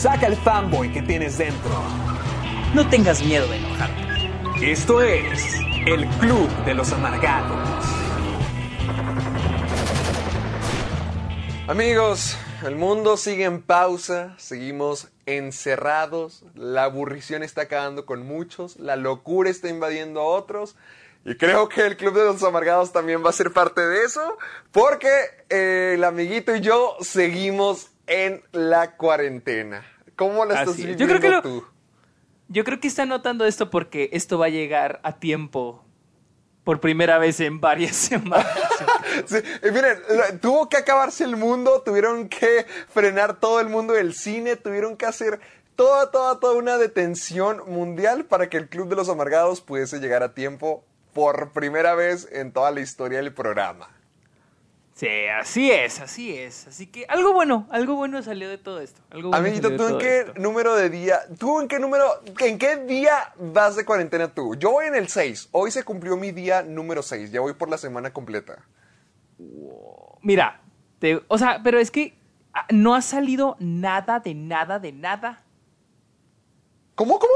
Saca el fanboy que tienes dentro. No tengas miedo de enojarte. Esto es el Club de los Amargados. Amigos, el mundo sigue en pausa, seguimos encerrados, la aburrición está acabando con muchos, la locura está invadiendo a otros. Y creo que el Club de los Amargados también va a ser parte de eso, porque eh, el amiguito y yo seguimos en la cuarentena. ¿Cómo la estás es. viviendo Yo creo que lo- tú? Yo creo que está notando esto porque esto va a llegar a tiempo por primera vez en varias semanas. Sí, y miren, tuvo que acabarse el mundo, tuvieron que frenar todo el mundo del cine, tuvieron que hacer toda, toda, toda una detención mundial para que el Club de los Amargados pudiese llegar a tiempo por primera vez en toda la historia del programa. Sí, así es, así es. Así que algo bueno, algo bueno salió de todo esto. Algo bueno Amiguito, ¿tú en qué esto. número de día, tú en qué número, en qué día vas de cuarentena tú? Yo voy en el 6, hoy se cumplió mi día número 6, ya voy por la semana completa. Mira, te- o sea, pero es que ah, no ha salido nada de nada de nada. ¿Cómo, cómo?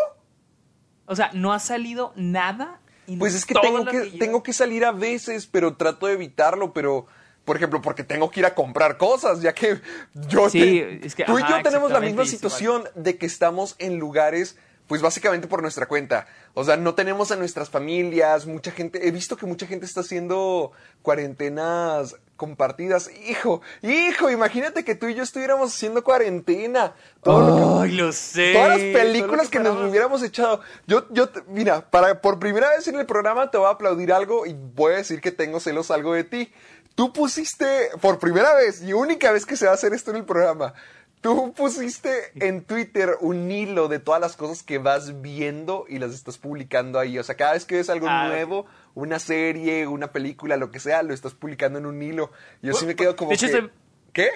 O sea, no ha salido nada. y Pues es que tengo que, lleva- tengo que salir a veces, pero trato de evitarlo, pero... Por ejemplo, porque tengo que ir a comprar cosas, ya que yo Sí, te- es que- tú y yo tenemos la misma situación de que estamos en lugares, pues básicamente por nuestra cuenta. O sea, no tenemos a nuestras familias, mucha gente, he visto que mucha gente está haciendo cuarentenas compartidas. Hijo, hijo, imagínate que tú y yo estuviéramos haciendo cuarentena. Todo lo que- lo sé. Todas las películas lo que nos hubiéramos echado. Yo, yo, mira, para, por primera vez en el programa te voy a aplaudir algo y voy a decir que tengo celos algo de ti. Tú pusiste, por primera vez y única vez que se va a hacer esto en el programa, tú pusiste en Twitter un hilo de todas las cosas que vas viendo y las estás publicando ahí. O sea, cada vez que ves algo Ah, nuevo, una serie, una película, lo que sea, lo estás publicando en un hilo. Yo sí me quedo como De hecho, que, ¿Qué?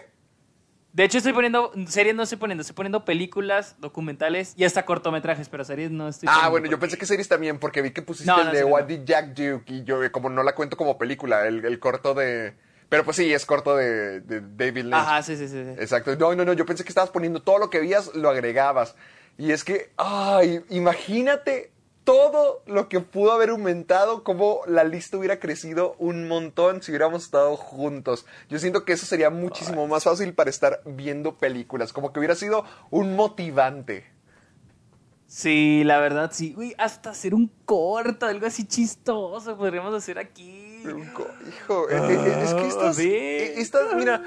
De hecho, estoy poniendo, series no estoy poniendo, estoy poniendo películas, documentales y hasta cortometrajes, pero series no estoy Ah, bueno, yo pensé que series también, porque vi que pusiste No, el no, de What. Did Jack Do, y yo eh, como no la cuento como película, el, el corto de... Pero pues sí, es corto de, de David Lynch. Ajá, sí, sí, sí. sí. Exacto. No, no, no, yo pensé que estabas poniendo todo lo que veías, lo agregabas. Y es que, ay, imagínate todo lo que pudo haber aumentado, como la lista hubiera crecido un montón si hubiéramos estado juntos. Yo siento que eso sería muchísimo más fácil para estar viendo películas, como que hubiera sido un motivante. Sí, la verdad, sí. Uy, hasta hacer un corto, algo así chistoso podríamos hacer aquí. Hijo, eh, eh, es que estas, sí. eh, estas, mira,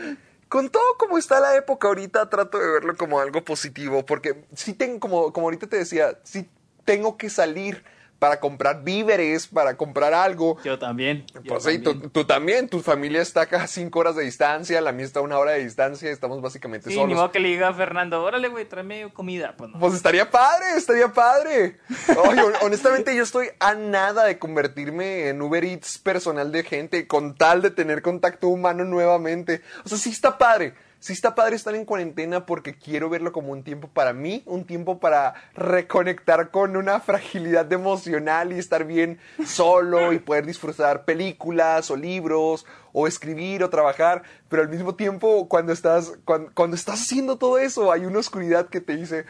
con todo como está la época ahorita, trato de verlo como algo positivo, porque sí tengo, como, como ahorita te decía, sí tengo que salir para comprar víveres, para comprar algo. Yo también. yo Pues sí, tú, también. tú también, tu familia está acá a cinco horas de distancia, la mía está a una hora de distancia, estamos básicamente Sí, solos. ni modo que le diga a Fernando, órale, güey, tráeme comida. Pues no. Pues estaría padre, estaría padre. Honestamente, yo estoy a nada de convertirme en Uber Eats personal de gente con tal de tener contacto humano nuevamente. O sea, sí está padre. Sí está padre estar en cuarentena porque quiero verlo como un tiempo para mí, un tiempo para reconectar con una fragilidad emocional y estar bien solo y poder disfrutar películas o libros o escribir o trabajar, pero al mismo tiempo cuando estás cuando, cuando estás haciendo todo eso hay una oscuridad que te dice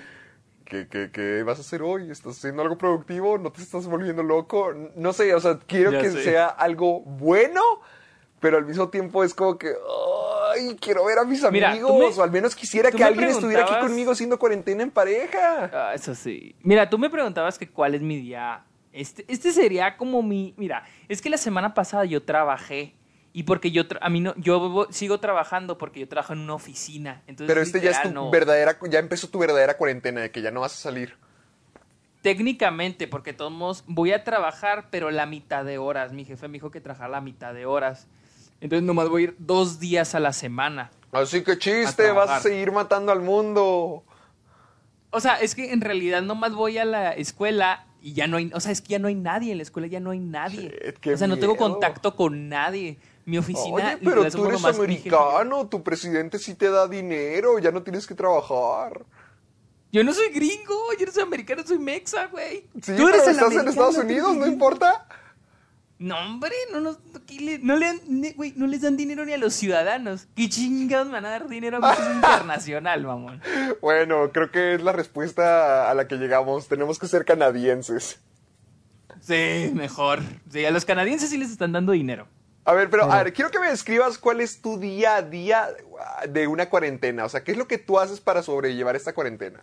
¿Qué, qué, qué vas a hacer hoy? ¿Estás haciendo algo productivo? ¿No te estás volviendo loco? No sé, o sea, quiero Ya que sé. sea algo bueno, pero al mismo tiempo es como que, ay, quiero ver a mis Mira, amigos, me- o al menos quisiera que alguien estuviera aquí conmigo haciendo cuarentena en pareja. Ah, eso sí. Mira, tú me preguntabas que cuál es mi día. Este, este sería como mi. Mira, es que la semana pasada yo trabajé. Y porque yo, a mí no, yo sigo trabajando porque yo trabajo en una oficina. Entonces, Pero este ya es tu no. verdadera, ya empezó tu verdadera cuarentena, de que ya no vas a salir. Técnicamente, porque todos modos voy a trabajar, pero la mitad de horas. Mi jefe me dijo que trabajara la mitad de horas. Entonces nomás voy a ir dos días a la semana. Así que chiste, A vas a seguir matando al mundo. O sea, es que en realidad nomás voy a la escuela y ya no hay, o sea, es que ya no hay nadie en la escuela, ya no hay nadie. Shit, o sea, no tengo contacto con nadie. Mi oficina. Oye, pero tú eres americano, tu presidente sí te da dinero, ya no tienes que trabajar. Yo no soy gringo, yo no soy americano, soy mexa, güey. Sí, Tú eres pero el estás en Estados Unidos, no importa. No, hombre, no, nos- le- no, le dan- no les dan dinero ni a los ciudadanos. ¿Qué chingados me van a dar dinero a es internacional, mamón. Bueno, creo que es la respuesta a la que llegamos. Tenemos que ser canadienses. Sí, mejor. Sí, a los canadienses sí les están dando dinero. A ver, pero a ver, quiero que me describas cuál es tu día a día de una cuarentena. O sea, ¿qué es lo que tú haces para sobrellevar esta cuarentena?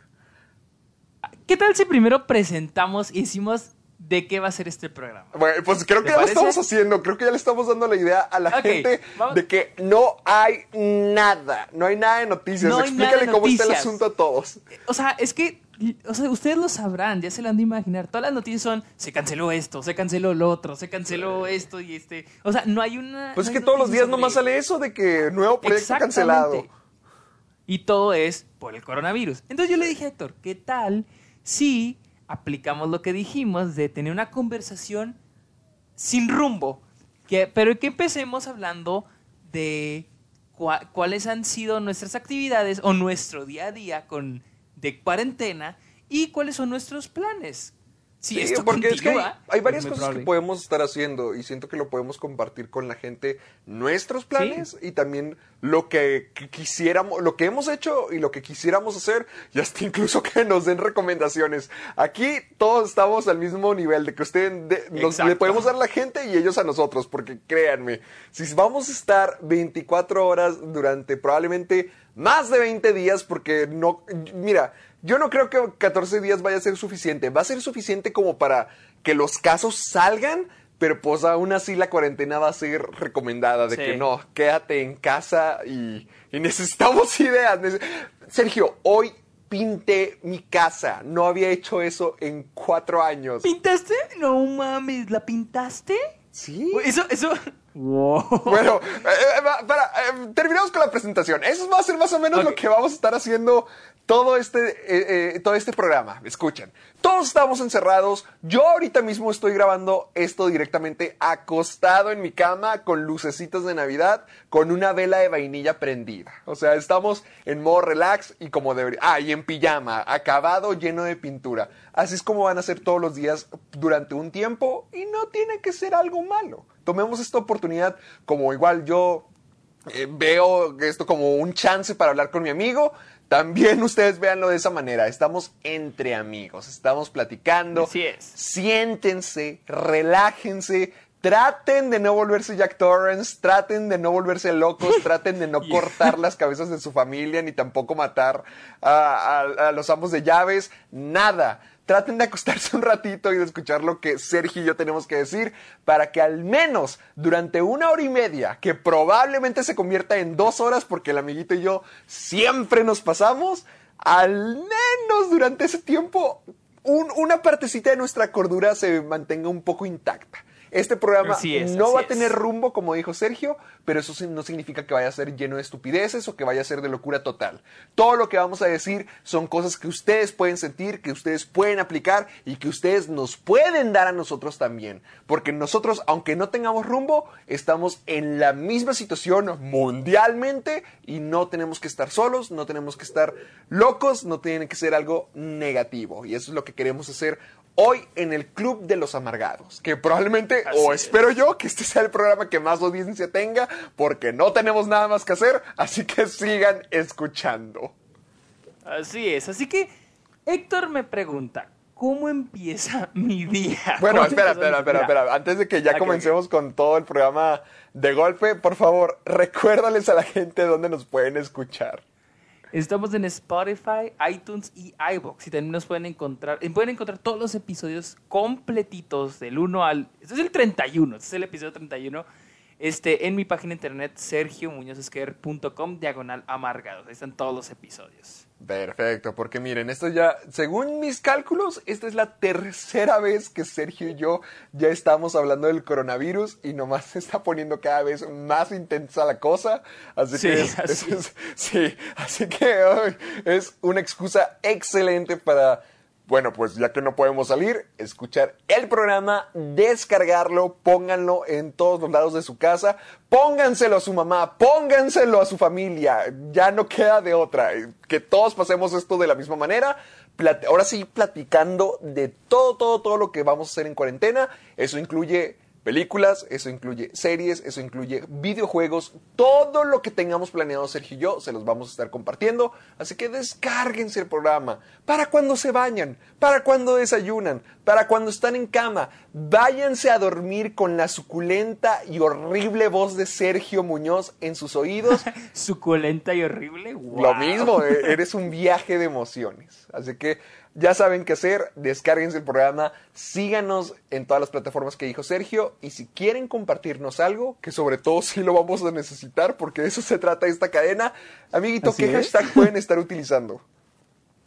¿Qué tal si primero presentamos y decimos de qué va a ser este programa? Bueno, pues creo que ¿Te ya lo estamos haciendo. Creo que ya le estamos dando la idea a la gente vamos. de que no hay nada. No hay nada de noticias. No Explícale de cómo está el asunto a todos. O sea, es que, o sea, ustedes lo sabrán, ya se lo han de imaginar. Todas las noticias son, se canceló esto, se canceló lo otro, se canceló esto y este. O sea, no hay una... Pues no es que todos los días nomás sale eso de que nuevo proyecto cancelado. Y todo es por el coronavirus. Entonces yo le dije a Héctor, ¿qué tal si aplicamos lo que dijimos de tener una conversación sin rumbo? Que, pero que empecemos hablando de cuáles han sido nuestras actividades o nuestro día a día con, de cuarentena y cuáles son nuestros planes. Si Sí, esto porque es que hay, continúa, hay varias cosas que podemos estar haciendo y siento que lo podemos compartir con la gente, nuestros planes y también lo que, quisiéramos, lo que hemos hecho y lo que quisiéramos hacer y hasta incluso que nos den recomendaciones. Aquí todos estamos al mismo nivel de que ustedes de- nos- le podemos dar a la gente y ellos a nosotros, porque créanme, si vamos a estar 24 horas durante probablemente más de 20 días, porque no, mira, yo no creo que 14 días vaya a ser suficiente. Va a ser suficiente como para que los casos salgan, pero pues aún así la cuarentena va a ser recomendada de Sí. que no, quédate en casa y, y necesitamos ideas. Sergio, hoy pinté mi casa. No había hecho eso en cuatro años. ¿Pintaste? No mames, ¿la pintaste? Sí. Eso, eso... Wow. Bueno, eh, eh, va- para, eh, terminamos con la presentación. Eso va a ser más o menos lo que vamos a estar haciendo todo este, eh, eh, todo este programa. Escuchen, todos estamos encerrados. Yo ahorita mismo estoy grabando esto directamente acostado en mi cama con lucecitas de Navidad, con una vela de vainilla prendida. O sea, estamos en modo relax y como debería. Ah, y en pijama, acabado, lleno de pintura. Así es como van a ser todos los días durante un tiempo y no tiene que ser algo malo. Tomemos esta oportunidad como igual yo eh, veo esto como un chance para hablar con mi amigo. También ustedes véanlo de esa manera. Estamos entre amigos, estamos platicando. Así es. Siéntense, relájense. Traten de no volverse Jack Torrance, traten de no volverse locos, traten de no Yeah. cortar las cabezas de su familia, ni tampoco matar a, a- a los amos de llaves, nada. Traten de acostarse un ratito y de escuchar lo que Sergio y yo tenemos que decir para que al menos durante una hora y media, que probablemente se convierta en dos horas porque el amiguito y yo siempre nos pasamos, al menos durante ese tiempo un- una partecita de nuestra cordura se mantenga un poco intacta. Este programa es, no va a tener rumbo, como dijo Sergio, pero eso no significa que vaya a ser lleno de estupideces o que vaya a ser de locura total. Todo lo que vamos a decir son cosas que ustedes pueden sentir, que ustedes pueden aplicar y que ustedes nos pueden dar a nosotros también. Porque nosotros, aunque no tengamos rumbo, estamos en la misma situación mundialmente y no tenemos que estar solos, no tenemos que estar locos, no tiene que ser algo negativo. Y eso es lo que queremos hacer hoy en el Club de los Amargados, que probablemente, Así o es. espero yo, que este sea el programa que más audiencia tenga, porque no tenemos nada más que hacer, así que sigan escuchando. Así es. Así que Héctor me pregunta, ¿cómo empieza mi día? Bueno, ¿Cómo espera, espera, espera, espera. Antes de que ya Ok, comencemos con todo el programa de golpe, por favor, recuérdales a la gente dónde nos pueden escuchar. Estamos en Spotify, iTunes y iVoox. Y también nos pueden encontrar, eh, pueden encontrar todos los episodios completitos del 1 al... Este es el 31, este es el episodio 31. este, en mi página de internet sergiomuñozesquer.com diagonal amargados. Ahí están todos los episodios. Perfecto, porque miren, esto ya, según mis cálculos, esta es la tercera vez que Sergio y yo ya estamos hablando del coronavirus y nomás se está poniendo cada vez más intensa la cosa. Así Sí, que es, así es- es- sí, así que ay, es una excusa excelente para, bueno, pues ya que no podemos salir, escuchar el programa, descargarlo, pónganlo en todos los lados de su casa, pónganselo a su mamá, pónganselo a su familia, ya no queda de otra, que todos pasemos esto de la misma manera. Ahora sí, platicando de todo, todo, todo lo que vamos a hacer en cuarentena. Eso incluye películas, eso incluye series, eso incluye videojuegos, todo lo que tengamos planeado Sergio y yo se los vamos a estar compartiendo, así que descárguense el programa para cuando se bañan, para cuando desayunan, para cuando están en cama, váyanse a dormir con la suculenta y horrible voz de Sergio Muñoz en sus oídos. Suculenta y horrible. Lo mismo, e- eres un viaje de emociones. Así que ya saben qué hacer, descárguense el programa, síganos en todas las plataformas que dijo Sergio y si quieren compartirnos algo, que sobre todo sí lo vamos a necesitar porque de eso se trata esta cadena, amiguito, Así ¿qué es. hashtag pueden estar utilizando?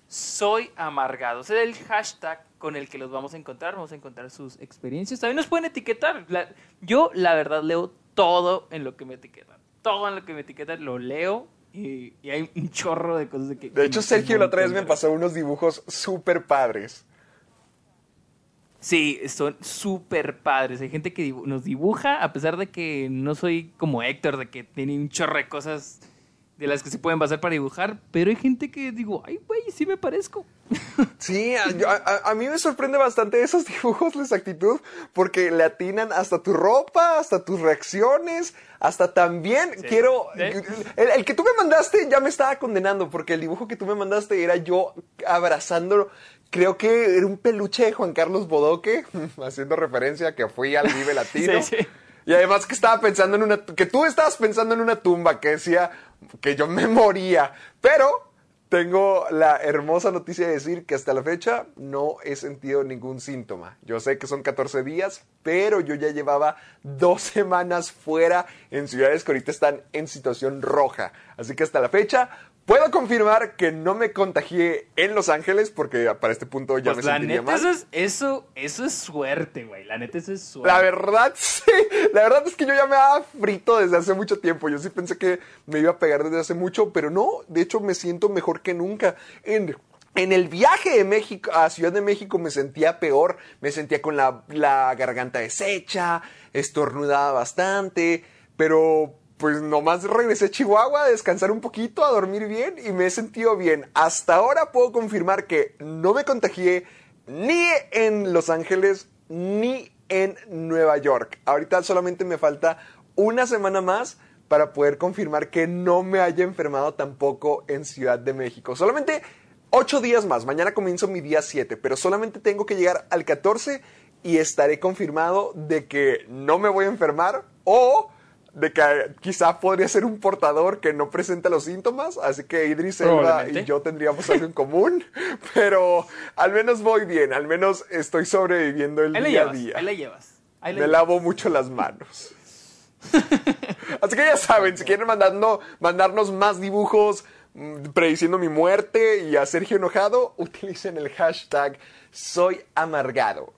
Soy amargado. Ese es el hashtag con el que los vamos a encontrar. Vamos a encontrar sus experiencias. También nos pueden etiquetar. La- yo, la verdad, leo todo en lo que me etiquetan. Todo en lo que me etiquetan lo leo. Y, y hay un chorro de cosas de que. De hecho, Sergio la otra vez me pasó unos dibujos súper padres. Sí, son súper padres. Hay gente que dibu- nos dibuja, a pesar de que no soy como Héctor, de que tiene un chorro de cosas de las que se pueden basar para dibujar. Pero hay gente que digo, ay, güey, sí me parezco. Sí, a, a- a mí me sorprende bastante esos dibujos, la exactitud, porque le atinan hasta tu ropa, hasta tus reacciones, hasta también Sí. quiero... El que tú me mandaste ya me estaba condenando, porque el dibujo que tú me mandaste era yo abrazándolo. Creo que era un peluche de Juan Carlos Bodoque, haciendo referencia a que fui al Vive Latino. Sí, sí. Y además que estaba pensando en una... que tú estabas pensando en una tumba que decía que yo me moría. Pero tengo la hermosa noticia de decir que hasta la fecha no he sentido ningún síntoma. Yo sé que son 14 días, pero yo ya llevaba dos semanas fuera en ciudades que ahorita están en situación roja. Así que hasta la fecha puedo confirmar que no me contagié en Los Ángeles porque para este punto ya Pues me la sentiría neta, mal. eso es, eso, eso es suerte, güey. La neta, eso es suerte. La verdad, sí. La verdad es que yo ya me daba frito desde hace mucho tiempo. Yo sí pensé que me iba a pegar desde hace mucho, pero no. De hecho, me siento mejor que nunca. En, en el viaje de México a Ciudad de México me sentía peor. Me sentía con la, la garganta deshecha, estornudaba bastante, pero pues nomás regresé a Chihuahua a descansar un poquito, a dormir bien y me he sentido bien. Hasta ahora puedo confirmar que no me contagié ni en Los Ángeles ni en Nueva York. Ahorita solamente me falta una semana más para poder confirmar que no me haya enfermado tampoco en Ciudad de México. Solamente ocho días más. Mañana comienzo mi día 7, pero solamente tengo que llegar al 14 y estaré confirmado de que no me voy a enfermar o de que quizá podría ser un portador que no presenta los síntomas, así que Idris Elba y yo tendríamos algo en común, pero al menos voy bien, al menos estoy sobreviviendo el Ahí día a día. ahí la llevas. Ahí la Me llevas. lavo mucho las manos. Así que ya saben, si quieren mandando, mandarnos más dibujos mm, prediciendo mi muerte y a Sergio enojado, utilicen el hashtag soy amargado.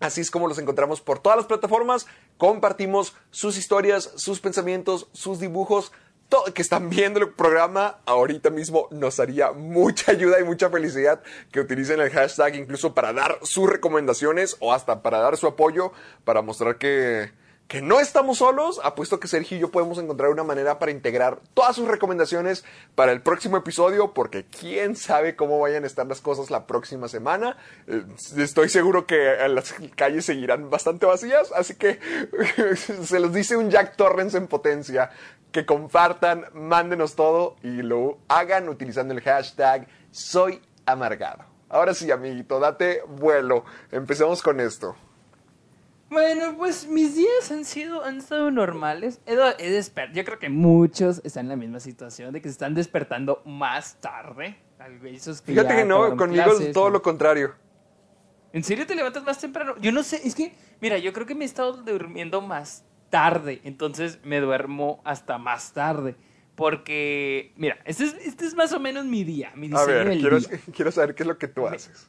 Así es como los encontramos por todas las plataformas. Compartimos sus historias, sus pensamientos, sus dibujos. Todo que están viendo el programa ahorita mismo nos haría mucha ayuda y mucha felicidad que utilicen el hashtag incluso para dar sus recomendaciones o hasta para dar su apoyo para mostrar que, que no estamos solos, apuesto que Sergio y yo podemos encontrar una manera para integrar todas sus recomendaciones para el próximo episodio, porque quién sabe cómo vayan a estar las cosas la próxima semana. Eh, Estoy seguro que eh, las calles seguirán bastante vacías, así que se los dice un Jack Torrance en potencia. Que compartan, mándenos todo y lo hagan utilizando el hashtag soy amargado. Ahora sí, amiguito, date vuelo. Empecemos con esto. Bueno, pues mis días han sido, han estado normales. He, he desper- Yo creo que muchos están en la misma situación de que se están despertando más tarde. Esos que Fíjate que no, conmigo clases, es todo lo contrario. ¿En serio te levantas más temprano? Yo no sé, es que, mira, yo creo que me he estado durmiendo más tarde, entonces me duermo hasta más tarde. Porque, mira, este es, este es más o menos mi día, mi A diseño ver, del quiero, día. quiero saber qué es lo que tú haces.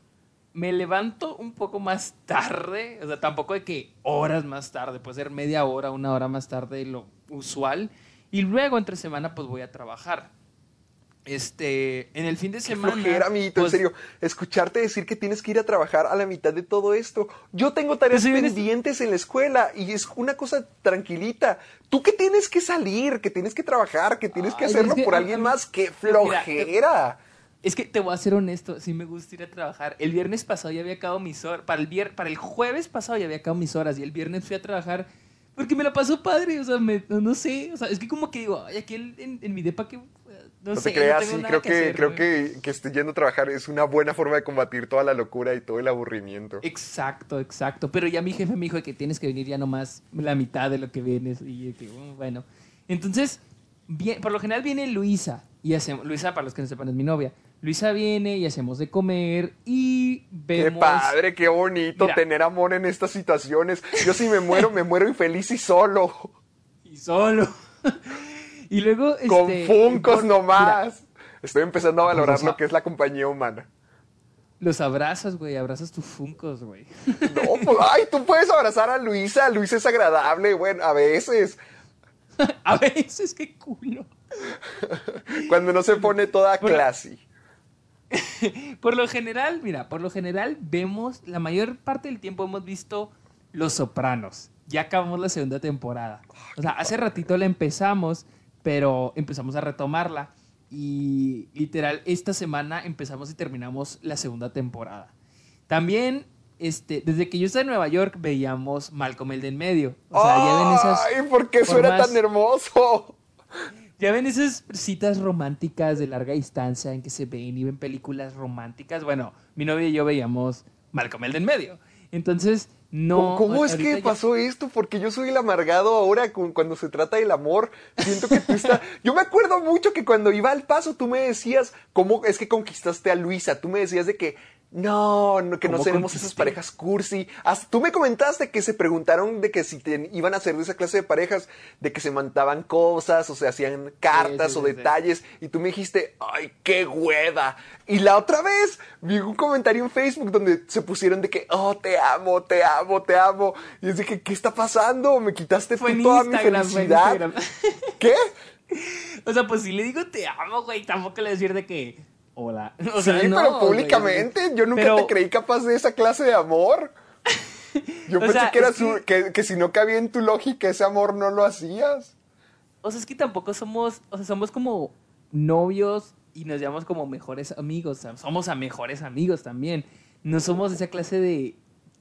Me levanto un poco más tarde, o sea, tampoco de que horas más tarde, puede ser media hora, una hora más tarde de lo usual. Y luego entre semana pues voy a trabajar. Este, en el fin de Qué semana. flojera, amiguito, en pues, serio. Escucharte decir que tienes que ir a trabajar a la mitad de todo esto. Yo tengo tareas Pues, pendientes en la escuela y es una cosa tranquilita. Tú que tienes que salir, que tienes que trabajar, que tienes que Ay, hacerlo es que por alguien más. ¡Qué Mira, flojera! Es que te voy a ser honesto, sí me gusta ir a trabajar. El viernes pasado ya había acabado mis horas. Para el, vier- para el jueves pasado ya había acabado mis horas. Y el viernes fui a trabajar porque me la pasó padre. O sea, me- no, no sé. O sea, es que como que digo, ay, aquí en, en- en mi depa que. No, No sé, te creas, tengo sí, nada creo que, hacer, creo que, que estoy yendo a trabajar es una buena forma de combatir toda la locura y todo el aburrimiento. Exacto, exacto. Pero ya mi jefe me dijo que tienes que venir ya nomás la mitad de lo que vienes. Y que, "Oh, bueno. Entonces, bien, por lo general viene Luisa. Y hacemos, Luisa, para los que no sepan, es mi novia. Luisa viene y hacemos de comer y Qué vemos... padre, qué bonito Mira. tener amor en estas situaciones. Yo si me muero, me muero infeliz y solo. Y solo. y luego... Con este, funcos por- nomás. Estoy empezando a valorar Pues, o sea- lo que es la compañía humana. los abrazas, güey. Abrazas tus funcos, güey. No, pues, ay, tú puedes abrazar a Luisa. Luisa es agradable, bueno, a veces. A veces, qué culo. Cuando no se pone toda classy. Por lo general, mira, por lo general vemos, la mayor parte del tiempo hemos visto Los Sopranos. Ya acabamos la segunda temporada. O sea, hace ratito la empezamos, pero empezamos a retomarla. Y literal, esta semana empezamos y terminamos la segunda temporada. También, este, desde que yo estaba en Nueva York, veíamos Malcolm el de en medio. O sea, ya ven esas. Ay, ¿por qué eso era formas- tan hermoso? Ya ven esas citas románticas de larga distancia en que se ven y ven películas románticas. Bueno, mi novia y yo veíamos Malcolm el de en medio. Entonces, no. ¿Cómo, es que ya- pasó esto? Porque yo soy el amargado ahora cu- cuando se trata del amor. Siento que tú estás... Yo me acuerdo mucho que cuando iba al paso tú me decías, ¿cómo es que conquistaste a Luisa? Tú me decías de que... No, no, que no ¿Cómo seremos esas parejas cursi. Hasta tú me comentaste que se preguntaron de que si te iban a hacer de esa clase de parejas, de que se mandaban cosas o se hacían cartas sí, o sí, detalles y tú me dijiste, ay, qué hueva. Y la otra vez vi un comentario en Facebook donde se pusieron de que, oh, te amo, te amo, te amo. Y es de que, ¿qué está pasando? Me quitaste Fue toda mi Instagram, felicidad. ¿Qué? O sea, pues si le digo te amo, güey, tampoco le decir de que. Hola. O Sí, no, pero güey, públicamente. Yo nunca pero- te creí capaz de esa clase de amor. Yo pensé sea, que, era su- que- que, que si no cabía en tu lógica ese amor no lo hacías. O sea, es que tampoco somos. O sea, somos como novios y nos llamamos como mejores amigos. O sea, somos a mejores amigos también. No somos esa clase de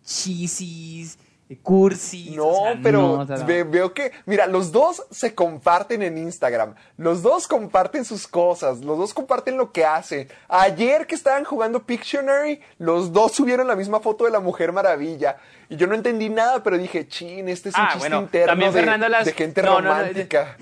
chisis, de cursis. No, o sea, pero no, o sea, no. ve- veo que, mira, los dos se comparten en Instagram, los dos comparten sus cosas, los dos comparten lo que hacen. Ayer que estaban jugando Pictionary, los dos subieron la misma foto de la Mujer Maravilla. Y yo no entendí nada, pero dije, chin, este es un Ah, chiste bueno, interno también de, Fernando las... de gente romántica.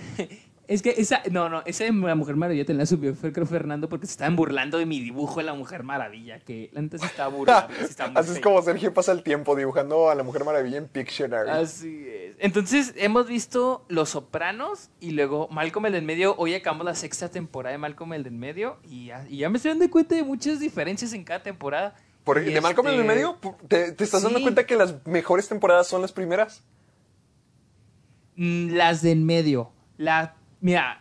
Es que esa, no, no, esa de la Mujer Maravilla te la subió, fue creo Fernando, porque se estaban burlando de mi dibujo de la Mujer Maravilla, que sí estaba burlando. estaba Así es como Sergio pasa el tiempo dibujando a la Mujer Maravilla en Pictionary. Así es. Entonces, hemos visto Los Sopranos y luego Malcolm el del medio. Hoy acabamos la sexta temporada de Malcolm el del medio y ya, y ya me estoy dando cuenta de muchas diferencias en cada temporada. Por, de Malcolm en el este, medio, ¿te, te estás dando cuenta que las mejores temporadas son las primeras? mm, Las de en medio. La, mira,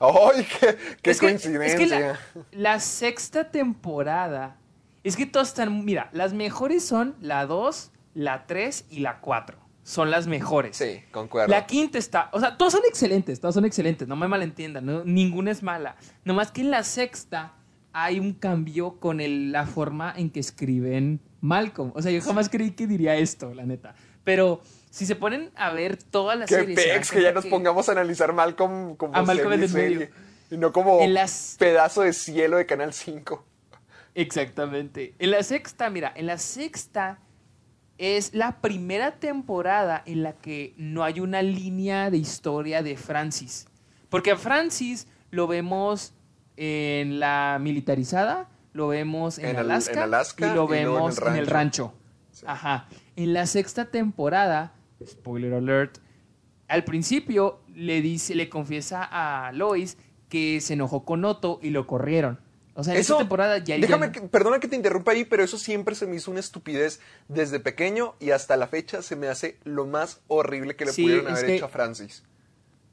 ¡Ay, qué, qué Es que- coincidencia! es que la, la sexta temporada. Es que todas están. Mira, las mejores son la 2, la 3 y la 4. Son las mejores. Sí, concuerdo. La quinta está. O sea, todas son excelentes, todas son excelentes, no me malentiendan, no- ninguna es mala. Nomás que en la sexta hay un cambio con el- la forma en que escriben Malcolm. O sea, yo jamás creí que diría esto, la neta. Pero si se ponen a ver todas las Qué series. pex, que ya nos pongamos a analizar Malcolm como A Malcolm serie, medio. y no como En las- pedazo de cielo de Canal 5. Exactamente. En la sexta, mira, en la sexta es la primera temporada en la que no hay una línea de historia de Francis. Porque a Francis lo vemos en la militarizada, lo vemos en, En al- Alaska, en Alaska y lo y luego en el vemos en el rancho. Sí. Ajá. En la sexta temporada, spoiler alert, al principio le dice, le confiesa a Lois que se enojó con Otto y lo corrieron. O sea, en Eso, esta temporada ya déjame, ya- que- perdona que te interrumpa ahí, pero eso siempre se me hizo una estupidez desde pequeño y hasta la fecha se me hace lo más horrible que le Sí, pudieron haber que- hecho a Francis.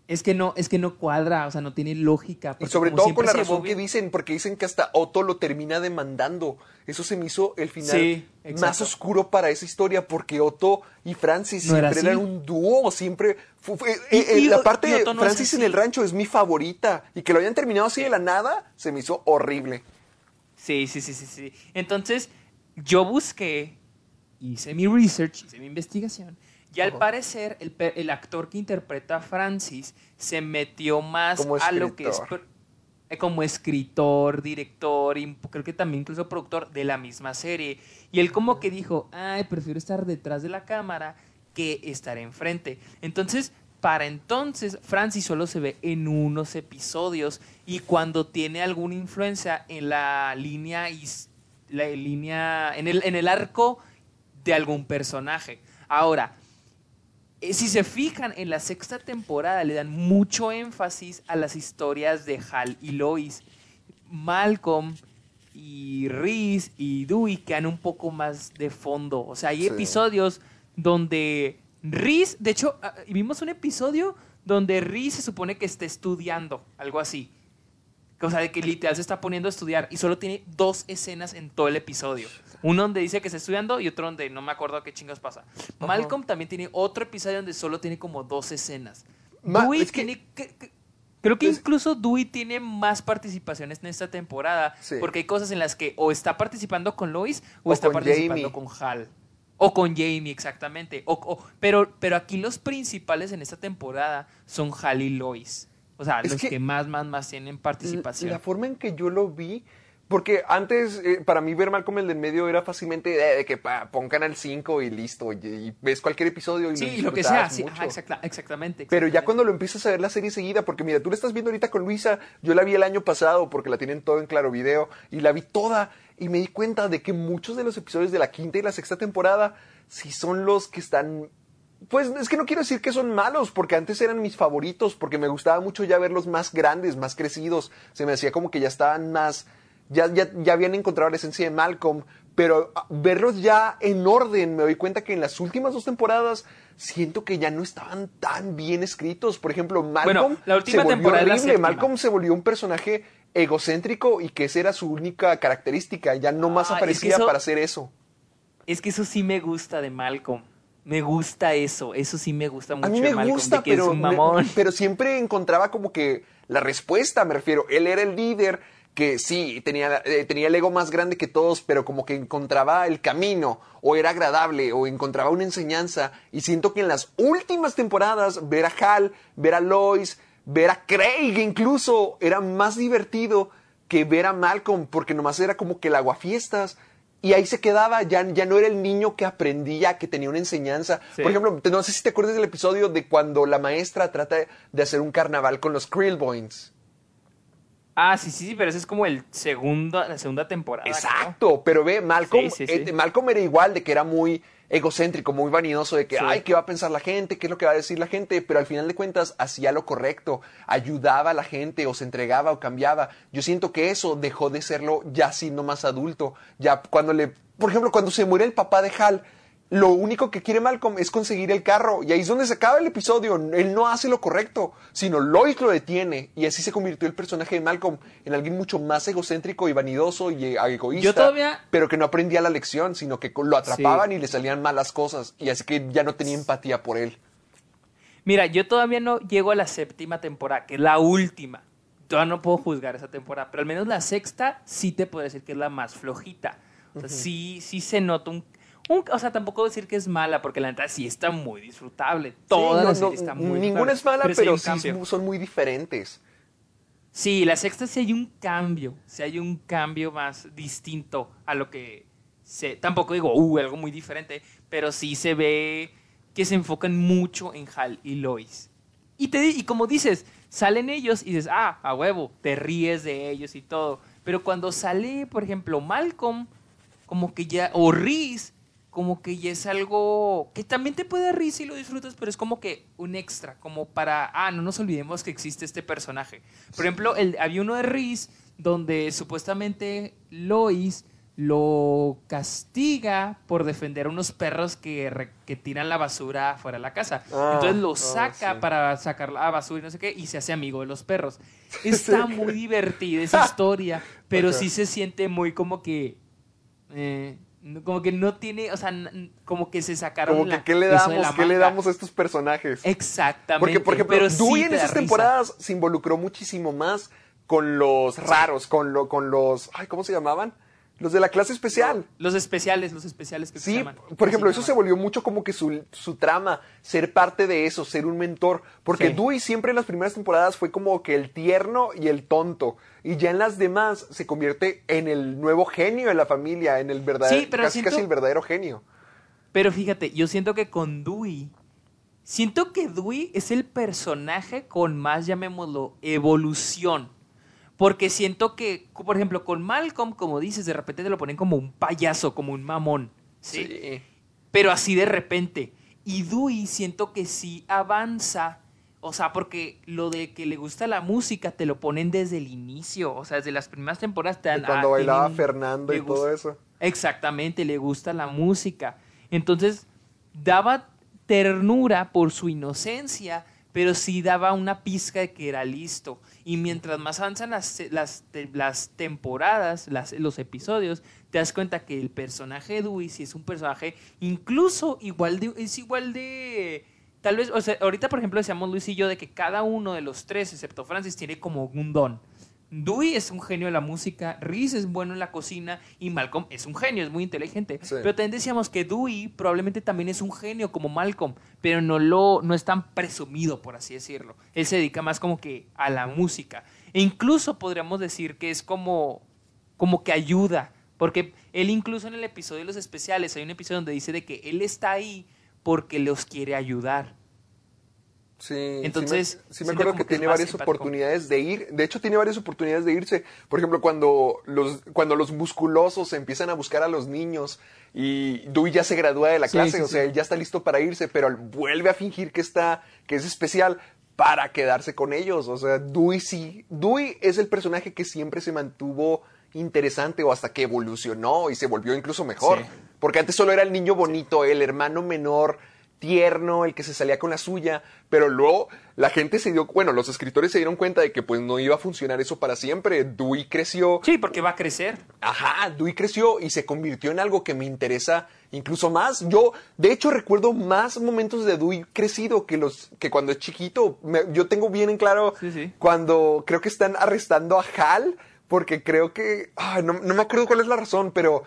Es que no, es que no cuadra, o sea, no tiene lógica. Y sobre todo con la razón que dicen, porque dicen que hasta Otto lo termina demandando. Eso se me hizo el final Sí, más oscuro para esa historia, porque Otto y Francis ¿No era siempre eran un dúo, siempre... fue- Y- eh, eh, y- la parte de no Francis en el rancho es mi favorita, y que lo hayan terminado así de la nada, se me hizo horrible. Sí, sí, sí, sí, sí. Entonces, yo busqué, hice mi research, hice mi investigación, y al parecer el, el actor que interpreta a Francis se metió más Como a lo que es eh, como escritor, director y creo que también incluso productor de la misma serie. Y él como que dijo, ay, prefiero estar detrás de la cámara que estar enfrente. Entonces, para entonces, Francis solo se ve en unos episodios y cuando tiene alguna influencia en la línea, la línea en, el, en el arco de algún personaje. Ahora, si se fijan, en la sexta temporada le dan mucho énfasis a las historias de Hal y Lois. Malcolm y Reese y Dewey quedan un poco más de fondo. O sea, hay Sí. episodios donde Reese, de hecho, ah, vimos un episodio donde Reese se supone que está estudiando, algo así. O sea, de que literal se está poniendo a estudiar y solo tiene dos escenas en todo el episodio. Uno donde dice que está estudiando y otro donde no me acuerdo qué chingas pasa. Malcolm también tiene otro episodio donde solo tiene como dos escenas. Ma- Dewey es que- tiene... que- que- creo que es- incluso Dewey tiene más participaciones en esta temporada Sí. porque hay cosas en las que o está participando con Lois o, O está participando Jamie. con Hal. O con Jamie, exactamente. O, o- pero, pero aquí los principales en esta temporada son Hal y Lois. O sea, Es los que, que- más, más, más tienen participación. La forma en que yo lo vi, porque antes eh, para mí ver Malcolm el del medio era fácilmente de, de que pa, pon Canal 5 y listo, y, y ves cualquier episodio y sí, lo lo que sea. Sí, ajá, exacta- exactamente. Pero ya exactamente. cuando lo empiezas a ver la serie seguida, porque mira, tú la estás viendo ahorita con Luisa, yo la vi el año pasado porque la tienen todo en claro video y la vi toda y me di cuenta de que muchos de los episodios de la quinta y la sexta temporada sí son los que están pues es que no quiero decir que son malos, porque antes eran mis favoritos, porque me gustaba mucho ya verlos más grandes, más crecidos. Se me hacía como que ya estaban más, ya, ya, ya habían encontrado la esencia de Malcolm, pero ah, verlos ya en orden, me doy cuenta que en las últimas dos temporadas siento que ya no estaban tan bien escritos. Por ejemplo, Malcolm Bueno, la última se volvió temporada es la horrible. Malcolm se volvió un personaje egocéntrico y que esa era su única característica. Ya no más Ah, es que aparecía eso- para hacer eso. Es que eso sí me gusta de Malcolm. Me gusta eso. Eso sí me gusta mucho A mí de me Malcolm, gusta, de que es pero, un mamón. me- pero siempre encontraba como que la respuesta, me refiero. Él era el líder que sí, tenía, eh, tenía el ego más grande que todos, pero como que encontraba el camino, o era agradable, o encontraba una enseñanza. Y siento que en las últimas temporadas, ver a Hal, ver a Lois, ver a Craig incluso, era más divertido que ver a Malcolm, porque nomás era como que el aguafiestas. Y ahí se quedaba, ya, ya no era el niño que aprendía, que tenía una enseñanza. Sí. Por ejemplo, no sé si te acuerdas del episodio de cuando la maestra trata de hacer un carnaval con los Krillboins. Ah, sí, sí, sí, pero ese es como el segundo, la segunda temporada. Exacto, pero ve, Malcolm, Sí, sí, sí. eh, Malcolm era igual, de que era muy egocéntrico, muy vanidoso, de que, ay, ¿qué va a pensar la gente? ¿Qué es lo que va a decir la gente? Pero al final de cuentas hacía lo correcto, ayudaba a la gente, o se entregaba o cambiaba. Yo siento que eso dejó de serlo ya siendo más adulto. Ya cuando le, por ejemplo, cuando se muere el papá de Hal, lo único que quiere Malcolm es conseguir el carro. Y ahí es donde se acaba el episodio. Él no hace lo correcto, sino Lois lo detiene. Y así se convirtió el personaje de Malcolm en alguien mucho más egocéntrico y vanidoso y eh, egoísta. Yo todavía- Pero que no aprendía la lección, sino que lo atrapaban y le salían malas cosas. Y así que ya no tenía empatía por él. Mira, yo todavía no llego a la séptima temporada, que es la última. Todavía no puedo juzgar esa temporada, pero al menos la sexta sí te puedo decir que es la más flojita. O sea, sí, sí se nota un, un- O sea, tampoco decir que es mala, porque la neta sí está muy disfrutable. Toda Sí, la no, serie no, está muy Ninguna es mala, pero, sí cambio. son muy diferentes. Sí, la sexta sí hay un cambio, sí hay un cambio más distinto a lo que se... Tampoco digo, uh, algo muy diferente, pero sí se ve que se enfocan mucho en Hal y Lois. Y, te, y como dices, salen ellos y dices, ah, a huevo, te ríes de ellos y todo. Pero cuando sale, por ejemplo, Malcolm, como que ya, o Reese, como que ya es algo que también te puede risa y lo disfrutas, pero es como que un extra, como para, ah, no nos olvidemos que existe este personaje. Por ejemplo, el, había uno de Riz donde supuestamente Lois lo castiga por defender a unos perros que, re- que tiran la basura fuera de la casa. Ah, Entonces lo ah, saca sí. para sacar la basura y no sé qué, y se hace amigo de los perros. Está muy divertida esa historia, pero sí se siente muy como que... eh, como que no tiene, o sea, como que se sacaron Como que, la- ¿qué le damos? ¿Qué le damos a estos personajes? Exactamente. Porque, por ejemplo, pero sí Dewey en esas risa. temporadas se involucró muchísimo más con los raros, con, lo, con los... Ay, ¿cómo se llamaban? Los de la clase especial. Los especiales, los especiales que se Sí, llaman. por ejemplo, ¿Cómo eso se volvió mucho como que su, su trama, ser parte de eso, ser un mentor. Porque Sí. Dewey siempre en las primeras temporadas fue como que el tierno y el tonto. Y ya en las demás se convierte en el nuevo genio de la familia, en el verdadero, Sí, pero casi, siento- casi el verdadero genio. Pero fíjate, yo siento que con Dewey, siento que Dewey es el personaje con más, llamémoslo, evolución. Porque siento que, por ejemplo, con Malcolm, como dices, de repente te lo ponen como un payaso, como un mamón. ¿sí? Sí. Pero así de repente. Y Dewey siento que sí avanza. O sea, porque lo de que le gusta la música te lo ponen desde el inicio. O sea, desde las primeras temporadas te dan. Cuando ah, bailaba tiene un- Fernando y todo eso. Exactamente, le gusta la música. Entonces, daba ternura por su inocencia, pero sí daba una pizca de que era listo. Y mientras más avanzan las, las, las temporadas, las- los episodios, te das cuenta que el personaje de Dewey sí es un personaje incluso igual de... Es igual de... Tal vez, o sea, ahorita por ejemplo decíamos Luis y yo de que cada uno de los tres, excepto Francis, tiene como un don. Dewey es un genio de la música, Reese es bueno en la cocina y Malcolm es un genio, es muy inteligente. Sí. Pero también decíamos que Dewey probablemente también es un genio como Malcolm, pero no lo no es tan presumido por así decirlo. Él se dedica más como que a la música e incluso podríamos decir que es como como que ayuda, porque él incluso en el episodio de los especiales hay un episodio donde dice de que él está ahí porque los quiere ayudar. Sí, Entonces, sí me, sí me siento acuerdo que tiene varias simpático. oportunidades de ir. De hecho, tiene varias oportunidades de irse. Por ejemplo, cuando los, cuando los musculosos empiezan a buscar a los niños y Dewey ya se gradúa de la clase, sí, o sea, él ya está listo para irse, pero él vuelve a fingir que está, que es especial para quedarse con ellos. O sea, Dewey sí, Dewey es el personaje que siempre se mantuvo interesante o hasta que evolucionó y se volvió incluso mejor. Porque antes solo era el niño bonito, el hermano menor, tierno, el que se salía con la suya, pero luego la gente se dio, bueno, los escritores se dieron cuenta de que pues no iba a funcionar eso para siempre. Dewey creció, Sí, porque va a crecer. ajá, Dewey creció y se convirtió en algo que me interesa incluso más. Yo, de hecho, recuerdo más momentos de Dewey crecido que los que cuando es chiquito. Me- yo tengo bien en claro Sí, sí. cuando creo que están arrestando a Hal, porque creo que, no, no me acuerdo cuál es la razón, pero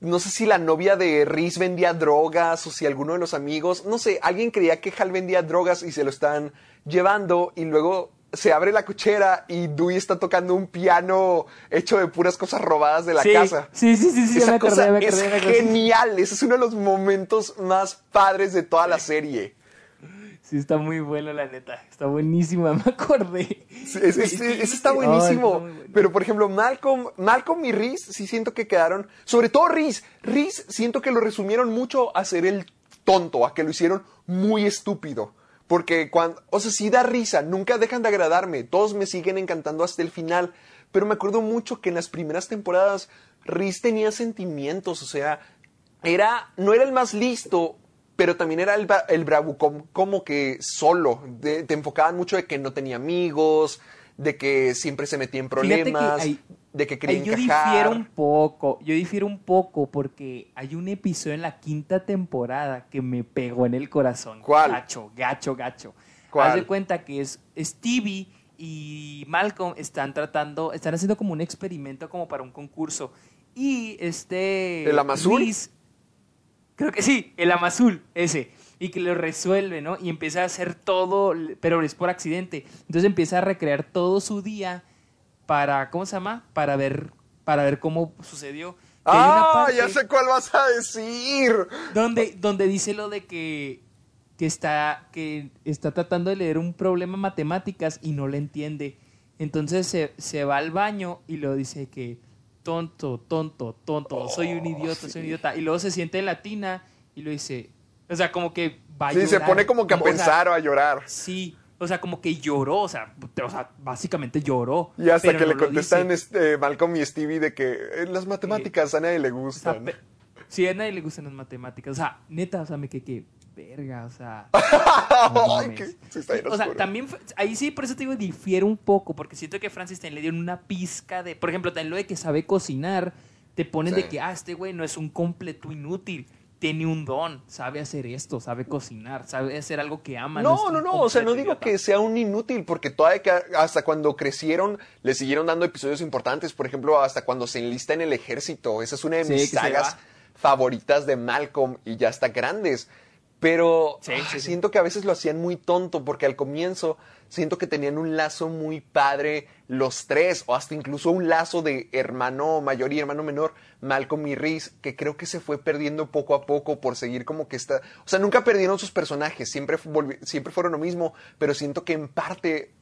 no sé si la novia de Reese vendía drogas o si alguno de los amigos, no sé, alguien creía que Hal vendía drogas y se lo están llevando y luego se abre la cochera y Dewey está tocando un piano hecho de puras cosas robadas de la sí, casa. Sí, sí, sí, sí, Esa me acordé, cosa me acordé, es me acordé. genial, ese es uno de los momentos más padres de toda la serie. Sí, está muy bueno, la neta. Está buenísima, me acordé. Sí, ese, ese- ese está buenísimo. bueno. Pero, por ejemplo, Malcolm, Malcolm y Reese sí siento que quedaron. Sobre todo Reese. Reese siento que lo resumieron mucho a ser el tonto, a que lo hicieron muy estúpido. Porque cuando. O sea, sí da risa, nunca dejan de agradarme. Todos me siguen encantando hasta el final. Pero me acuerdo mucho que en las primeras temporadas Reese tenía sentimientos. O sea, era. No era el más listo, pero también era el, bra- el bravucón como que solo. De- te enfocaban mucho de que no tenía amigos, de que siempre se metía en Fíjate que problemas, ahí- de que quería yo encajar. difiero un poco, yo difiero un poco porque hay un episodio en la quinta temporada que me pegó en el corazón. ¿Cuál? Gacho, gacho, gacho. ¿Cuál? Haz de cuenta que es Stevie y Malcolm están tratando, están haciendo como un experimento como para un concurso. Y este... ¿El Amazul? Creo que sí, el Amazul, ese. Y que lo resuelve, ¿no? Y empieza a hacer todo, pero es por accidente. Entonces empieza a recrear todo su día para, ¿cómo se llama? Para ver, para ver cómo sucedió. ¡Ah! Ya sé cuál vas a decir. Donde, donde dice lo de que, que, está, que está tratando de leer un problema en matemáticas y no le entiende. Entonces se, se va al baño y lo dice que tonto, tonto, tonto, soy un idiota, soy un idiota. Y luego se siente en la tina y lo dice, o sea, como que va a Sí, se pone como que a o sea, pensar o a llorar. Sí, o sea, como que lloró, o sea, te- o sea básicamente lloró. Y hasta que no le contestan este, Malcolm y Stevie de que en las matemáticas a nadie le O sea, gustan. sí, a nadie le gustan las matemáticas. O sea, neta, o sea, me quedé que verga, o sea. no está o sea, también ahí sí, por eso te digo, difiere un poco, porque siento que Francis también le dieron una pizca de, por ejemplo, también lo de que sabe cocinar, te ponen Sí. de que, ah, este güey no es un completo inútil, tiene un don, sabe hacer esto, sabe cocinar, sabe hacer algo que ama. No, no, no, o sea, no digo idiota. que sea un inútil, porque todavía que hasta cuando crecieron le siguieron dando episodios importantes, por ejemplo, hasta cuando se enlista en el ejército, esa es una de mis sagas favoritas de Malcolm y ya está grandes, pero Sí, ah, sí. siento que a veces lo hacían muy tonto, porque al comienzo siento que tenían un lazo muy padre los tres, o hasta incluso un lazo de hermano mayor y hermano menor, Malcolm y Reese, que creo que se fue perdiendo poco a poco por seguir como que está, o sea, nunca perdieron sus personajes, siempre, siempre fueron lo mismo, pero siento que en parte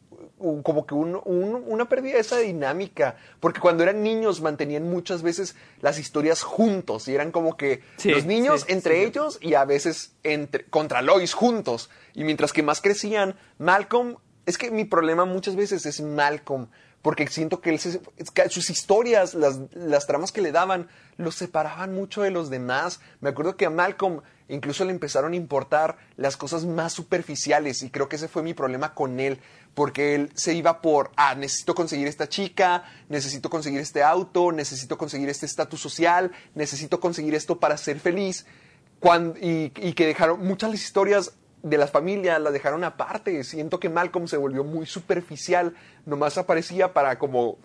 como que un- un- una pérdida de esa dinámica, porque cuando eran niños mantenían muchas veces las historias juntos y eran como que Sí, los niños sí, entre sí. ellos y a veces entre, contra Lois juntos. Y mientras que más crecían, Malcolm, es que mi problema muchas veces es Malcolm, porque siento que, él se- sus historias, las, las tramas que le daban, los separaban mucho de los demás. Me acuerdo que a Malcolm incluso le empezaron a importar las cosas más superficiales y creo que ese fue mi problema con él, porque él se iba por, ah, necesito conseguir esta chica, necesito conseguir este auto, necesito conseguir este estatus social, necesito conseguir esto para ser feliz. Y, y que dejaron muchas las historias de la familia las dejaron aparte. Siento que Malcolm se volvió muy superficial, nomás aparecía para como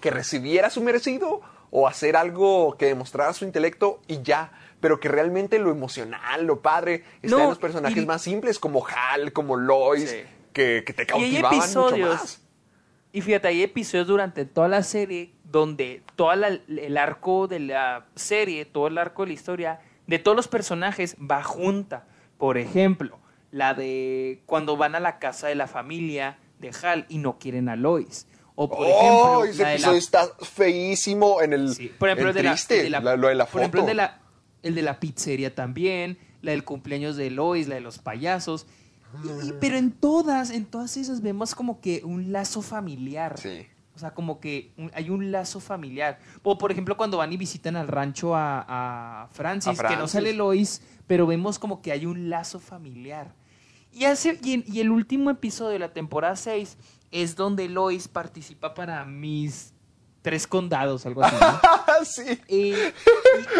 que recibiera su merecido o hacer algo que demostrara su intelecto y ya, pero que realmente lo emocional, lo padre, está No, en los personajes y- más simples como Hal, como Lois, Sí. Que, que te Y hay cautivaban mucho episodios más. Y fíjate, hay episodios durante toda la serie donde todo el arco de la serie, todo el arco de la historia, de todos los personajes va junta. Por ejemplo, la de cuando van a la casa de la familia de Hal y no quieren a Lois. O por ¡Oh! ejemplo, ese la de episodio la- está feísimo en el, Sí, Por ejemplo, en el de la, triste, el de la- la- lo de la foto. Por ejemplo, el de la, el de la pizzería también, la del cumpleaños de Lois, la de los payasos. Y- y- pero en todas, en todas esas vemos como que un lazo familiar. Sí. O sea, como que un- hay un lazo familiar. O por ejemplo, cuando van y visitan al rancho a, a Francis, A que no sale Lois, pero vemos como que hay un lazo familiar. Y, hace, y, en- y el último episodio de la temporada 6 es donde Lois participa para mis tres condados, algo así. ¿no? sí. Y, y-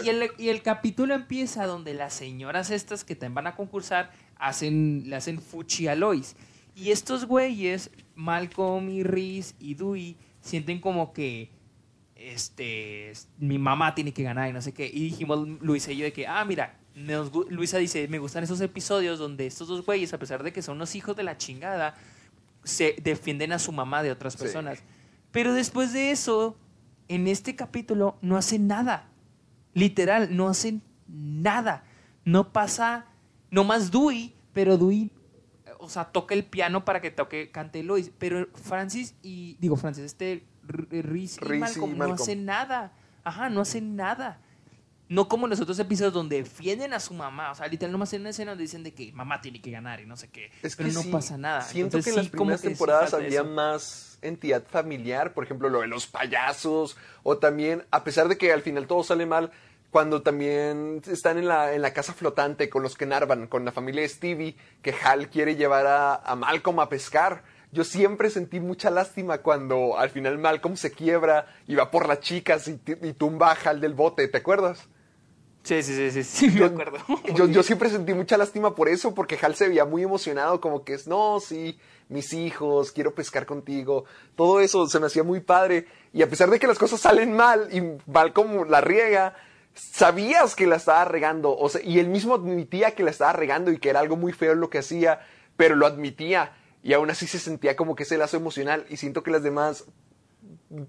y el, y el capítulo empieza donde las señoras estas que también van a concursar hacen, le hacen fuchi a Lois. Y estos güeyes, Malcolm y Reese y Dewey, sienten como que este mi mamá tiene que ganar y no sé qué. Y dijimos Luisa y yo de que, ah, mira, nos Luisa dice, me gustan esos episodios donde estos dos güeyes, a pesar de que son unos hijos de la chingada, se defienden a su mamá de otras Sí. personas. Pero después de eso, en este capítulo no hacen nada. Literal, no hacen nada. No pasa, no más Dewey, pero Dewey, o sea, toca el piano para que toque, cante Lois. Pero Francis y, digo Francis, este Reese y Reese y Malcolm no hacen nada. Ajá, no hacen nada. No como en los otros episodios donde defienden a su mamá. O sea, literal, nomás en una escena donde dicen de que mamá tiene que ganar y no sé qué. Es pero que no sí, pasa nada. Siento Entonces, que en las sí, primeras temporadas había eso. más entidad familiar, por ejemplo, lo de los payasos, o también, a pesar de que al final todo sale mal, cuando también están en la, en la casa flotante con los que narvan, con la familia de Stevie, que Hal quiere llevar a, a Malcolm a pescar. Yo siempre sentí mucha lástima cuando al final Malcolm se quiebra y va por las chicas y, tumba a Hal del bote, ¿te acuerdas? Sí, sí, sí, sí, sí, me Yo- acuerdo. Yo, yo siempre sentí mucha lástima por eso, porque Hal se veía muy emocionado, como que es, no, sí, mis hijos, quiero pescar contigo. Todo eso se me hacía muy padre. Y a pesar de que las cosas salen mal y Malcolm la riega, sabías que la estaba regando. O sea, y él mismo admitía que la estaba regando y que era algo muy feo lo que hacía, pero lo admitía. Y aún así se sentía como que ese lazo emocional. Y siento que las demás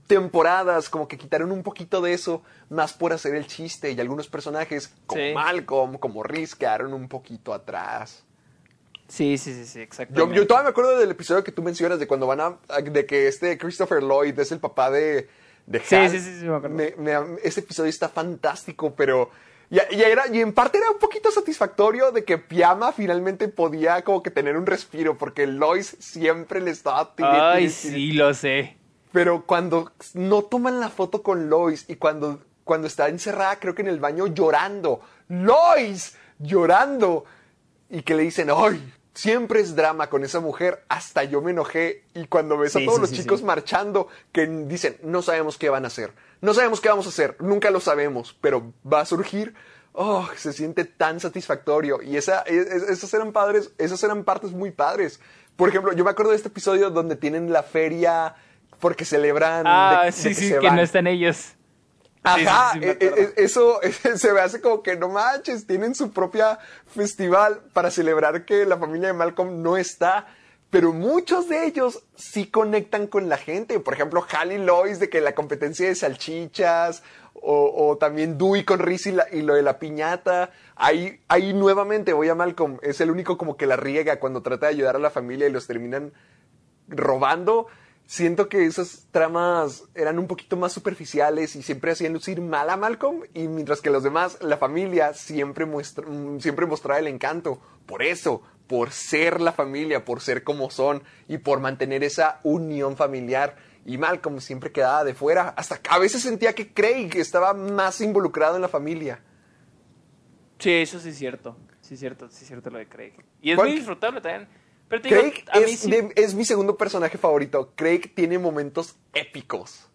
temporadas como que quitaron un poquito de eso más por hacer el chiste y algunos personajes como Sí. Malcolm, como Reese quedaron un poquito atrás. Sí, sí, sí, sí, Yo, exactamente. yo todavía me acuerdo del episodio que tú mencionas de cuando van a- de que este Christopher Lloyd es el papá de, de Sí, Hal. sí, sí, sí, me acuerdo. Me- me- ese episodio está fantástico, pero... Y, y era, y en parte era un poquito satisfactorio de que Piama finalmente podía como que tener un respiro, porque Lois siempre le estaba... tire, Ay, tire, tire. sí, lo sé. Pero cuando no toman la foto con Lois y cuando, cuando está encerrada, creo que en el baño llorando, Lois llorando, y que le dicen, ¡ay! Siempre es drama con esa mujer, hasta yo me enojé. Y cuando ves a todos sí, los sí, chicos marchando, que dicen, no sabemos qué van a hacer, no sabemos qué vamos a hacer, nunca lo sabemos, pero va a surgir. Oh, se siente tan satisfactorio. Y esa, es- es- esas eran padres, esas eran partes muy padres. Por ejemplo, yo me acuerdo de este episodio donde tienen la feria porque celebran. Ah, de sí, que sí, se que van. no están ellos. Ajá, Sí, sí, sí, me e- e- acuerdo. eso se me hace como que no manches, tienen su propia festival para celebrar que la familia de Malcolm no está, pero muchos de ellos sí conectan con la gente. Por ejemplo, Hal y Lois de que la competencia de salchichas, o, o también Dewey con Riz y, la- y lo de la piñata. Ahí, ahí nuevamente voy a Malcolm, es el único como que la riega cuando trata de ayudar a la familia y los terminan robando. Siento que esas tramas eran un poquito más superficiales y siempre hacían lucir mal a Malcolm, y mientras que los demás, la familia, siempre, muestra, siempre mostraba el encanto. Por eso, por ser la familia, por ser como son y por mantener esa unión familiar. Y Malcolm siempre quedaba de fuera. Hasta que a veces sentía que Craig estaba más involucrado en la familia. Sí, eso sí es cierto. Sí es cierto, sí es cierto lo de Craig. Y es ¿Cuál- muy disfrutable también. Pero te digo, Craig mí es, sí, de- es mi segundo personaje favorito. Craig tiene momentos épicos.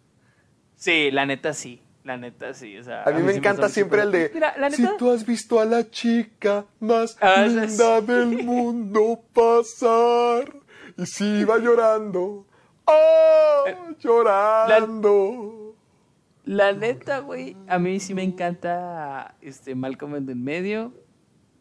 sí, la neta sí. La neta sí. O sea, A mí me sí encanta siempre el de Mira, la Si neta. tú has visto a la chica más Ah, linda del mundo pasar y si va llorando, oh, Eh, llorando. La neta, güey, a mí sí me encanta este Malcolm en el medio.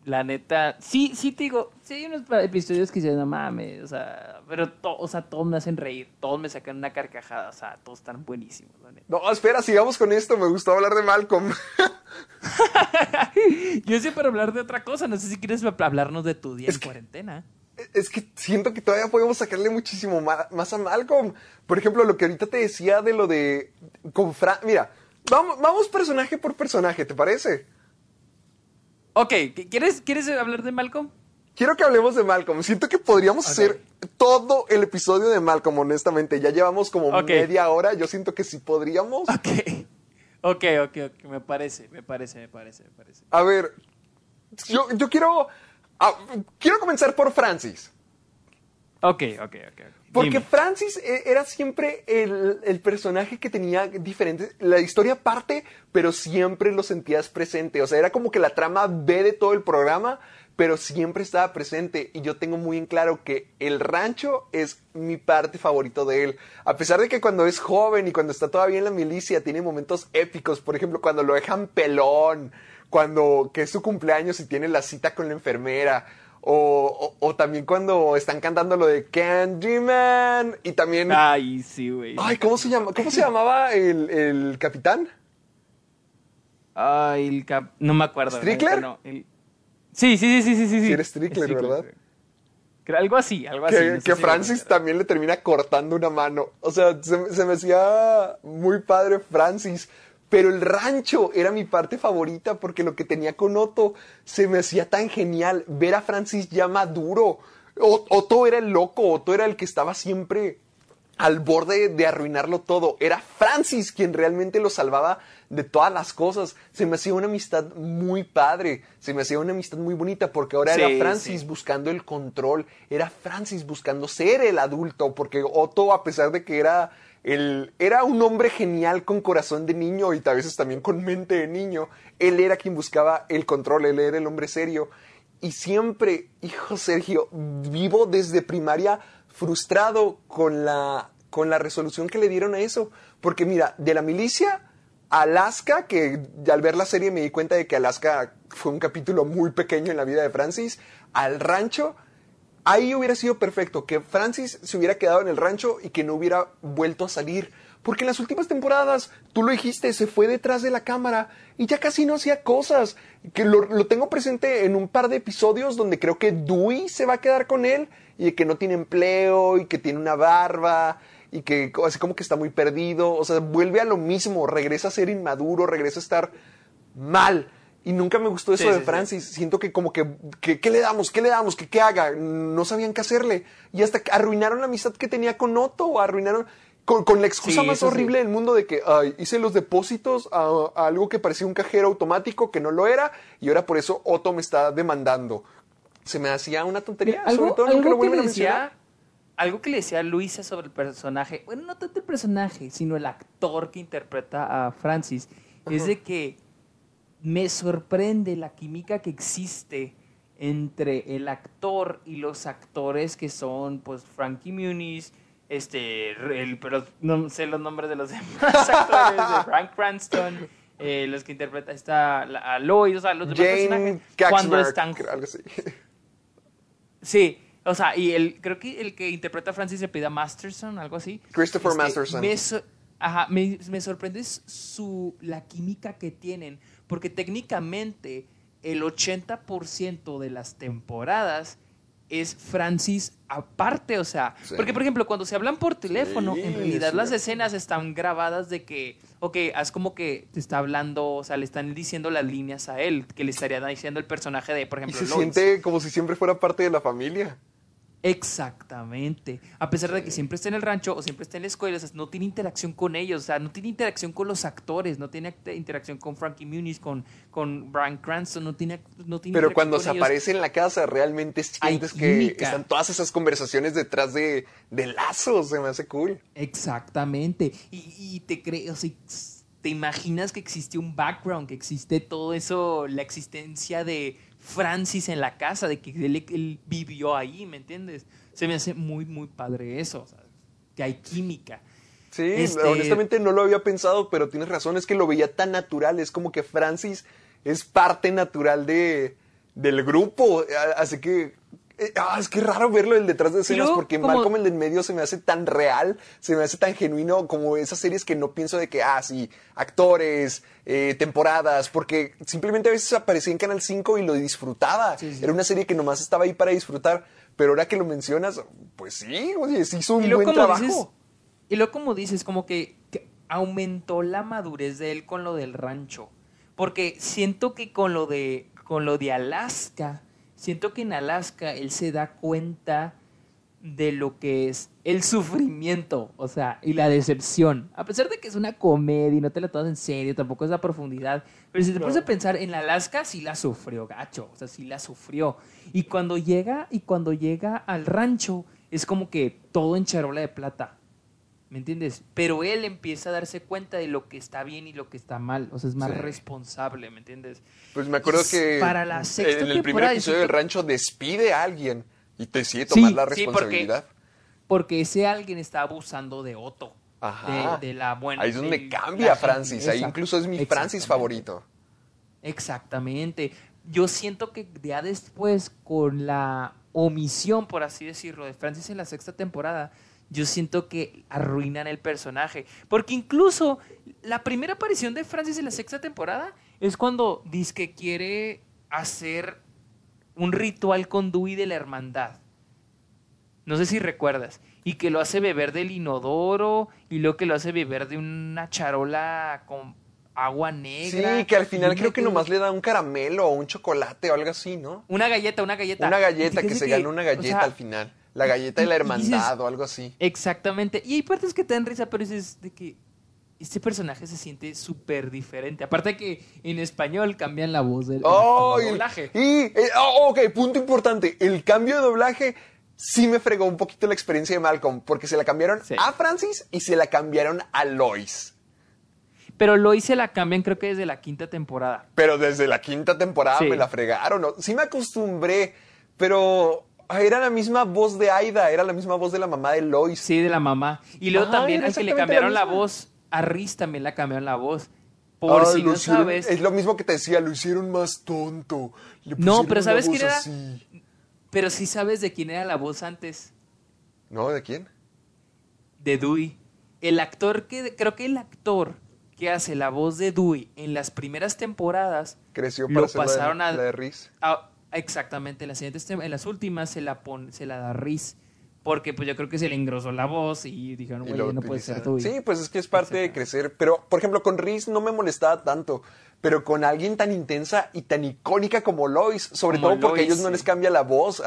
La neta, sí, sí te digo, sí hay unos episodios que dicen, no mames, o sea, pero to- o sea, todos me hacen reír, todos me sacan una carcajada, o sea, todos están buenísimos, la neta. No, espera, sigamos con esto. Me gustó hablar de Malcolm. Yo sé para hablar de otra cosa, no sé si quieres hablarnos de tu día Es en que- cuarentena. Es que siento que todavía podemos sacarle muchísimo más a Malcolm. Por ejemplo, lo que ahorita te decía de lo de... Con Fra- Mira, vamos, vamos personaje por personaje, ¿te parece? Ok, ¿qu- ¿quieres, ¿quieres hablar de Malcolm? Quiero que hablemos de Malcolm. Siento que podríamos hacer todo el episodio de Malcolm, honestamente. Ya llevamos como media hora. Yo siento que sí podríamos. Ok, ok, ok, ok, me parece, me parece, me parece, me parece. A ver, yo, yo quiero... ah, quiero comenzar por Francis. Ok, ok, ok. Porque Dime. Francis e- era siempre el, el personaje que tenía diferentes. La historia parte, pero siempre lo sentías presente. O sea, era como que la trama B de todo el programa, pero siempre estaba presente. Y yo tengo muy en claro que el rancho es mi parte favorito de él. A pesar de que cuando es joven y cuando está todavía en la milicia, tiene momentos épicos. Por ejemplo, cuando lo dejan pelón, cuando que es su cumpleaños y tiene la cita con la enfermera. O, o- o también cuando están cantando lo de Candyman. Y también. Ay, sí, güey. Ay, ¿cómo se llama? ¿Cómo se llamaba el, el capitán? Ay, el cap... No me acuerdo. ¿Strickler? no, el- Sí, sí, sí, sí, sí, sí. Eres Strickler, ¿verdad? Algo así, algo así. Que, no si- Francis también le termina cortando una mano. O sea, se, se me hacía muy padre Francis. Pero el rancho era mi parte favorita porque lo que tenía con Otto se me hacía tan genial. Ver a Francis ya maduro. Otto era el loco, Otto era el que estaba siempre al borde de arruinarlo todo. Era Francis quien realmente lo salvaba de todas las cosas. Se me hacía una amistad muy padre, se me hacía una amistad muy bonita porque ahora Sí, era Francis sí. buscando el control, era Francis buscando ser el adulto, porque Otto, a pesar de que era el, era un hombre genial con corazón de niño y a veces también con mente de niño, él era quien buscaba el control, él era el hombre serio. Y siempre, hijo Sergio, vivo desde primaria frustrado con la, con la resolución que le dieron a eso. Porque mira, de la milicia Alaska, que al ver la serie me di cuenta de que Alaska fue un capítulo muy pequeño en la vida de Francis, al rancho, ahí hubiera sido perfecto, que Francis se hubiera quedado en el rancho y que no hubiera vuelto a salir. Porque en las últimas temporadas, tú lo dijiste, se fue detrás de la cámara y ya casi no hacía cosas. Que lo, tengo presente en un par de episodios donde creo que Dewey se va a quedar con él y que no tiene empleo y que tiene una barba y que así como que está muy perdido, o sea, vuelve a lo mismo, regresa a ser inmaduro, regresa a estar mal. Y nunca me gustó eso Sí, de sí, sí. Francis. Siento que como que, que- ¿qué le damos? ¿Qué le damos? ¿Qué, qué haga? No sabían qué hacerle. Y hasta que arruinaron la amistad que tenía con Otto, arruinaron con, con la excusa Sí, más sí. horrible del mundo de que ay, hice los depósitos a, a algo que parecía un cajero automático que no lo era y ahora por eso Otto me está demandando. Se me hacía una tontería, Algo, sobre todo nunca algo lo que vuelven le a mencionar. decía, algo que le decía a Luisa sobre el personaje, bueno, no tanto el personaje, sino el actor que interpreta a Francis, es de que me sorprende la química que existe entre el actor y los actores que son, pues, Frankie Muniz, este, el, pero no sé los nombres de los demás actores, de Frank Cranston, eh, los que interpreta esta, la- a Lois, o sea, los demás Jane personajes, cuando están algo así. Sí, o sea, y el, creo que el que interpreta a Francis se pida Masterson, algo así. Christopher Masterson. Me, so- ajá, me, me sorprende su, la química que tienen, porque técnicamente el 80% de las temporadas es Francis aparte, o sea, Sí. porque por ejemplo, cuando se hablan por teléfono, Sí, en realidad las escenas están grabadas de que, ok, haz como que te está hablando, o sea, le están diciendo las líneas a él, que le estaría diciendo el personaje de, por Y ejemplo, se Lois. siente como si siempre fuera parte de la familia. Exactamente. A pesar de que siempre está en el rancho o siempre está en la escuela, o sea, no tiene interacción con ellos, o sea, no tiene interacción con los actores, no tiene interacción con Frankie Muniz, con, con Brian Cranston, no tiene, no tiene Pero cuando con se ellos. aparece en la casa, realmente sientes que están todas esas conversaciones detrás de, de lazos. Se me hace cool. Exactamente. Y, y te crees, o sea, te imaginas que existe un background, que existe todo eso, la existencia de Francis en la casa, de que él, él vivió ahí, ¿me entiendes? Se me hace muy, muy padre eso, o sea, que hay química. Sí, Este- honestamente no lo había pensado, pero tienes razón, es que lo veía tan natural, es como que Francis es parte natural de, del grupo, así que eh, ah, es que raro verlo el detrás de escenas luego, porque como- Malcolm el de en medio se me hace tan real, se me hace tan genuino como esas series que no pienso de que, ah, sí, actores, eh, temporadas, porque simplemente a veces aparecía en Canal 5 y lo disfrutaba, Sí, sí. era una serie que nomás estaba ahí para disfrutar, pero ahora que lo mencionas, pues sí, oye, sí hizo un luego, buen trabajo. dices, y luego, como dices, como que, que aumentó la madurez de él con lo del rancho. Porque siento que con lo de, con lo de Alaska, siento que en Alaska él se da cuenta de lo que es el sufrimiento, o sea, y la decepción. A pesar de que es una comedia y no te la tomas en serio, tampoco es la profundidad. Pero si te pones a pensar en Alaska, sí la sufrió, gacho, o sea, sí la sufrió. Y cuando llega, y cuando llega al rancho, es como que todo en charola de plata. ¿Me entiendes? Pero él empieza a darse cuenta de lo que está bien y lo que está mal. O sea, es más Sí. responsable, ¿me entiendes? Pues me acuerdo que para la sexta en el primer episodio del rancho despide a alguien y te decide Sí, tomar la sí, porque- responsabilidad. Porque ese alguien está abusando de Otto. Ajá. De, de la buena. Ahí es donde cambia Francis. gente. Ahí Exacto. incluso es mi Francis favorito. Exactamente. Yo siento que ya después, con la omisión, por así decirlo, de Francis en la sexta temporada, yo siento que arruinan el personaje. Porque incluso la primera aparición de Francis en la sexta temporada es cuando dice que quiere hacer un ritual con Dewey de la hermandad. No sé si recuerdas. Y que lo hace beber del inodoro y luego que lo hace beber de una charola con agua negra. Sí, que al final creo que nomás le da un caramelo o un chocolate o algo así, ¿no? Una galleta, una galleta. Una galleta, que se gana una o galleta sea, al final. La galleta de la y- y hermandad dices- o algo así. Exactamente. Y hay partes que te dan risa, pero dices de que este personaje se siente súper diferente. Aparte que en español cambian la voz del Oh, doblaje. y- eh, oh, ok, punto importante. El cambio de doblaje sí me fregó un poquito la experiencia de Malcolm, porque se la cambiaron Sí. a Francis y se la cambiaron a Lois. Pero Lois se la cambian creo que desde la quinta temporada. Pero desde la quinta temporada Sí. me la fregaron. ¿no? Sí me acostumbré, pero era la misma voz de Aida, era la misma voz de la mamá de Lois. Sí, de la mamá. Y luego Ajá, también al que le cambiaron la voz, a Riz también la cambiaron la voz. Por Ay, si lo no hicieron- sabes. Es lo mismo que te decía, lo hicieron más tonto. Le No, pero ¿sabes quién era? así. Pero sí sabes de quién era la voz antes. ¿No? ¿De quién? de Dewey. El actor que, creo que el actor que hace la voz de Dewey en las primeras temporadas Creció lo para la de- pasaron a, la de Riz. a- exactamente, en las siguientes en las últimas se la pon- se la da Riz, porque pues yo creo que se le engrosó la voz y dijeron, güey, no puede ser tú. Sí, pues es que es parte de crecer. Pero, por ejemplo, con Reese no me molestaba tanto. Pero con alguien tan intensa y tan icónica como Lois, sobre Como todo porque Lois, ellos no les cambia la voz.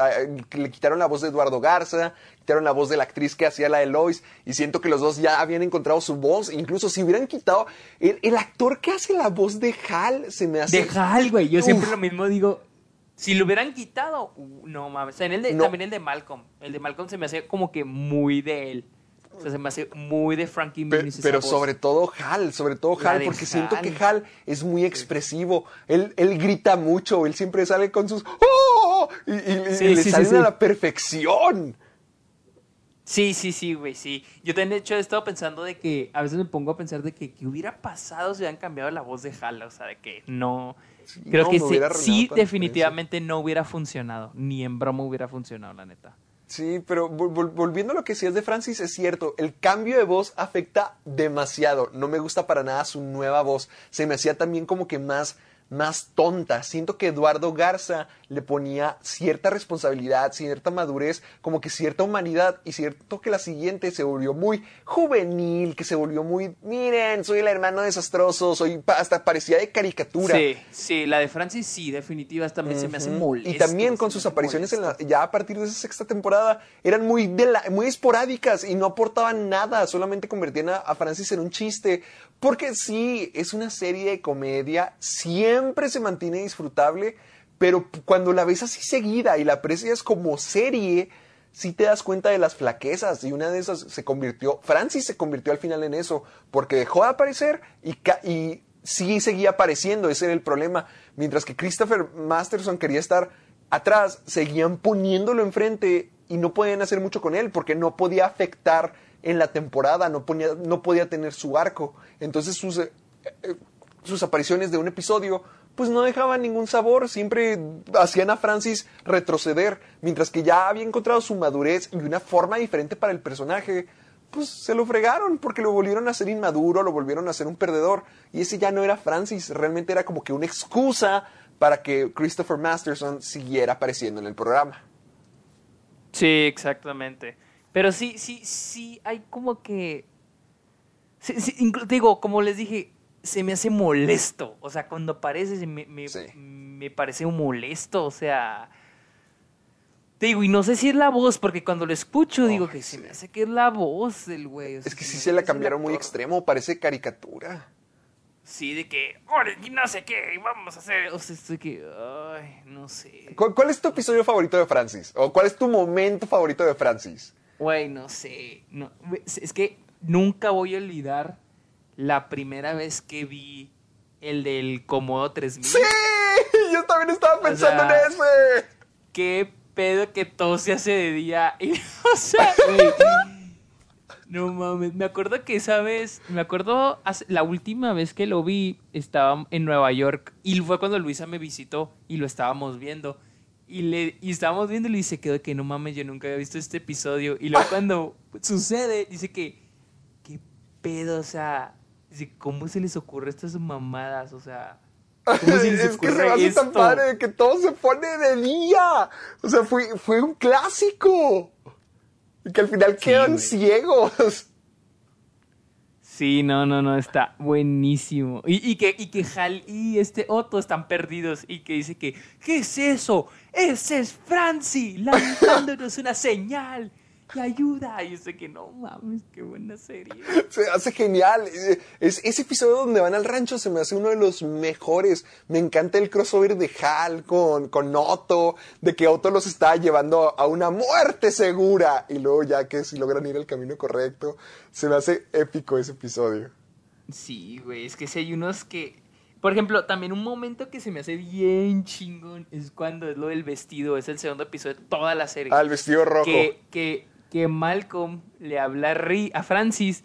Le quitaron la voz de Eduardo Garza, quitaron la voz de la actriz que hacía la de Lois. Y siento que los dos ya habían encontrado su voz. Incluso si hubieran quitado. El, el actor que hace la voz de Hal se me hace. De Hal, güey. Yo siempre lo mismo digo. Si lo hubieran quitado, uh, no mames. En el de, No. también el de Malcolm. El de Malcolm se me hace como que muy de él. O sea, se me hace muy de Frankie pero voz. sobre todo Hal, sobre todo Hal, porque siento que Hal es muy expresivo. Él, él grita mucho, él siempre sale con sus ¡Oh! y, y- y Sí, le salen sí. a la perfección. Sí, sí, sí, güey, sí. Yo también, de hecho, he estado pensando de que, a veces me pongo a pensar de que, ¿qué hubiera pasado si hubieran cambiado la voz de Hal? O sea, de que no... Creo no, que sí, definitivamente no hubiera funcionado. Ni en broma hubiera funcionado, la neta. Sí, pero vol- vol- volviendo a lo que decías de Francis, es cierto, el cambio de voz afecta demasiado. No me gusta para nada su nueva voz. Se me hacía también como que más, más tonta. Siento que Eduardo Garza le ponía cierta responsabilidad, cierta madurez, como que cierta humanidad, y cierto que la siguiente se volvió muy juvenil, que se volvió muy, miren, soy el hermano desastroso, soy hasta parecía de caricatura. Sí, sí, la de Francis sí, definitiva, también se me hace Ujú. molesto. Y también con sus apariciones en la, ya a partir de esa sexta temporada eran muy, de la- muy esporádicas y no aportaban nada, solamente convertían a, a Francis en un chiste. Porque sí, es una serie de comedia, siempre se mantiene disfrutable, pero cuando la ves así seguida y la aprecias como serie, sí te das cuenta de las flaquezas y una de esas se convirtió, Francis se convirtió al final en eso, porque dejó de aparecer y, y sí seguía apareciendo, ese era el problema. Mientras que Christopher Masterson quería estar atrás, seguían poniéndolo enfrente y no podían hacer mucho con él porque no podía afectar en la temporada, no, ponía- no podía tener su arco. Entonces sus, sus apariciones de un episodio pues no dejaban ningún sabor, siempre hacían a Francis retroceder, mientras que ya había encontrado su madurez y una forma diferente para el personaje, pues se lo fregaron porque lo volvieron a hacer inmaduro, lo volvieron a hacer un perdedor y ese ya no era Francis, realmente era como que una excusa para que Christopher Masterson siguiera apareciendo en el programa. Sí, exactamente. Pero sí, sí, sí, hay como que... Digo, como les dije, se me hace molesto. O sea, cuando aparece se me, me, Sí. me parece molesto. O sea... Te digo, y no sé si es la voz, porque cuando lo escucho digo que sí. se me hace que es la voz del güey. o sea, Es que sí se la cambiaron muy extremo, parece caricatura. Sí, de que, "Ore, y no sé qué, vamos a hacer... O sea, estoy que... Ay, no sé. ¿Cuál, cuál es tu episodio favorito de Francis? ¿O cuál es tu momento favorito de Francis? Güey, no sé. No, es que nunca voy a olvidar la primera vez que vi el del Comodo 3000. ¡Sí! Yo también estaba pensando sea, en ese. Qué pedo que todo se hace de día. Y, o sea, güey. No mames. Me acuerdo que esa vez, me acuerdo hace- la última vez que lo vi, estaba en Nueva York. Y fue cuando Luisa me visitó y lo estábamos viendo. Y, le, y estábamos viendo y se quedó que no mames, yo nunca había visto este episodio. Y luego cuando sucede, dice que, qué pedo, o sea, dice, ¿cómo se les ocurre estas mamadas? O sea, ¿cómo se les es que se me hace tan esto? padre que todo se pone de día. O sea, fue, fue un clásico. Y que al final quedan ciegos. Sí, no, no, no, está buenísimo. Y, y que, y que Hal y este Otto están perdidos y que dice que, ¿qué es eso? Ese es Franci lanzándonos una señal de ayuda. Y yo sé que no mames, qué buena serie. Se hace genial. Eh, Es, ese episodio donde van al rancho se me hace uno de los mejores. Me encanta el crossover de Hal con, con Otto, de que Otto los está llevando a una muerte segura. Y luego ya que si logran ir al camino correcto, se me hace épico ese episodio. Sí, güey, es que si hay unos que... Por ejemplo, también un momento que se me hace bien chingón es cuando es lo del vestido, es el segundo episodio de toda la serie. Al vestido rojo. que, que, que Malcolm le habla a, Ri- a Francis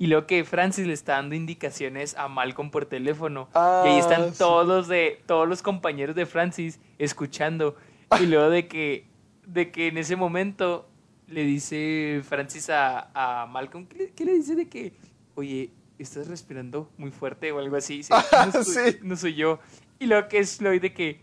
y luego que Francis le está dando indicaciones a Malcolm por teléfono. Ah, y ahí están sí. todos los de todos los compañeros de Francis escuchando. Y luego de que, de que en ese momento le dice Francis a, a Malcolm, ¿qué, le- qué le dice de que, oye, estás respirando muy fuerte o algo así? Dice, no, soy, Sí. no soy yo. Y luego que es lo de que,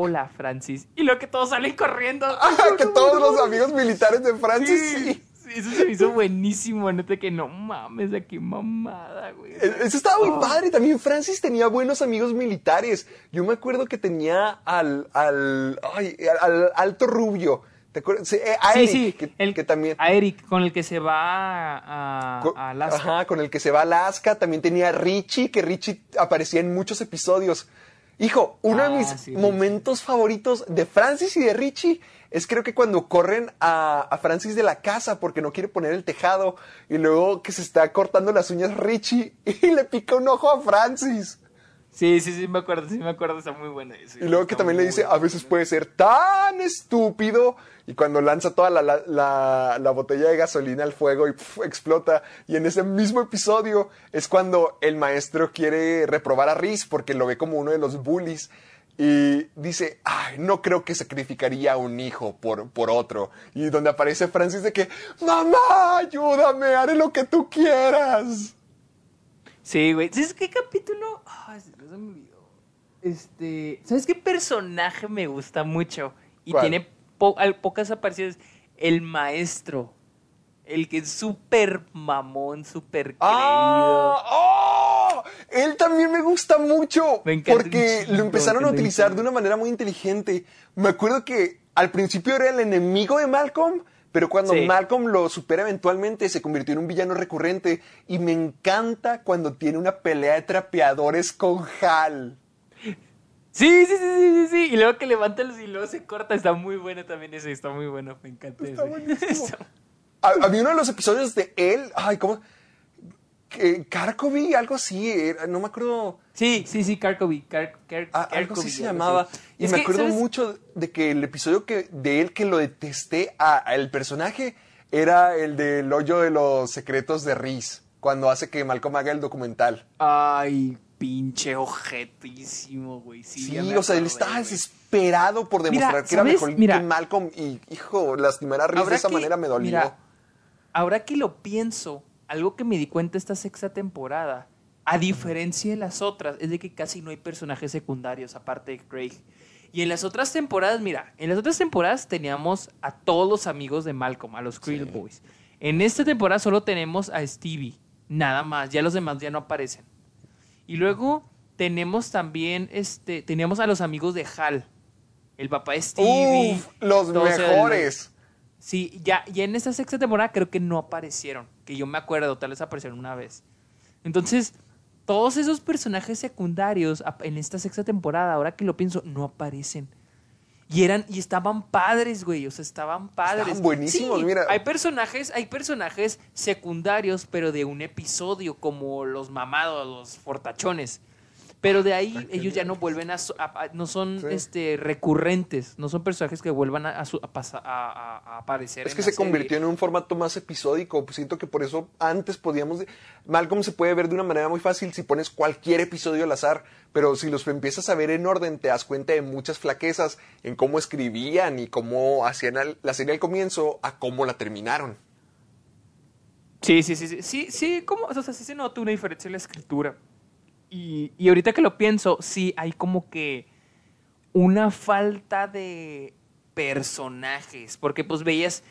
hola Francis. Y lo que todos salen corriendo. que todos los amigos militares de Francis, sí. sí. Eso se me hizo buenísimo, neta que no mames, a qué mamada, güey. E, Eso estaba muy Oh. padre. También Francis tenía buenos amigos militares. Yo me acuerdo que tenía al, al, ay, al, al alto rubio. ¿Te acuerdas? Sí, eh, a Sí, Eric, sí, que, el- que también. A Eric, con el que se va a, a Alaska. Ajá, con el que se va a Alaska. También tenía a Richie, que Richie aparecía en muchos episodios. Hijo, uno Ah, de mis sí, momentos favoritos de Francis y de Richie es creo que cuando corren a, a Francis de la casa porque no quiere poner el tejado y luego que se está cortando las uñas Richie y le pica un ojo a Francis. Sí, sí, sí, me acuerdo, sí, me acuerdo, está muy buena. eso, Y luego que también le dice, buena. a veces puede ser tan estúpido. Y cuando lanza toda la, la- la- la botella de gasolina al fuego y explota. Y en ese mismo episodio es cuando el maestro quiere reprobar a Riz porque lo ve como uno de los bullies. Y dice, ay, no creo que sacrificaría a un hijo por, por otro. Y donde aparece Francis de que, mamá, ayúdame, haré lo que tú quieras. Sí, güey. ¿Sabes qué capítulo? Ay, se me olvidó. Este. ¿Sabes qué personaje me gusta mucho? Y ¿Cuál? tiene po- pocas apariciones. El maestro. El que es súper mamón, súper creído. ¡Ah! ¡Oh! Él también me gusta mucho. Me encanta porque lo empezaron a utilizar de una manera muy inteligente. Me acuerdo que al principio era el enemigo de Malcolm, pero cuando Sí. Malcolm lo supera eventualmente se convirtió en un villano recurrente. Y me encanta cuando tiene una pelea de trapeadores con Hal. Sí, sí, sí, sí, sí, sí. Y luego que levanta los y luego se corta. Está muy bueno también ese. Está muy bueno. Me encanta Está ese. buenísimo. Había uno de los episodios de él, ay, ¿cómo? Carcovy, algo así, no me acuerdo. Sí, sí, sí, Car- Ah, algo así se llamaba. así. Y Es me que, acuerdo ¿sabes? mucho de que el episodio que, de él que lo detesté a, a el personaje era el del hoyo de los secretos de Reese, cuando hace que Malcolm haga el documental. Ay, pinche ojetísimo, güey. Sí, o sea, él estaba desesperado por Mira, demostrar que era mejor Mira. que Malcolm y, hijo, lastimar a Reese de esa que- manera me dolió. mira, ahora que lo pienso, algo que me di cuenta esta sexta temporada, a diferencia de las otras, es de que casi no hay personajes secundarios aparte de Craig. Y en las otras temporadas, mira, en las otras temporadas teníamos a todos los amigos de Malcolm, a los Creel Boys. En esta temporada solo tenemos a Stevie, nada más, ya los demás ya no aparecen. Y luego tenemos también, este, teníamos a los amigos de Hal, el papá de Stevie. Uf, los mejores. Sí, ya, ya en esta sexta temporada creo que no aparecieron. Que yo me acuerdo, tal vez aparecieron una vez. Entonces, todos esos personajes secundarios en esta sexta temporada, ahora que lo pienso, no aparecen. Y eran, y estaban padres, güey. O sea, estaban padres. Estaban buenísimos, Sí, mira. Hay personajes, hay personajes secundarios, pero de un episodio, como los mamados, los fortachones. Pero de ahí ellos ya no vuelven a, no son Sí. este recurrentes, no son personajes que vuelvan a, aparecer. Es que se serie. convirtió en un formato más episódico. Pues siento que por eso antes podíamos... Malcolm se puede ver de una manera muy fácil si pones cualquier episodio al azar, pero si los empiezas a ver en orden te das cuenta de muchas flaquezas en cómo escribían y cómo hacían al- la serie al comienzo a cómo la terminaron. Sí, sí, sí, sí, sí, sí, como, o sea, sí se nota una diferencia en la escritura. Y, y ahorita que lo pienso, sí hay como que una falta de personajes, porque pues veías,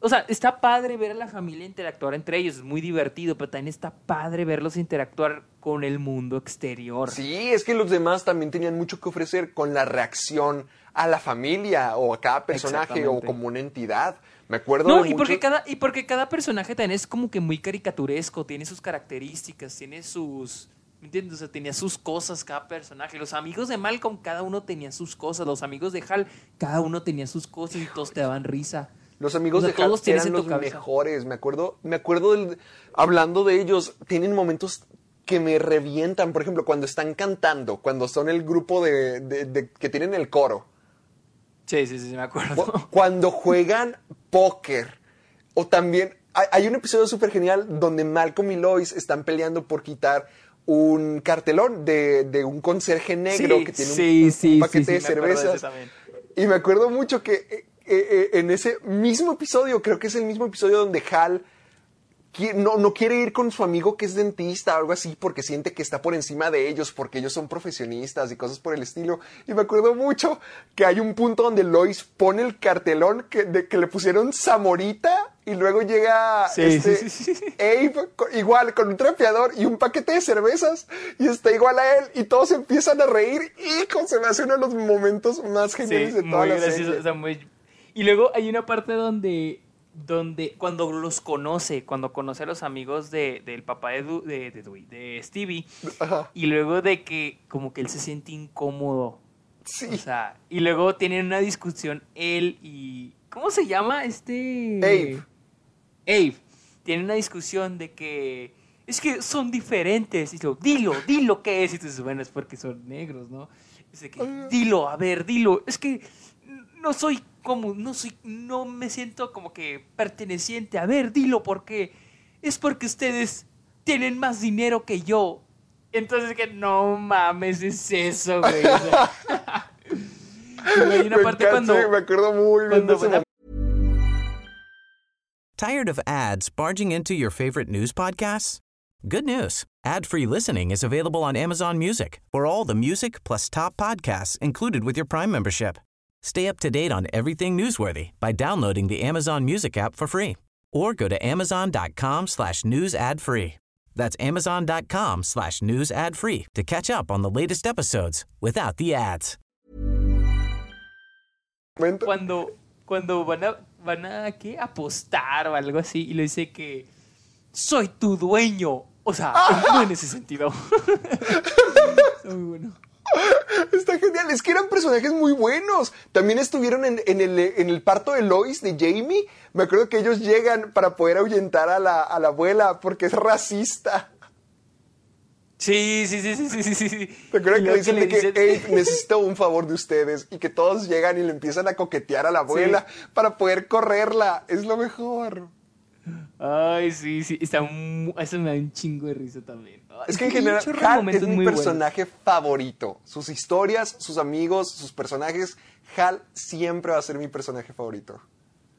o sea, está padre ver a la familia interactuar entre ellos, es muy divertido, pero también está padre verlos interactuar con el mundo exterior. Sí, es que los demás también tenían mucho que ofrecer con la reacción a la familia o a cada personaje o como una entidad. Me acuerdo No, de y porque, mucho- cada, y porque cada personaje también es como que muy caricaturesco, tiene sus características, tiene sus... ¿Me entiendes? O sea, tenía sus cosas cada personaje. Los amigos de Malcolm, cada uno tenía sus cosas. Los amigos de Hal, cada uno tenía sus cosas y todos te daban risa. Los amigos O sea, de Hal eran los cabeza. mejores. Me acuerdo, me acuerdo del, hablando de ellos, tienen momentos que me revientan. Por ejemplo, cuando están cantando, cuando son el grupo de, de- de- que tienen el coro, Sí, sí, sí, me acuerdo. Cu- cuando juegan póker, o también hay, hay un episodio súper genial donde Malcolm y Lois están peleando por quitar un cartelón de, de un conserje negro Sí, que tiene un- sí, un, sí, paquete de cervezas. Y me acuerdo mucho que eh, eh, en ese mismo episodio, creo que es el mismo episodio donde Hal no, no quiere ir con su amigo que es dentista o algo así porque siente que está por encima de ellos, porque ellos son profesionistas y cosas por el estilo. Y me acuerdo mucho que hay un punto donde Lois pone el cartelón que, de que le pusieron Zamorita y luego llega Sí, este, sí, sí, sí. Abe igual con un trapeador y un paquete de cervezas y está igual a él y todos empiezan a reír y se me hace uno de los momentos más geniales de toda muy la gracioso, serie. o sea, muy- Y luego hay una parte donde, donde cuando los conoce, cuando conoce a los amigos de, del papá de, Du- de, de, Dewey, de Stevie, Ajá. y luego de que como que él se siente incómodo. Sí. O sea, y luego tienen una discusión él y... ¿Cómo se llama este? Abe. Abe. Tienen una discusión de que... Es que son diferentes. Y yo, dilo, dilo qué es. Y tú dices, bueno, es porque son negros, ¿no? Dice que, dilo, a ver, dilo. Es que no soy como, no soy, no me siento como que perteneciente. A ver, dilo, porque es porque ustedes tienen más dinero que yo. Entonces que no mames, es eso, güey. O sea, y luego hay una Me parte encanta, cuando, me acuerdo muy bien de cuando ese Tired of ads barging into your favorite news podcasts? Good news. Ad-free listening is available on Amazon Music for all the music plus top podcasts included with your Prime membership. Stay up to date on everything newsworthy by downloading the Amazon Music app for free or go to amazon.com slash news ad free. That's amazon.com slash news ad free to catch up on the latest episodes without the ads. cuando, cuando van a, van a ¿qué? apostar o algo así y le dice que soy tu dueño. O sea, no ah. en ese sentido. Está muy bueno. Está genial, es que eran personajes muy buenos. También estuvieron en, en el, en el parto de Lois, de Jamie. Me acuerdo que ellos llegan para poder ahuyentar a la, a la abuela porque es racista. Sí, sí, sí, sí, sí, sí, sí. ¿Te acuerdas que dicen que dicen- "Ey, necesito un favor de ustedes? Y que todos llegan y le empiezan a coquetear a la abuela para poder correrla. Es lo mejor. Ay, sí, sí. Está Eso me da un chingo de risa también. Ay, Es que en general, Hal es mi personaje favorito. Sus historias, sus amigos, sus personajes. Hal siempre va a ser mi personaje favorito.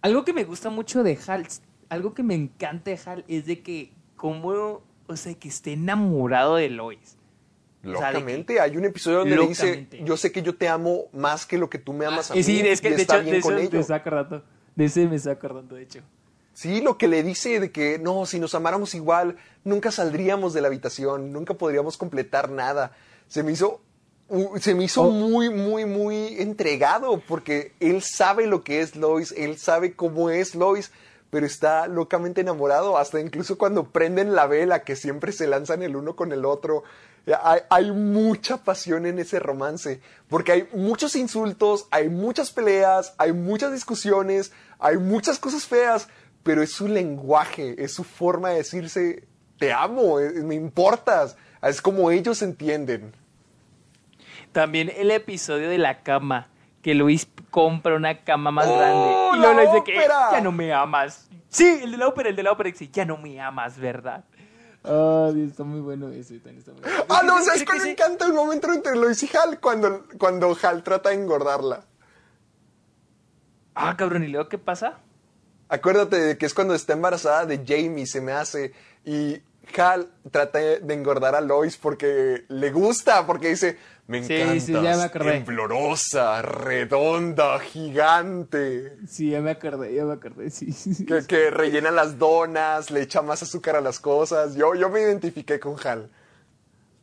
Algo que me gusta mucho de Hal, algo que me encanta de Hal es de que como, o sea, que esté enamorado de Lois. O sea, Locamente, hay un episodio donde le dice, yo sé que yo te amo más que lo que tú me amas a Eh, mí. sí, es que y de está hecho, bien de, con eso ello. me está acordando. De ese me está acordando, de hecho. Sí, lo que le dice de que no, si nos amáramos igual, nunca saldríamos de la habitación, nunca podríamos completar nada. Se me hizo, se me hizo Oh. muy, muy, muy entregado porque él sabe lo que es Lois, él sabe cómo es Lois, pero está locamente enamorado, hasta incluso cuando prenden la vela, que siempre se lanzan el uno con el otro. Hay, hay mucha pasión en ese romance, porque hay muchos insultos, hay muchas peleas, hay muchas discusiones, hay muchas cosas feas, pero es su lenguaje, es su forma de decirse, te amo, eh, me importas. Es como ellos entienden. También el episodio de la cama, que Luis compra una cama más ¡Oh, grande. Y la luego le dice que ópera! ya no me amas. Sí, el de la ópera, el de la ópera dice, ya no me amas, ¿verdad? Ay, está muy bueno ese, está muy bueno. Ah, no, Es que- ¿sabes es que cuál me encanta? El momento entre Lois y Hal, cuando, cuando Hal trata de engordarla. Ah, cabrón, ¿y luego qué pasa? Acuérdate de que es cuando está embarazada de Jamie, se me hace. Y Hal trata de engordar a Lois porque le gusta, porque dice, me Sí, encantas, sí, ya me acordé. temblorosa, redonda, gigante. Sí, ya me acordé, ya me acordé, sí. Que, que rellena las donas, le echa más azúcar a las cosas. Yo, yo me identifiqué con Hal.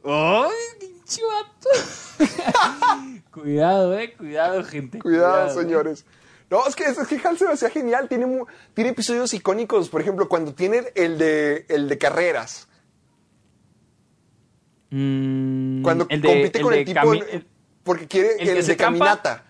¡Ay, pinche vato! cuidado, eh, cuidado, gente. Cuidado, eh. señores. No, es que, es que Hal se me hacía genial. Tiene, mu- tiene episodios icónicos. Por ejemplo, cuando tiene el de, el de carreras. Mm, Cuando el de- compite con de el tipo. cami- el- porque quiere el el, que de se caminata.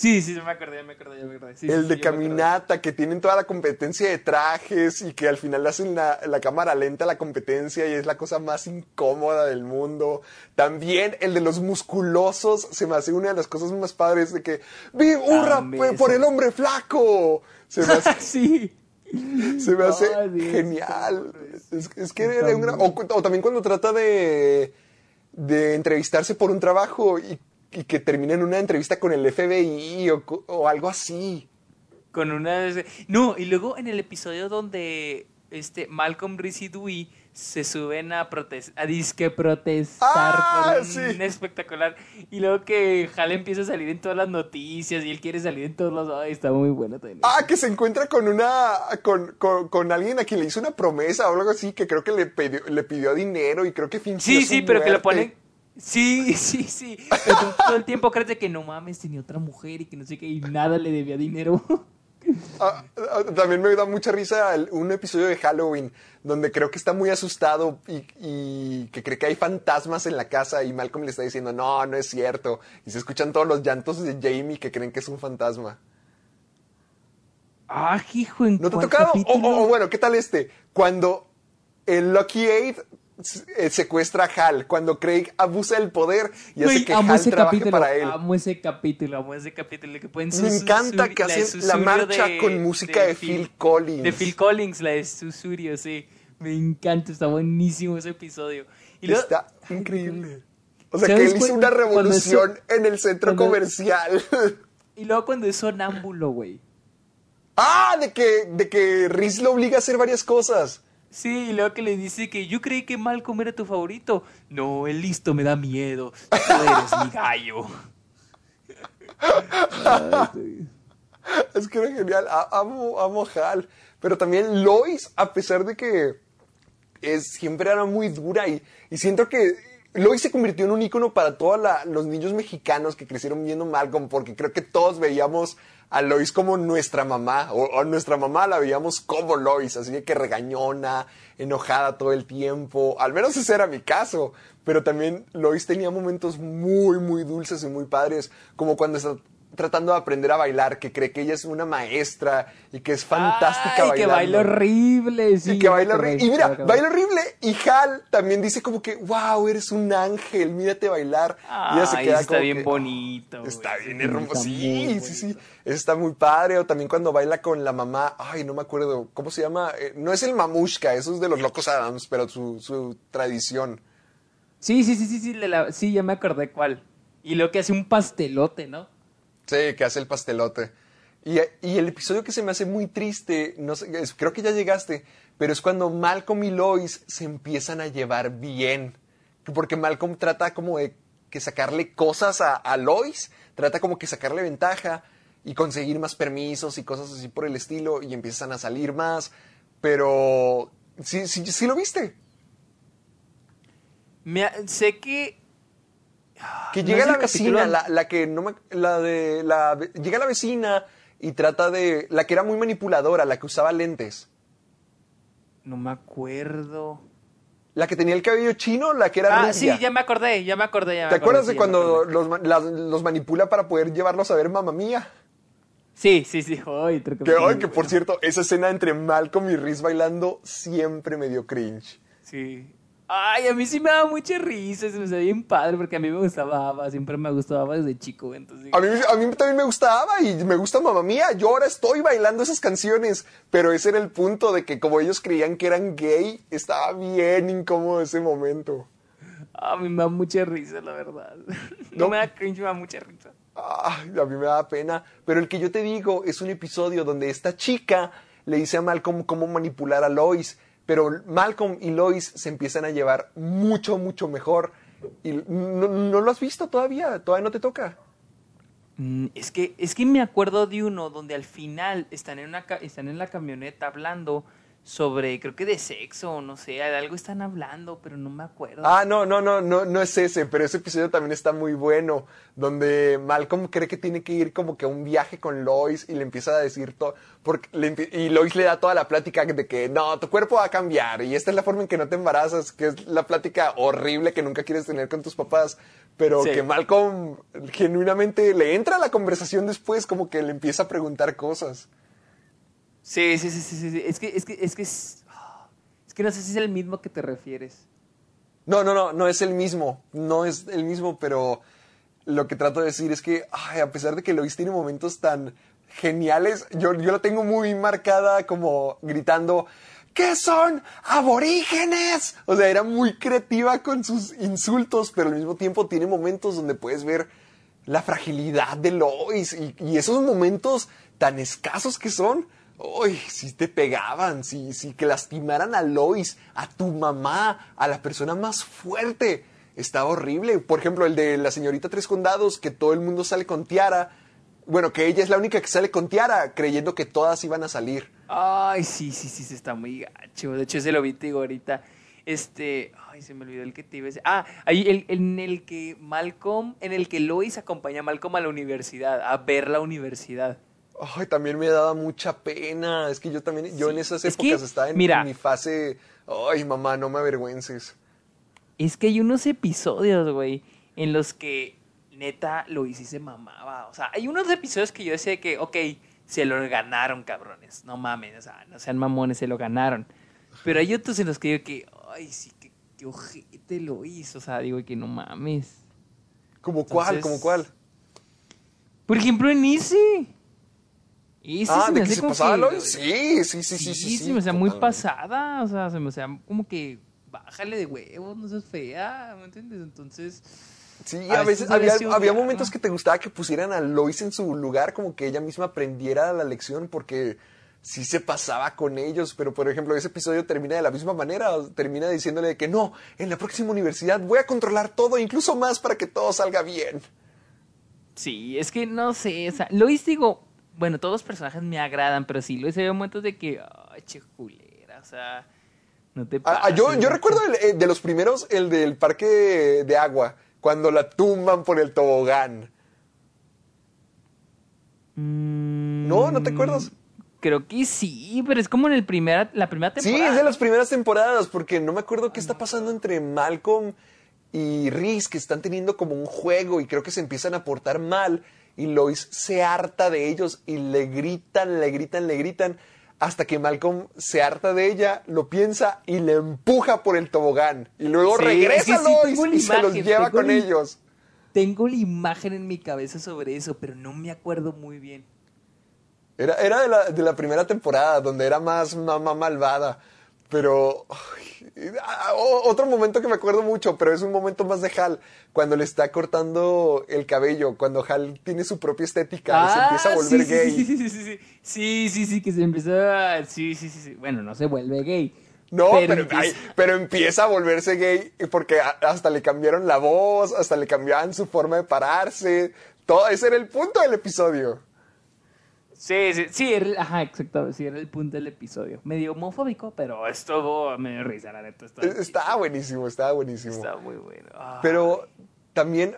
Sí, sí, me acordé, me acordé, me acordé. Sí, el sí, de caminata, que tienen toda la competencia de trajes y que al final hacen la, la cámara lenta a la competencia y es la cosa más incómoda del mundo. También el de los musculosos se me hace una de las cosas más padres de que ¡Vi, hurra pe- por el hombre flaco! Se me hace, sí. se me hace Dios, genial. Es, es que una- o también cuando trata de, de entrevistarse por un trabajo y, y que termina en una entrevista con el FBI o, algo así. Con una... No, y luego en el episodio donde este, Malcolm, Reese y Dewey se suben a, protes a disque protestar Ah, por un sí. espectacular. Y luego que Hal empieza a salir en todas las noticias y él quiere salir en todos los... Ay, está muy bueno también. Ah, que se encuentra con una. Con, con, con alguien a quien le hizo una promesa o algo así, que creo que le pidió, le pidió dinero y creo que fingió. sí, su sí, pero que lo ponen... Sí, sí, sí. Pero todo el tiempo crees de que no mames, tenía otra mujer y que no sé qué, y nada le debía dinero. Ah, ah, también me da mucha risa el- un episodio de Halloween donde creo que está muy asustado y, y que cree que hay fantasmas en la casa y Malcolm le está diciendo, no, no es cierto. Y se escuchan todos los llantos de Jamie que creen que es un fantasma. ah, hijo, ¿en ¿No te ha tocado? O, capítulo? o- o bueno, ¿qué tal este? Cuando el Lucky eh, secuestra a Hal, cuando Craig abusa del poder y hace que Hal trabaje capítulo, para él. amo ese capítulo, amo ese capítulo que pueden Me encanta que hacen la marcha con música de Phil Collins. De Phil Collins, la de Susurio, sí. Me encanta, está buenísimo ese episodio. Y luego, Está increíble. O sea, ¿Sabes que él hizo una revolución eso- en el centro cuando- comercial. y luego cuando es sonámbulo, güey. ah, de que, de que Riz lo obliga a hacer varias cosas. Sí, y luego que le dice que yo creí que Malcolm era tu favorito. No, el listo me da miedo. Tú eres mi gallo. Es que era genial. Amo, amo a Hal. Pero también Lois, a pesar de que es, siempre era muy dura y, y siento que Lois se convirtió en un ícono para todos los niños mexicanos que crecieron viendo Malcolm, porque creo que todos veíamos a Lois como nuestra mamá, o, nuestra mamá la veíamos como Lois, así de que regañona, enojada todo el tiempo, al menos ese era mi caso, pero también Lois tenía momentos muy, muy dulces y muy padres, como cuando tratando de aprender a bailar, que cree que ella es una maestra y que es fantástica Ay, bailando. que baila horrible. Sí, Y que baila horrible. Y mira, baila horrible. Y Hal también dice como que, wow, eres un ángel, mírate bailar. y ella se Ay, queda está como bien que, bonito. "Oh, güey. Está bien hermoso. Sí, bonito. sí, sí. Está muy padre. O también cuando baila con la mamá. Ay, no me acuerdo. ¿Cómo se llama? Eh, no es el mamushka, eso es de los locos Adams, pero su, su tradición. Sí, sí, sí, sí, sí, la- sí, ya me acordé cuál. Y lo que hace un pastelote, ¿no? Que hace el pastelote. Y, el episodio que se me hace muy triste, no sé, creo que ya llegaste, pero es cuando Malcolm y Lois se empiezan a llevar bien. Porque Malcolm trata como de que sacarle cosas a, Lois, trata como que sacarle ventaja y conseguir más permisos y cosas así por el estilo, y empiezan a salir más. Pero, sí, sí, lo viste. Sé que... Que ¿No llega es la vecina, la, la que no me, la de la llega la vecina y trata de la que era muy manipuladora, la que usaba lentes, No me acuerdo. la que tenía el cabello chino, la que era Ah, rubia. sí, ya me acordé, ya me acordé. Ya me ¿Te acordé, acuerdas sí, de cuando los, las- los manipula para poder llevarlos a ver mamá mía? Sí, sí, sí. Ay, Que, ay, que por cierto, esa escena entre Malcolm y Reese bailando siempre me dio cringe. Sí. Ay, a mí sí me daba mucha risa, se me hacía bien padre, porque a mí me gustaba Ava, siempre me gustaba desde chico, entonces... A mí, a mí también me gustaba y me gusta mamá mía. Yo ahora estoy bailando esas canciones, pero ese era el punto de que como ellos creían que eran gay, estaba bien incómodo ese momento. A mí me da mucha risa, la verdad. No, No. me da cringe, me da mucha risa. A mí me da pena. Pero el que yo te digo es un episodio donde esta chica le dice a Malcolm cómo manipular a Lois. Pero Malcolm y Lois se empiezan a llevar mucho, mucho mejor. Y no, no lo has visto todavía, todavía no te toca. Mm, Es que, es que me acuerdo de uno donde al final están en, una, están en la camioneta hablando sobre, creo que de sexo no sé, de algo están hablando, pero no me acuerdo. Ah, no, no, no, no, no es ese, pero ese episodio también está muy bueno, donde Malcolm cree que tiene que ir como que a un viaje con Lois y le empieza a decir todo, y Lois le da toda la plática de que no, tu cuerpo va a cambiar y esta es la forma en que no te embarazas, que es la plática horrible que nunca quieres tener con tus papás, pero Sí. que Malcolm genuinamente le entra a la conversación después, como que le empieza a preguntar cosas. Sí, sí, sí, sí, sí. Es que, es que, es que es, es que no sé si es el mismo que te refieres. No, no, no, no es el mismo. No es el mismo, pero lo que trato de decir es que, ay, a pesar de que Lois tiene momentos tan geniales, yo, yo la tengo muy marcada como gritando, ¿qué son aborígenes? O sea, era muy creativa con sus insultos, pero al mismo tiempo tiene momentos donde puedes ver la fragilidad de Lois y esos momentos tan escasos que son. Uy, si te pegaban, si, si que lastimaran a Lois, a tu mamá, a la persona más fuerte. Estaba horrible. Por ejemplo, el de la señorita Tres Condados, que todo el mundo sale con tiara. Bueno, que ella es la única que sale con tiara, creyendo que todas iban a salir. Ay, sí, sí, sí, sí, está muy gacho. De hecho, ese lo vi, te digo, ahorita. Este, ay, se me olvidó el que te iba a decir. Ah, ahí en el que Malcolm, en el que Lois acompaña a Malcolm a la universidad, a ver la universidad. Ay, también me daba mucha pena. Es que yo también, yo en esas es que, épocas estaba en, mira. en mi fase. Ay, mamá, no me avergüences. Es que hay unos episodios, güey, en los que neta Lois sí se mamaba. O sea, hay unos episodios que yo decía que, ok, se lo ganaron, cabrones. No mames, o sea, no sean mamones, se lo ganaron. Pero hay otros en los que digo que, ay, sí, que, que ojete lo hizo. O sea, digo que no mames. ¿Como cuál? ¿Como cuál? Por ejemplo, en ese. Ese ah, se ¿de me que se pasaba que- Lois? Sí, sí, sí, sí, Sí, sí. sí, se me hacía muy pasada. O sea, se me hacía como que bájale de huevos, no seas fea, ¿me entiendes? Entonces. Sí, A a veces había, momentos que te gustaba que pusieran a Lois en su lugar, como que ella misma aprendiera la lección, porque sí se pasaba con ellos, pero por ejemplo, ese episodio termina de la misma manera, termina diciéndole que no, en la próxima universidad voy a controlar todo, incluso más para que todo salga bien. Sí, es que no sé, o sea, Lois digo, bueno, todos los personajes me agradan, pero sí, Lois había momentos de que, ay, che culera, o sea, no te Ah, ah, yo, pases, yo ¿no? recuerdo el, eh, de los primeros, el del parque de agua, cuando la tumban por el tobogán. Mm, ¿No? ¿No te acuerdas? Creo que sí, pero es como en el primera, la primera Sí, temporada. es de las primeras temporadas, porque no me acuerdo qué está pasando entre Malcolm y Reese, que están teniendo como un juego y creo que se empiezan a portar mal y Lois se harta de ellos y le gritan, le gritan, le gritan, hasta que Malcolm se harta de ella, lo piensa y le empuja por el tobogán. Y luego Sí, regresa es que sí Lois y se los lleva con ellos. Tengo la imagen en mi cabeza sobre eso, pero no me acuerdo muy bien. Era, era de, la, de la primera temporada, donde era más mamá malvada. Pero. ay, ah, otro momento que me acuerdo mucho, pero es un momento más de Hal, cuando le está cortando el cabello, cuando Hal tiene su propia estética y se empieza a volver Ah, sí, gay. Sí, sí, sí, sí, sí, sí, sí, sí, que se empieza a... Sí, sí, sí, sí. Bueno, no se vuelve gay. No, pero, empieza- ay, pero empieza a volverse gay porque hasta le cambiaron la voz, hasta le cambiaban su forma de pararse. Todo ese era el punto del episodio. Sí, sí, sí, era, ajá, exacto, sí, era el punto del episodio. Medio homofóbico, pero esto me dio risa, la neta. Está, Estaba buenísimo, estaba buenísimo. está muy bueno. Pero también,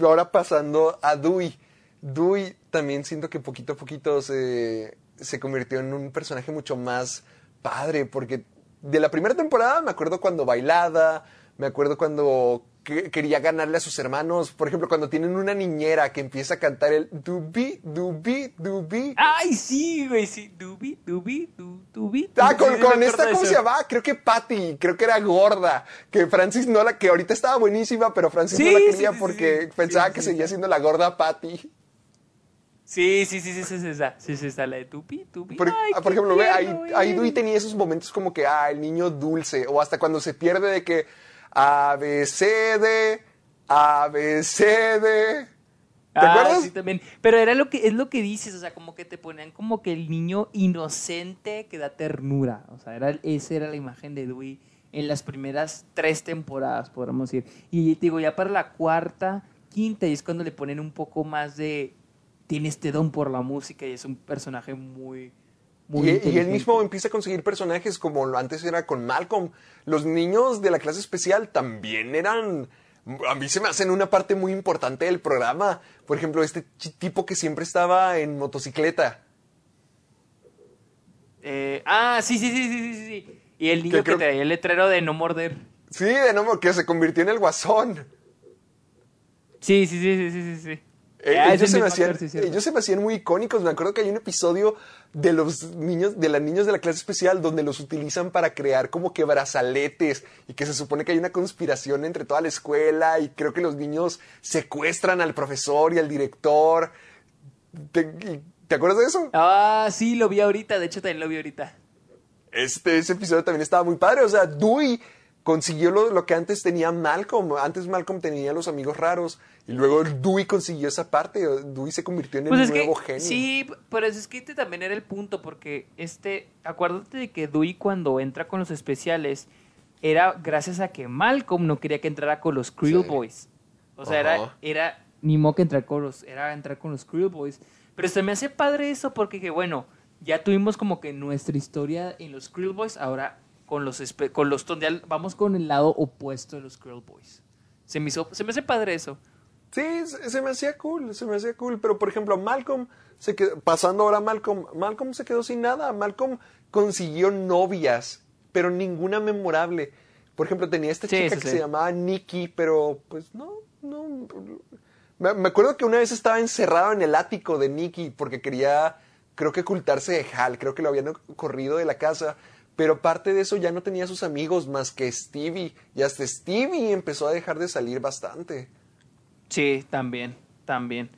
ahora pasando a Dewey. Dewey también siento que poquito a poquito se, se convirtió en un personaje mucho más padre, porque de la primera temporada me acuerdo cuando bailaba, me acuerdo cuando que- quería ganarle a sus hermanos, por ejemplo, cuando tienen una niñera que empieza a cantar el dubi, dubi, dubi. Ay, sí, güey, sí. Dubi, dubi, du, dubi. Ah, dubi, con, sí, con me esta, ¿cómo se llamaba? Creo que Patty, creo que era gorda. Que Francis no la, que ahorita estaba buenísima, pero Francis Sí, no la quería sí, sí, porque sí. pensaba Sí, que sí, seguía sí. siendo la gorda Patty. Sí, sí, sí, sí, sí, sí, esa. Sí, sí, está la de Tupi, Tupi. Por, Ay, ah, por ejemplo, ve, ahí, ahí. Dewey tenía esos momentos como que, ah, el niño dulce, o hasta cuando se pierde de que A, B, C, D, A, B, C, D. ¿Te ah, acuerdas? Sí, también. Pero era lo que, es lo que dices, o sea, como que te ponían como que el niño inocente que da ternura. O sea, era, esa era la imagen de Dewey en las primeras tres temporadas, podríamos decir. Y te digo, ya para la cuarta, quinta, y es cuando le ponen un poco más de. Tiene este don por la música y es un personaje muy. Muy Y, y él mismo empieza a conseguir personajes como lo antes era con Malcolm. Los niños de la clase especial también eran. A mí se me hacen una parte muy importante del programa. Por ejemplo, este tipo que siempre estaba en motocicleta. Eh, ah, sí, sí, sí, sí, sí, sí. Y el niño que, creo- traía el letrero de no morder. Sí, de nuevo, que se convirtió en el guasón. Sí, sí, sí, sí, sí, sí. Eh, Ah, es ellos, el se me hacían, sí, ellos se me hacían muy icónicos. Me acuerdo que hay un episodio de los niños, de las niños de la clase especial, donde los utilizan para crear como que brazaletes y que se supone que hay una conspiración entre toda la escuela y creo que los niños secuestran al profesor y al director. ¿Te, ¿te acuerdas de eso? Ah, sí, lo vi ahorita. De hecho, también lo vi ahorita. Este, ese episodio también estaba muy padre. O sea, Dewey consiguió lo, lo que antes tenía Malcolm. Antes Malcolm tenía los amigos raros y luego Dewey consiguió esa parte. Dewey se convirtió en Pues el nuevo que, genio. sí, pero es que este también era el punto, porque este, acuérdate de que Dewey cuando entra con los especiales, era gracias a que Malcolm no quería que entrara con los Creel Sí. Boys. O sea, era, era ni modo que entrar con los, era entrar con los Creel Boys. Pero se me hace padre eso porque, que, bueno, ya tuvimos como que nuestra historia en los Creel Boys, ahora con los, con los, donde al- vamos con el lado opuesto de los Creel Boys. Se me, hizo, se me hace padre eso. Sí, se, se me hacía cool, se me hacía cool. Pero, por ejemplo, Malcolm, se quedó, pasando ahora a Malcolm, Malcolm se quedó sin nada. Malcolm consiguió novias, pero ninguna memorable. Por ejemplo, tenía esta Sí, chica que sí. se llamaba Nikki, pero pues no, no. Me, me acuerdo que una vez estaba encerrado en el ático de Nikki porque quería, creo que ocultarse de Hal, creo que lo habían corrido de la casa. Pero aparte de eso ya no tenía sus amigos más que Stevie. Y hasta Stevie empezó a dejar de salir bastante. Sí, también, también.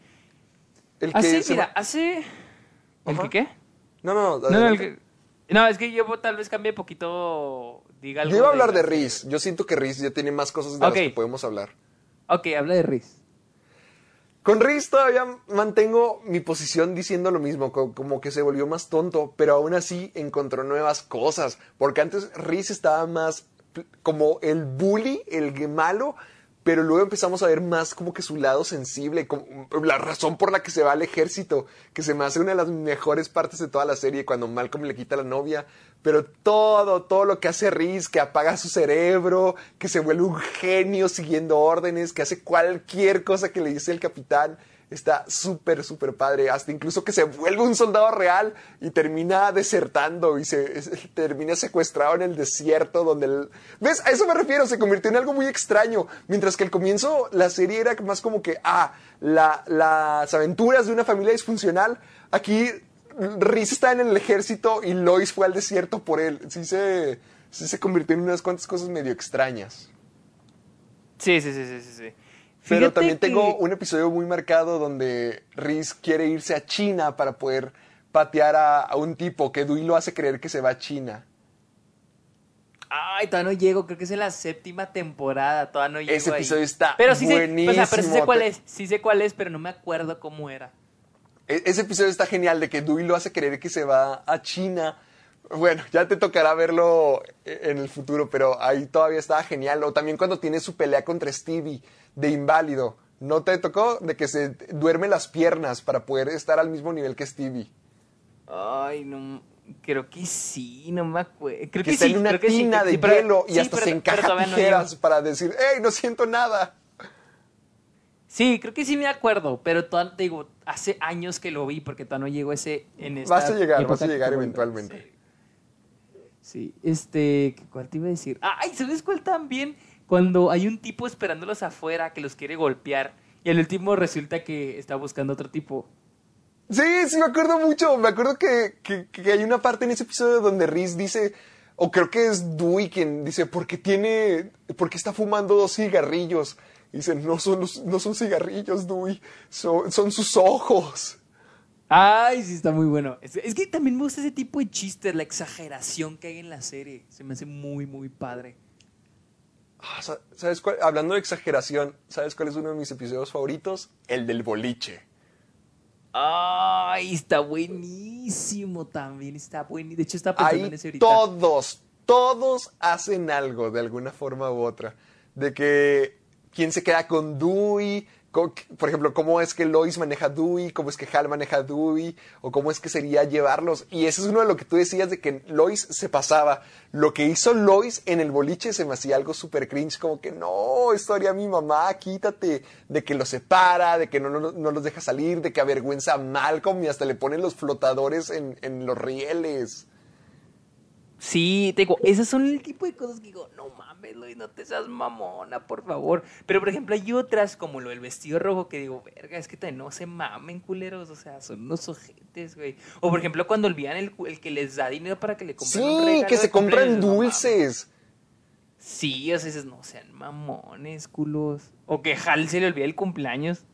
El que Hace, se mira, va- hace... ¿El que qué? No, no, no. No, no, el adelante. que- no, es que yo tal vez cambie poquito, diga algo Yo iba a hablar de la- Riz. Yo siento que Riz ya tiene más cosas de las que podemos hablar. Ok, habla de Riz. Con Riz todavía mantengo mi posición diciendo lo mismo, co- como que se volvió más tonto, pero aún así encontró nuevas cosas. Porque antes Riz estaba más como el bully, el malo, pero luego empezamos a ver más como que su lado sensible, como la razón por la que se va al ejército, que se me hace una de las mejores partes de toda la serie cuando Malcolm le quita la novia. Pero todo, todo lo que hace Riz, que apaga su cerebro, que se vuelve un genio siguiendo órdenes, que hace cualquier cosa que le dice el capitán, está súper, súper padre. Hasta incluso que se vuelve un soldado real y termina desertando y se termina secuestrado en el desierto donde... el- ¿Ves? A eso me refiero, se convirtió en algo muy extraño. Mientras que al comienzo la serie era más como que, ah, la- las aventuras de una familia disfuncional. Aquí Riz está en el ejército y Lois fue al desierto por él. Sí se, sí se convirtió en unas cuantas cosas medio extrañas. Sí, sí, sí, sí, sí. Pero Fíjate también que- tengo un episodio muy marcado donde Riz quiere irse a China para poder patear a, a un tipo que Dewey lo hace creer que se va a China. Ay, todavía no llego, creo que es en la séptima temporada, todavía no llego Ese ahí. episodio está pero sí Sé, o sea, pero sí sé buenísimo. cuál es, sí sé cuál es, pero no me acuerdo cómo era. E- Ese episodio está genial de que Dewey lo hace creer que se va a China. Bueno, ya te tocará verlo e- en el futuro, pero ahí todavía estaba genial. O también cuando tiene su pelea contra Stevie de inválido. ¿No te tocó? De que se duerme las piernas para poder estar al mismo nivel que Stevie. Ay, no, creo que sí, no me acuerdo. Creo que, que, está sí, en una sí, tina de sí, pero- hielo y sí, hasta pero- se encaja no tijeras para decir, ¡Ey, no siento nada! Sí, creo que sí me acuerdo, pero todavía te digo, hace años que lo vi porque todavía no llegó ese en esta Vas a llegar, vas a llegar eventualmente. Sí, este, ¿qué- ¿cuál te iba a decir? Ay, ¿sabes cuál también? Cuando hay un tipo esperándolos afuera que los quiere golpear y al último resulta que está buscando otro tipo. Sí, sí, me acuerdo mucho. Me acuerdo que, que- que hay una parte en ese episodio donde Riz dice, o creo que es Dewey quien dice, ¿por qué tiene, por qué está fumando dos cigarrillos? Y dice, no son, los- no son cigarrillos, Dewey, son, son sus ojos. Ay, sí, está muy bueno. Es, es que también me gusta ese tipo de chistes, la exageración que hay en la serie. Se me hace muy, muy padre. Ah, sa- ¿Sabes cuál? Hablando de exageración, ¿sabes cuál es uno de mis episodios favoritos? El del boliche. Ay, está buenísimo también, está buenísimo. De hecho, está pensando en Ahí ese ahorita. todos, todos hacen algo de alguna forma u otra. De que quién se queda con Dewey, por ejemplo, cómo es que Lois maneja Dewey, cómo es que Hal maneja a Dewey, o cómo es que sería llevarlos. Y eso es uno de lo que tú decías de que Lois se pasaba. Lo que hizo Lois en el boliche se me hacía algo súper cringe, como que no, esto haría mi mamá, quítate, de que los separa, de que no, no, los deja salir, de que avergüenza a Malcolm y hasta le ponen los flotadores en, los rieles. Sí, te digo, esas son el tipo de cosas que digo, no mames, Luis, no te seas mamona, por favor. Pero, por ejemplo, hay otras, como lo del vestido rojo, que digo, verga, es que también no se mamen, culeros, o sea, son unos ojetes, güey. O, por ejemplo, cuando olvidan el, el que les da dinero para que le compren un Sí, regalo que se compran no dulces. Sí, o sea, dices, no sean mamones, culos. O que Hal se le olvida el cumpleaños.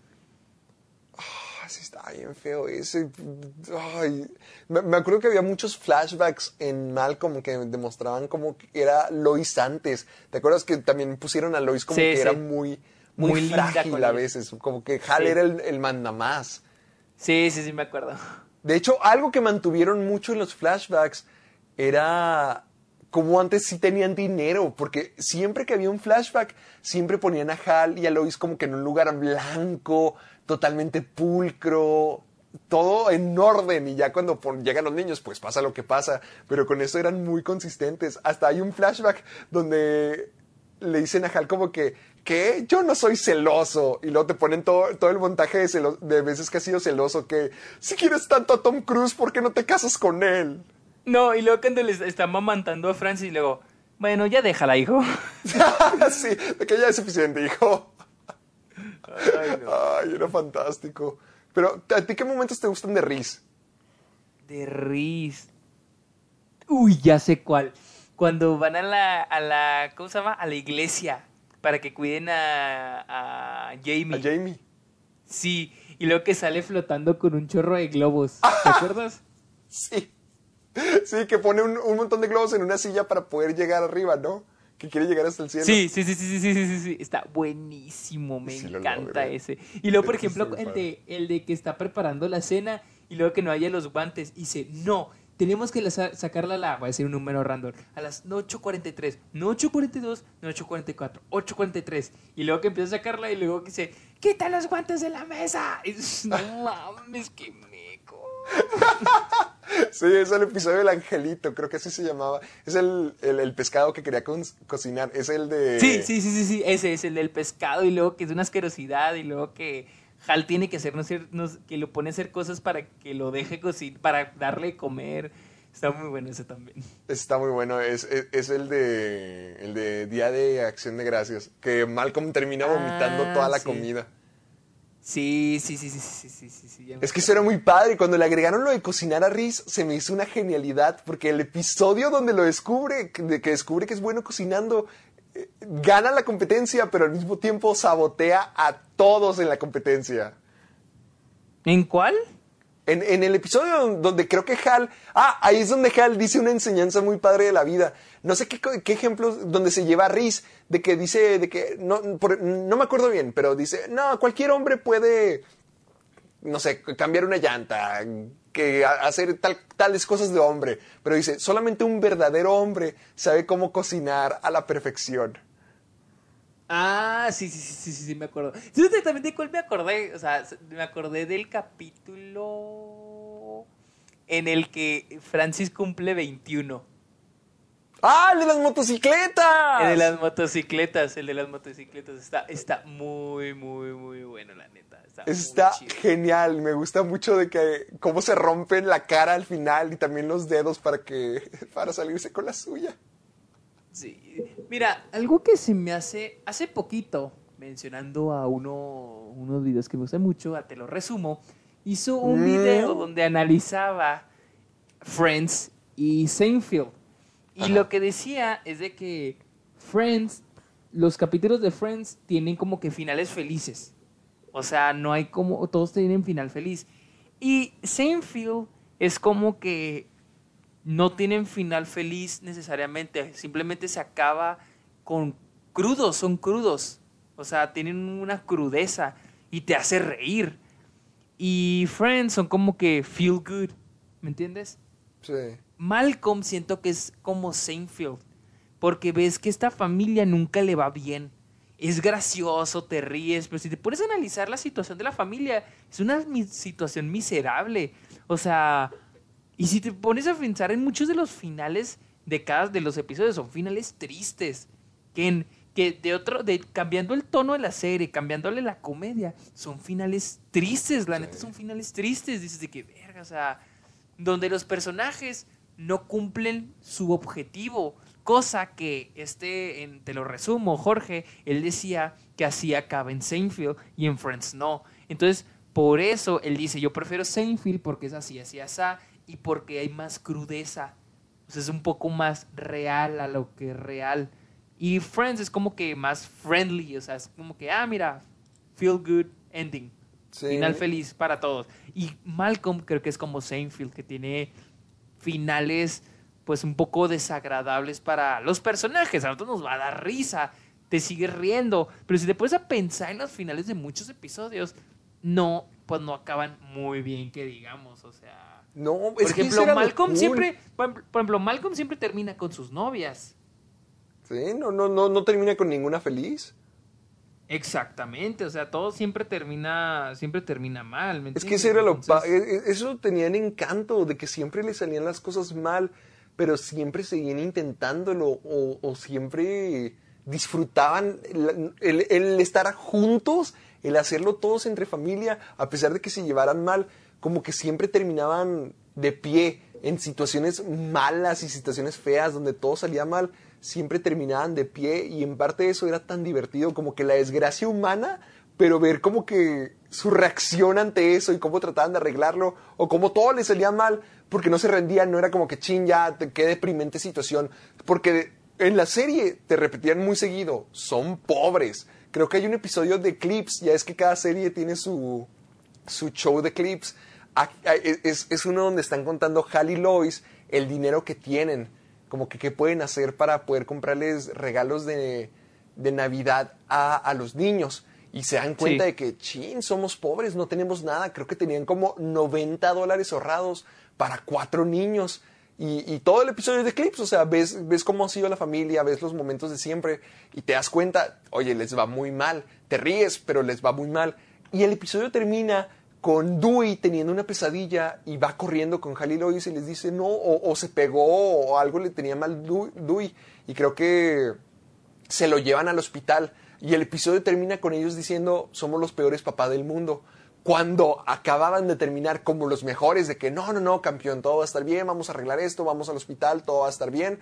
Sí, está bien feo ese. Ay, me, me acuerdo que había muchos flashbacks en Malcolm que demostraban como que era Lois antes. ¿Te acuerdas que también pusieron a Lois como Sí, que sí. era muy, muy, frágil a veces? Como que Hal Sí. era el, el mandamás. Sí, sí, sí, me acuerdo. De hecho, algo que mantuvieron mucho en los flashbacks era como antes sí tenían dinero, porque siempre que había un flashback, siempre ponían a Hal y a Lois como que en un lugar blanco, totalmente pulcro, todo en orden, y ya cuando llegan los niños, pues pasa lo que pasa, pero con eso eran muy consistentes. Hasta hay un flashback donde le dicen a Hal como que, ¿qué? Yo no soy celoso. Y luego te ponen todo, todo el montaje de, celo- de veces que has sido celoso, que si quieres tanto a Tom Cruise, ¿por qué no te casas con él? No, y luego cuando les está mamantando a Francis y luego, bueno, ya déjala, hijo. sí, de que ya es suficiente, hijo. Ay, no. Ay, era fantástico. Pero, ¿a ti qué momentos te gustan de Riz? De Riz. Uy, ya sé cuál. Cuando van a la, a la, ¿cómo se llama? A la iglesia para que cuiden a, a Jamie. A Jamie. Sí, y luego que sale flotando con un chorro de globos. ¿Te acuerdas? Sí. Sí, que pone un, un montón de globos en una silla para poder llegar arriba, ¿no? que quiere llegar hasta el cielo. Sí, sí, sí, sí, sí, sí, sí, sí. está buenísimo, me encanta ese. Y luego, por ejemplo, el de, el de que está preparando la cena y luego que no haya los guantes y dice, no, tenemos que sacarla a la, voy a decir un número random, a las 8.43, no 8.42, no 8.44, 8.43. Y luego que empieza a sacarla y luego dice, quita los guantes de la mesa. Y, no mames, que Sí, es el episodio del angelito, creo que así se llamaba. Es el, el, el pescado que quería co- cocinar. Es el de... Sí, sí, sí, sí, sí, ese es el del pescado y luego que es una asquerosidad y luego que Hal tiene que hacer, no sé, no que lo pone a hacer cosas para que lo deje cocinar, para darle de comer. Está muy bueno ese también. Está muy bueno. Es, es, es el de el de Día de Acción de Gracias. Que Malcolm termina vomitando Ah, toda la sí. comida. Sí, sí, sí, sí, sí, sí, sí, sí, Es que eso era muy padre. Cuando le agregaron lo de cocinar a Riz, se me hizo una genialidad. Porque el episodio donde lo descubre, que- de que descubre que es bueno cocinando, eh, gana la competencia, pero al mismo tiempo sabotea a todos en la competencia. ¿En cuál? En, el episodio donde creo que Hal. Ah, ahí es donde Hal dice una enseñanza muy padre de la vida. No sé qué, qué ejemplos donde se lleva a Riz, de que dice, de que. No, no me acuerdo bien, pero dice: No, cualquier hombre puede. No sé, cambiar una llanta, que hacer tal- tales cosas de hombre. Pero dice: Solamente un verdadero hombre sabe cómo cocinar a la perfección. Ah, sí, sí, sí, sí, sí, sí, me acuerdo. ¿Sabes exactamente de cuál me acordé? O sea, me acordé del capítulo en el que Francis cumple 21. ¡Ah, el de las motocicletas! El de las motocicletas, el de las motocicletas. Está, está muy, muy, muy bueno, la neta. Está, muy Está genial, me gusta mucho de que cómo se rompen la cara al final y también los dedos para que para salirse con la suya. Sí. Mira, algo que se me hace hace poquito, mencionando a uno, unos videos que me gustan mucho, a te lo resumo, hizo un video donde analizaba Friends y Seinfeld. Y lo que decía es de que Friends, los capítulos de Friends tienen como que finales felices. O sea, no hay como, todos tienen final feliz. Y Seinfeld es como que no tienen final feliz necesariamente, simplemente se acaba con crudos, son crudos. O sea, tienen una crudeza y te hace reír. Y Friends son como que feel good, ¿me entiendes? Sí. Malcolm siento que es como Seinfeld, porque ves que esta familia nunca le va bien. Es gracioso, te ríes, pero si te pones a analizar la situación de la familia, es una situación miserable. O sea, y si te pones a pensar en muchos de los finales de cada de los episodios, son finales tristes. Que, en- que de otro, de, cambiando el tono de la serie, cambiándole la comedia, son finales tristes, la neta son finales tristes. Dices de que verga, o sea, donde los personajes no cumplen su objetivo. Cosa que este, en- te lo resumo, Jorge, él decía que así acaba en Seinfeld y en Friends no. Entonces, por eso él dice, yo prefiero Seinfeld porque es así, así, así, y porque hay más crudeza. O sea, es un poco más real a lo que es real. Y Friends es como que más friendly, o sea, es como que, ah, mira, feel good ending. Sí. Final feliz para todos. Y Malcolm creo que es como Seinfeld, que tiene finales pues un poco desagradables para los personajes. A nosotros nos va a dar risa, te sigues riendo, pero si te pones a pensar en los finales de muchos episodios, no, pues no acaban muy bien, que digamos, o sea... No, Por es que eso ejemplo, era Malcolm cool. siempre, por por ejemplo, Malcolm siempre termina con sus novias. Sí, no, no, no, no termina con ninguna feliz. Exactamente, o sea, todo siempre termina, siempre termina mal. ¿me Es que ese era lo Entonces, e- e- eso tenía el encanto de que siempre le salían las cosas mal, pero siempre seguían intentándolo o, o siempre disfrutaban el, el- el estar juntos, el hacerlo todos entre familia, a pesar de que se llevaran mal, como que siempre terminaban de pie en situaciones malas y situaciones feas donde todo salía mal, siempre terminaban de pie y en parte eso era tan divertido como que la desgracia humana pero ver como que su reacción ante eso y cómo trataban de arreglarlo o cómo todo les salía mal porque no se rendían, no era como que chin ya, qué deprimente situación, porque en la serie te repetían muy seguido, son pobres. Creo que hay un episodio de clips, ya es que cada serie tiene su, su show de clips. Ac- a- Es, es uno donde están contando Hal y Lois el dinero que tienen, como que qué pueden hacer para poder comprarles regalos de, de Navidad a, a los niños. Y se dan cuenta Sí. de que, chin, somos pobres, no tenemos nada. Creo que tenían como 90 dólares ahorrados para cuatro niños. Y, y todo el episodio de clips, o sea, ves, ves cómo ha sido la familia, ves los momentos de siempre y te das cuenta, oye, les va muy mal, te ríes, pero les va muy mal. Y el episodio termina con Dewey teniendo una pesadilla y va corriendo con Hal y Lois y les dice no, o, o se pegó o algo le tenía mal Dewey. Y creo que se lo llevan al hospital y el episodio termina con ellos diciendo somos los peores papás del mundo. Cuando acababan de terminar como los mejores de que no, no, no, campeón, todo va a estar bien, vamos a arreglar esto, vamos al hospital, todo va a estar bien.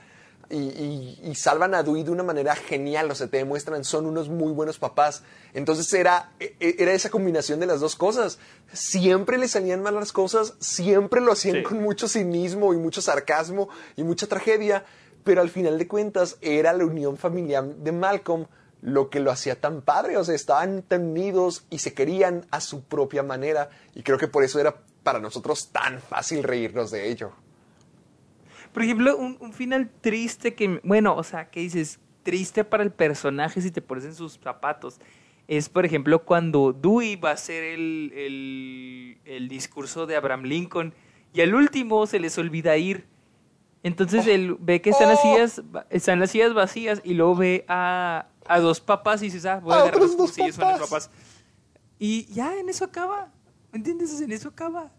Y, y- y salvan a Dewey de una manera genial, o sea, te demuestran, son unos muy buenos papás. Entonces era, e- e- era esa combinación de las dos cosas. Siempre le salían mal las cosas, siempre lo hacían Sí. con mucho cinismo y mucho sarcasmo y mucha tragedia, pero al final de cuentas era la unión familiar de Malcolm lo que lo hacía tan padre, o sea, estaban tan unidos y se querían a su propia manera y creo que por eso era para nosotros tan fácil reírnos de ello. Por ejemplo, un, un final triste que, bueno, o sea, que dices, triste para el personaje si te pones en sus zapatos. Es, por ejemplo, cuando Dewey va a hacer el, el, el discurso de Abraham Lincoln y al último se les olvida ir. Entonces él ve que están, las Oh. sillas, están las sillas vacías y luego ve a, a dos papás y dices, ah, voy a A agarrar los dos cuchillos, son los papás. papás. Y ya, en eso acaba. ¿Me entiendes? En eso acaba.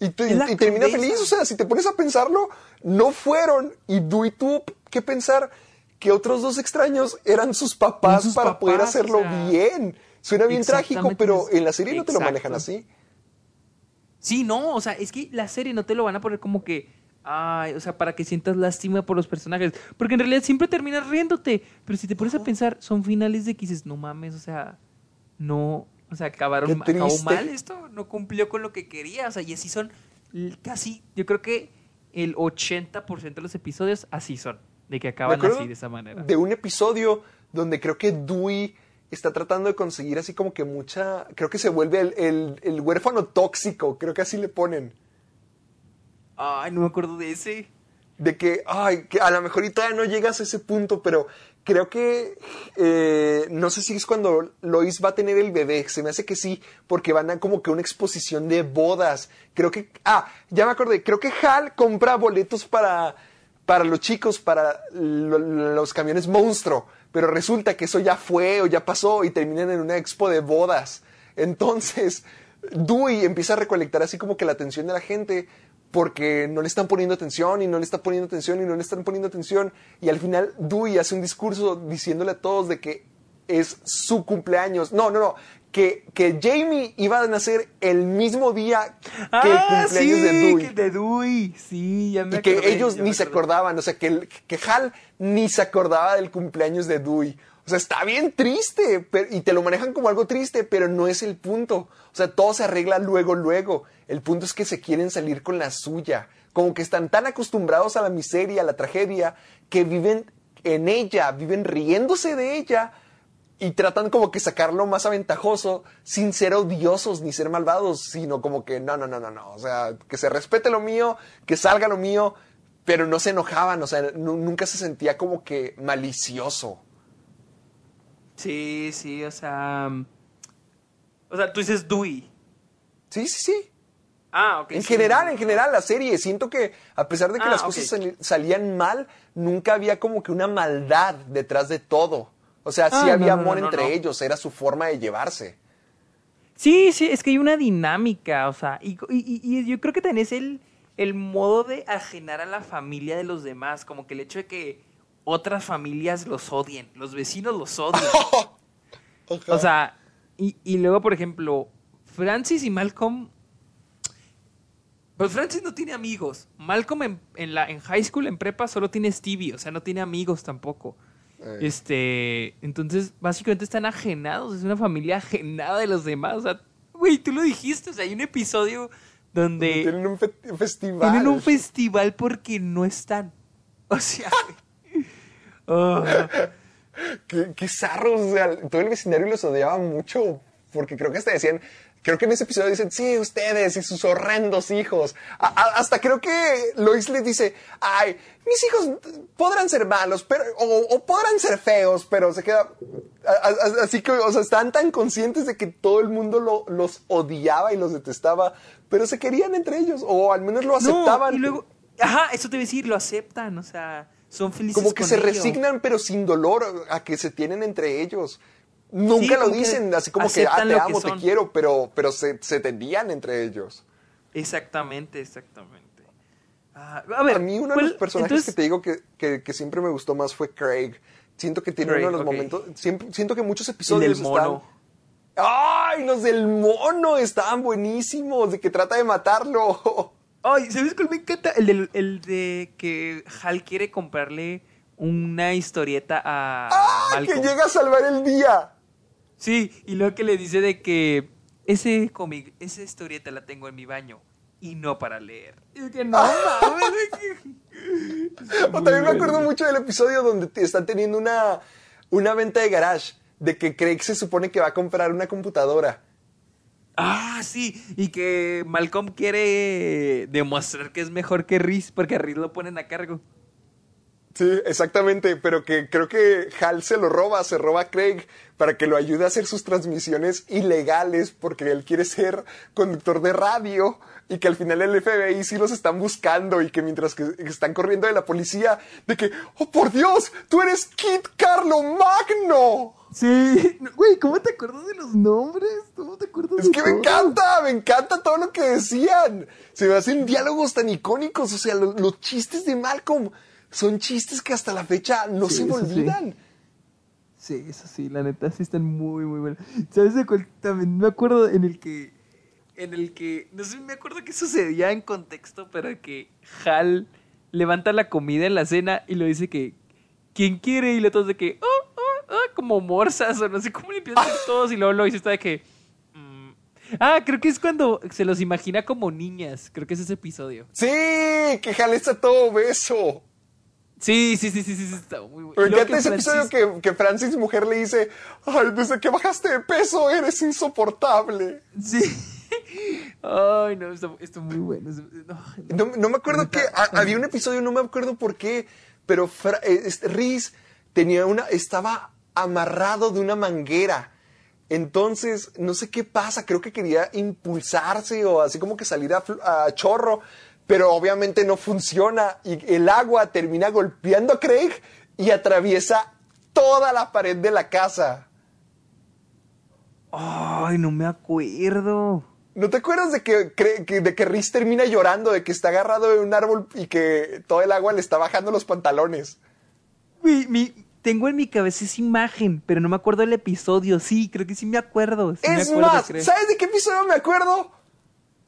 Y, te- y termina feliz, o sea, si te pones a pensarlo, no fueron. Y Dewey tuvo que pensar que otros dos extraños eran sus papás sus para poder hacerlo o sea, bien. Suena bien trágico, pero en la serie no te lo manejan así. Sí, no, o sea, es que la serie no te lo van a poner como que, ay, o sea, para que sientas lástima por los personajes, porque en realidad siempre terminas riéndote, pero si te pones a pensar, son finales de que dices, no mames, o sea, no, o sea, acabaron, acabó mal esto, no cumplió con lo que quería, o sea, y así son casi, yo creo que el 80% de los episodios así son, de que acaban así, de esa manera. De un episodio donde creo que Dewey está tratando de conseguir así como que mucha. Creo que se vuelve el, el- el huérfano tóxico, creo que así le ponen. Ay, no me acuerdo de ese. De que, ay, que a lo mejor y todavía no llegas a ese punto, pero creo que. eh, no sé si es cuando Lois va a tener el bebé, se me hace que sí, porque van a como que una exposición de bodas. Creo que. Ah, ya me acordé, creo que Hal compra boletos para. Para los chicos, para lo- los camiones monstruo, pero resulta que eso ya fue o ya pasó y terminan en una expo de bodas. Entonces, Dewey empieza a recolectar así como que la atención de la gente porque no le están poniendo atención y no le están poniendo atención y no le están poniendo atención. Y al final Dewey hace un discurso diciéndole a todos de que es su cumpleaños. No, no, no. Que, que Jamie iba a nacer el mismo día que el ah, cumpleaños sí, de Dewey. que de Dewey, sí, ya me Y que ellos ni se acordaban, o sea, que, que Hal ni se acordaba del cumpleaños de Dewey. O sea, está bien triste pero- y te lo manejan como algo triste, pero no es el punto. O sea, todo se arregla luego, luego. El punto es que se quieren salir con la suya. Como que están tan acostumbrados a la miseria, a la tragedia, que viven en ella, viven riéndose de ella y tratan como que sacarlo más aventajoso sin ser odiosos ni ser malvados, sino como que no, no, no, no, no, o sea, que se respete lo mío, que salga lo mío, pero no se enojaban, o sea, nu- nunca se sentía como que malicioso. Sí, sí, o sea. O sea, tú dices Dewey. Sí, sí, sí. Ah, ok. En sí. general, en general, la serie, siento que a pesar de que Ah, las cosas salían mal, nunca había como que una maldad detrás de todo. O sea, sí Ah, no, había no, amor no, entre ellos, era su forma de llevarse. Sí, sí, es que hay una dinámica, o sea, y, y- y yo creo que también es el, el modo de ajenar a la familia de los demás, como que el hecho de que otras familias los odien, los vecinos los odien. O sea, y, y luego, por ejemplo, Francis y Malcolm. Pues Francis no tiene amigos. Malcolm en, en la, en high school, en prepa, solo tiene Stevie, o sea, no tiene amigos tampoco. Eh. Este. Entonces, básicamente están ajenados. Es una familia ajenada de los demás. O sea, güey, tú lo dijiste. O sea, hay un episodio donde Tienen un fe- festival. tienen un festival porque no están. O sea. Oh. Qué, qué zarros, o sea, todo el vecindario los odiaba mucho, porque creo que hasta decían, creo que en ese episodio dicen, sí, ustedes y sus horrendos hijos. A- a- hasta creo que Lois les dice, ay, mis hijos podrán ser malos, pero, o, o podrán ser feos, pero se queda, a- así que, o sea, están tan conscientes de que todo el mundo lo- los odiaba y los detestaba, pero se querían entre ellos, o al menos lo aceptaban. No, y luego, ajá, eso te voy a decir, lo aceptan, o sea, son felices como que con se resignan pero sin dolor a que se tienen entre ellos. Nunca Sí, lo dicen así como que, ah, te que amo, te quiero, pero, pero se, se tenían entre ellos. Exactamente, exactamente. Ah, a ver, a mí uno de ¿cuál- los personajes entonces- que te digo que, que- que siempre me gustó más fue Craig. Siento que tiene Craig, uno de los momentos, siempre, siento que muchos episodios del mono. están... ¡Ay, los del mono! Estaban buenísimos, de que trata de matarlo. Ay, ¿sabes cuál me encanta? El, del- el de que Hal quiere comprarle una historieta a ¡Ah, que llega a salvar el día! Sí, y luego que le dice de que ese cómic, esa historieta la tengo en mi baño y no para leer. Y que no mames, O también me acuerdo mucho del episodio donde están teniendo una, una venta de garage, de que Craig se supone que va a comprar una computadora. Ah, sí, y que Malcolm quiere demostrar que es mejor que Riz, porque a Riz lo ponen a cargo. Sí, exactamente, pero que creo que Hal se lo roba, se roba a Craig para que lo ayude a hacer sus transmisiones ilegales porque él quiere ser conductor de radio y que al final el FBI sí los están buscando y que mientras que están corriendo de la policía, de que, oh por Dios, tú eres Kit Carlo Magno. Sí, güey, ¿cómo te acuerdas de los nombres? ¿Cómo te acuerdas Es de que me encanta, me encanta todo lo que decían. Se me hacen diálogos tan icónicos, o sea, lo- los, chistes de Malcolm son chistes que hasta la fecha no Sí, se me sí. olvidan. Sí, eso sí, la neta sí están muy, muy buenos. ¿Sabes de cuál también me acuerdo en el que. En el que. No sé, me acuerdo qué sucedía en contexto, pero que Hal levanta la comida en la cena y lo dice que. ¿Quién quiere? Y le todos de que. Oh, oh, oh, como morsas o no sé cómo le empiezan a decir todos. Y luego lo dice está de que. mm. Ah, creo que es cuando se los imagina como niñas. Creo que es ese episodio. Sí, que Hal está todo obeso. Sí, sí, sí, sí, sí, está muy bueno. Luego encanta ese Francis- episodio que, que Francis, mujer, le dice, ay, desde que bajaste de peso eres insoportable. Sí. Ay, no, está, está muy bueno. No, No, no me acuerdo que había un episodio, no me acuerdo por qué, pero Fra- eh, este, Reese tenía una, estaba amarrado de una manguera. Entonces, no sé qué pasa, creo que quería impulsarse o así como que salir a chorro, pero obviamente no funciona y el agua termina golpeando a Craig y atraviesa toda la pared de la casa. Ay, no me acuerdo. ¿No te acuerdas de que, de que Reese termina llorando, de que está agarrado de un árbol y que todo el agua le está bajando los pantalones? Mi, mi- tengo en mi cabeza esa imagen, pero no me acuerdo del episodio. Sí, creo que sí me acuerdo. sí me es acuerdo, más, creo. ¿sabes de qué episodio me acuerdo?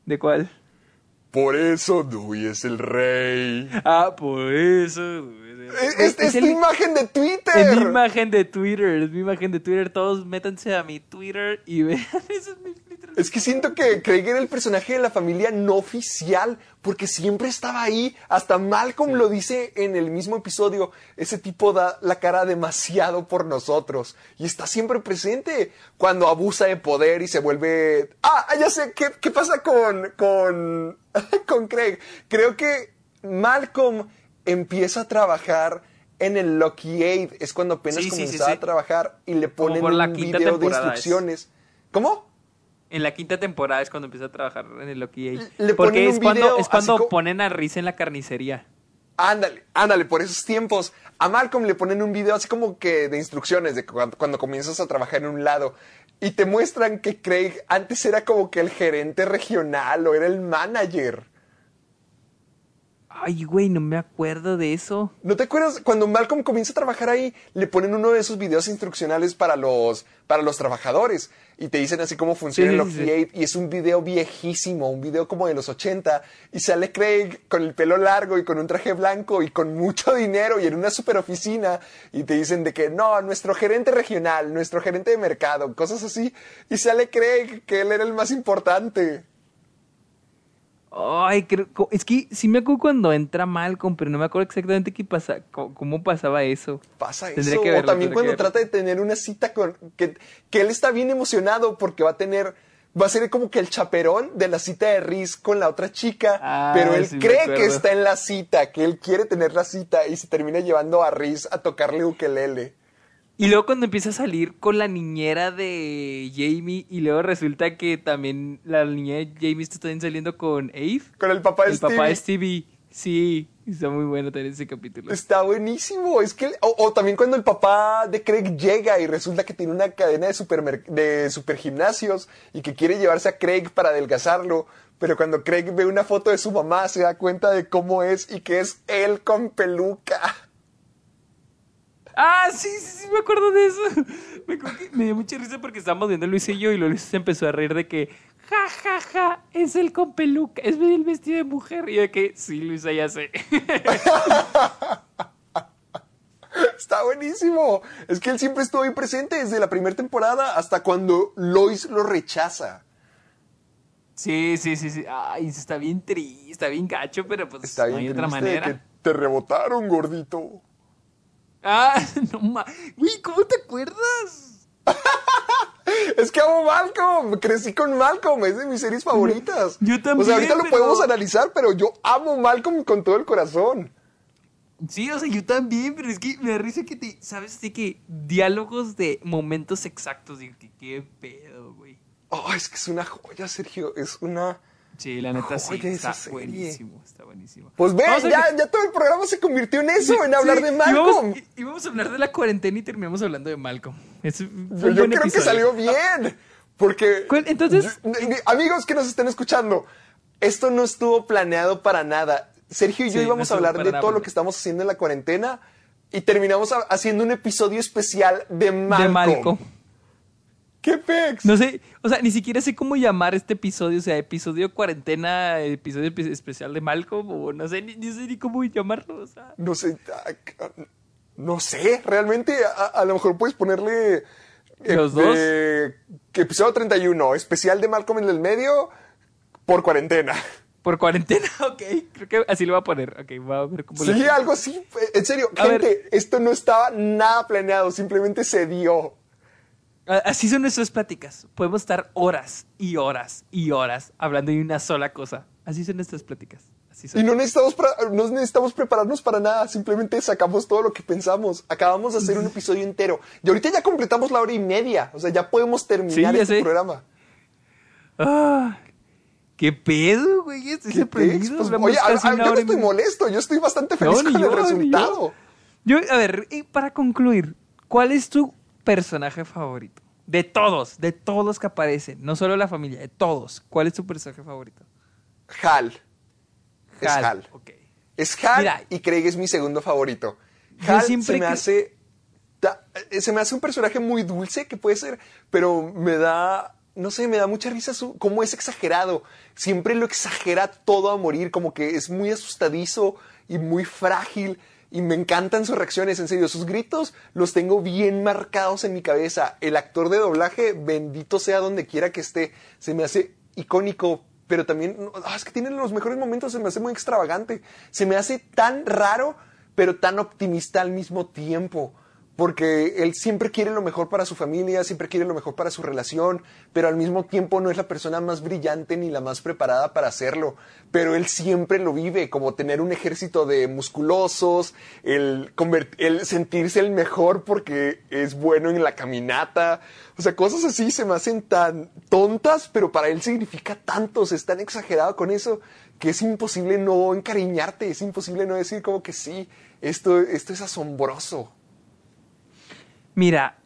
¿De cuál? Por eso Dewey es el rey. Ah, por eso. Es, es- es el- tu imagen de Twitter. Es mi imagen de Twitter, es mi imagen de Twitter. Todos métanse a mi Twitter y vean. Ese es mi Twitter. Es que siento que Craig era el personaje de la familia no oficial, porque siempre estaba ahí. Hasta Malcolm lo dice en el mismo episodio. Ese tipo da la cara demasiado por nosotros. Y está siempre presente cuando abusa de poder y se vuelve... Ah, ya sé, ¿qué, qué pasa con, con, con Craig? Creo que Malcolm empieza a trabajar en el Lucky Aid. Es cuando apenas Sí, comenzaba sí. a trabajar y le ponen por la un video de es. instrucciones. ¿Cómo? En la quinta temporada es cuando empieza a trabajar en el Loki. Age. Le ponen Porque un es cuando, es cuando ponen a Riz en la carnicería. Ándale, ándale, por esos tiempos. A Malcolm le ponen un video así como que de instrucciones de cuando, cuando comienzas a trabajar en un lado. Y te muestran que Craig antes era como que el gerente regional o era el manager. Ay, güey, no me acuerdo de eso. ¿No te acuerdas? Cuando Malcolm comienza a trabajar ahí, le ponen uno de esos videos instruccionales para los, para los trabajadores. Y te dicen así cómo funciona el sí. Aid, Y es un video viejísimo, un video como de los 80. Y sale Craig con el pelo largo y con un traje blanco y con mucho dinero y en una super oficina. Y te dicen de que no, nuestro gerente regional, nuestro gerente de mercado, cosas así. Y sale Craig, que él era el más importante. Ay, creo, es que sí me acuerdo cuando entra Malcolm, pero no me acuerdo exactamente qué pasa, cómo pasaba eso. Pasa Tendría eso. que verlo, o también cuando trata de tener una cita con. Que, que él está bien emocionado porque va a tener. Va a ser como que el chaperón de la cita de Riz con la otra chica. Ah, pero él sí cree que está en la cita, que él quiere tener la cita y se termina llevando a Riz a tocarle ukelele. Y luego cuando empieza a salir con la niñera de Jamie y luego resulta que también la niñera de Jamie está también saliendo con Ave. Con el papá de El Stevie. papá de Stevie. Sí, está muy bueno también ese capítulo. Está buenísimo. Es que, o, o también cuando el papá de Craig llega y resulta que tiene una cadena de, supermer- de supergimnasios y que quiere llevarse a Craig para adelgazarlo. Pero cuando Craig ve una foto de su mamá se da cuenta de cómo es y que es él con peluca. Ah, sí, sí, sí, me acuerdo de eso. Me, dio mucha risa porque estábamos viendo Luis y yo y Luis se empezó a reír de que, ja, ja, ja, es el con peluca, es el vestido de mujer. Y yo de que, sí, Luisa, ya sé. Está buenísimo. Es que él siempre estuvo ahí presente desde la primera temporada hasta cuando Lois lo rechaza. Sí, sí, sí, sí. Ay, está bien triste, está bien gacho, pero pues Está no bien hay otra de manera. que te rebotaron, gordito. Ah, no ma. Güey, ¿cómo te acuerdas? Es que amo Malcolm, crecí con Malcolm, es de mis series favoritas. Yo O sea, también, ahorita lo podemos analizar, pero yo amo Malcolm con todo el corazón. Sí, o sea, yo también, pero es que me da risa que te. ¿Sabes? De que diálogos de momentos exactos. Digo, que qué pedo, güey. Oh, es que es una joya, Sergio, es una... Sí, la neta sí. Está serie. buenísimo, está buenísimo. Pues ve, Vamos a ya, ya todo el programa se convirtió en eso, en hablar Sí, de Malcolm. Íbamos, íbamos a hablar de la cuarentena y terminamos hablando de Malcolm. Es, fue un Yo, buen creo que salió bien, porque... ¿Cuál- entonces- yo- amigos que nos están escuchando, esto no estuvo planeado para nada. Sergio y yo Sí, no íbamos a hablar de nada todo lo que estamos haciendo en la cuarentena y terminamos ha- haciendo un episodio especial de Malcolm. De Malcolm. ¿Qué pex? No sé, o sea, ni siquiera sé cómo llamar este episodio, o sea, episodio cuarentena, episodio espe- especial de Malcolm, o no sé, ni, ni sé ni cómo llamarlo, o sea. No sé, ah, no sé, realmente a, a lo mejor puedes ponerle... eh, ¿Los dos? eh, episodio 31, especial de Malcolm en el medio por cuarentena. Por cuarentena, ok, creo que así lo voy a poner, ok, voy a ver cómo Sí, lo... algo así. eh, En serio, A gente, ver. esto no estaba nada planeado, simplemente se dio. Así son nuestras pláticas, podemos estar horas y horas y horas hablando de una sola cosa, así son nuestras pláticas, así son. Y no necesitamos, no necesitamos prepararnos para nada, simplemente sacamos todo lo que pensamos. Acabamos de hacer un episodio entero. Y ahorita ya completamos la hora y media. O sea, ya podemos terminar Sí, este sé. programa. Ah, ¿Qué pedo, güey? Estoy ¿Qué sorprendido. Pues, oye, a- a- yo no y estoy molesto, yo estoy bastante feliz No, con yo, el resultado. Yo, a ver, y para concluir, ¿cuál es tu personaje favorito? De todos, de todos los que aparecen, no solo la familia, de todos. ¿Cuál es tu personaje favorito? Hal. Es Hal. Ok. Es Hal Mira. y Craig es mi segundo favorito. Hal siempre se me hace eh, se me hace un personaje muy dulce que puede ser, pero me da no sé, me da mucha risa su cómo es exagerado. Siempre lo exagera todo a morir, como que es muy asustadizo y muy frágil y me encantan sus reacciones, en serio, sus gritos los tengo bien marcados en mi cabeza. El actor de doblaje, bendito sea donde quiera que esté, se me hace icónico, pero también, ah, es que tiene los mejores momentos, se me hace muy extravagante, se me hace tan raro, pero tan optimista al mismo tiempo porque él siempre quiere lo mejor para su familia, siempre quiere lo mejor para su relación, pero al mismo tiempo no es la persona más brillante ni la más preparada para hacerlo, pero él siempre lo vive, como tener un ejército de musculosos, el, el sentirse el mejor porque es bueno en la caminata, o sea, cosas así se me hacen tan tontas, pero para él significa tanto, es tan exagerado con eso que es imposible no encariñarte, es imposible no decir como que sí, esto, esto es asombroso. Mira,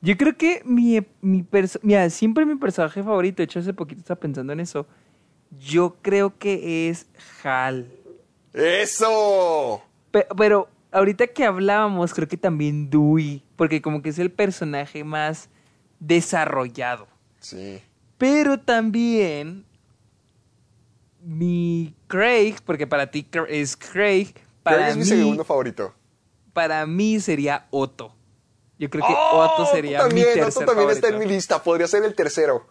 yo creo que mi, mi mira, siempre mi personaje favorito, de hecho hace poquito estaba pensando en eso, yo creo que es Hal. ¡Eso! Pero, ahorita que hablábamos, creo que también Dewey, porque como que es el personaje más desarrollado. Sí. Pero también mi Craig, porque para ti es Craig, para Craig es mi segundo favorito para mí sería Otto. Yo creo que ¡Oh! Otto sería también, mi Otto también está en mi lista, podría ser el tercero.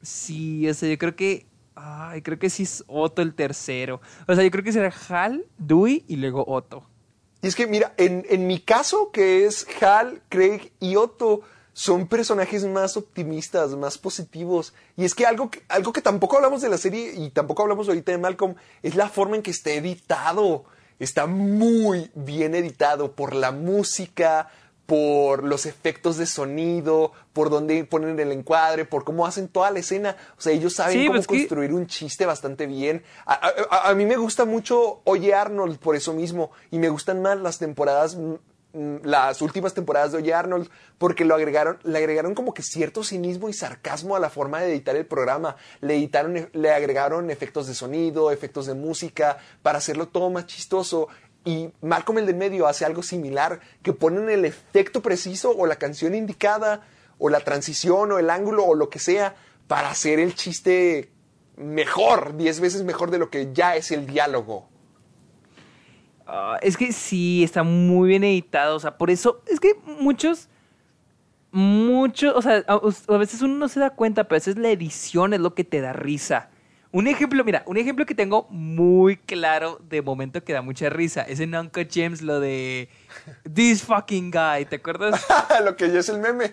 Sí, o sea, yo creo que. Ay, creo que sí es Otto el tercero. O sea, yo creo que será Hal, Dewey y luego Otto. Y es que, mira, en, en mi caso, que es Hal, Craig y Otto, son personajes más optimistas, más positivos. Y es que algo, que algo que tampoco hablamos de la serie y tampoco hablamos ahorita de Malcolm es la forma en que está editado. Está muy bien editado por la música, por los efectos de sonido, por dónde ponen el encuadre, por cómo hacen toda la escena. O sea, ellos saben cómo pues construir un chiste bastante bien. A, a, mí me gusta mucho Oye Arnold por eso mismo, y me gustan más las temporadas las últimas temporadas de Oye Arnold porque lo agregaron, le agregaron como que cierto cinismo y sarcasmo a la forma de editar el programa. Le, editaron, le agregaron efectos de sonido, efectos de música, para hacerlo todo más chistoso. Y Malcolm el del medio hace algo similar, que ponen el efecto preciso o la canción indicada, o la transición, o el ángulo, o lo que sea, para hacer el chiste mejor, diez veces mejor de lo que ya es el diálogo. Ah, es que sí, está muy bien editado. O sea, por eso es que muchos, muchos, o sea, a, veces uno no se da cuenta, pero a veces la edición es lo que te da risa. Un ejemplo, mira, un ejemplo que tengo muy claro de momento que da mucha risa es en Uncle James lo de This fucking guy, ¿te acuerdas? lo que ya es el meme.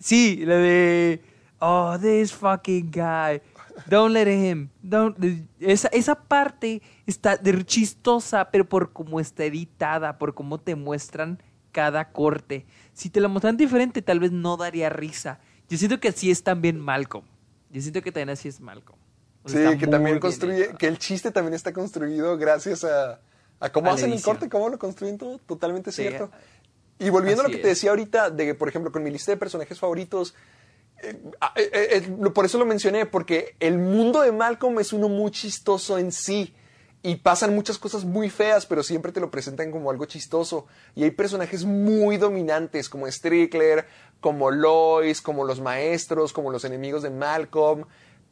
Sí, lo de Oh, this fucking guy. Don't let him. Don't, esa, esa parte está chistosa, pero por cómo está editada, por cómo te muestran cada corte. Si te lo muestran diferente, tal vez no daría risa. Yo siento que así es también Malcolm. Yo siento que también así es Malcolm. sí, que también construye, que el chiste también está construido gracias a, a cómo hacen el corte, cómo lo construyen todo, totalmente cierto. Y volviendo a lo que te decía ahorita, de que, por ejemplo, con mi lista de personajes favoritos, eh, eh, eh, por eso lo mencioné, porque el mundo de Malcolm es uno muy chistoso en sí. Y pasan muchas cosas muy feas, pero siempre te lo presentan como algo chistoso. Y hay personajes muy dominantes, como Strickler, como Lois, como los maestros, como los enemigos de Malcolm.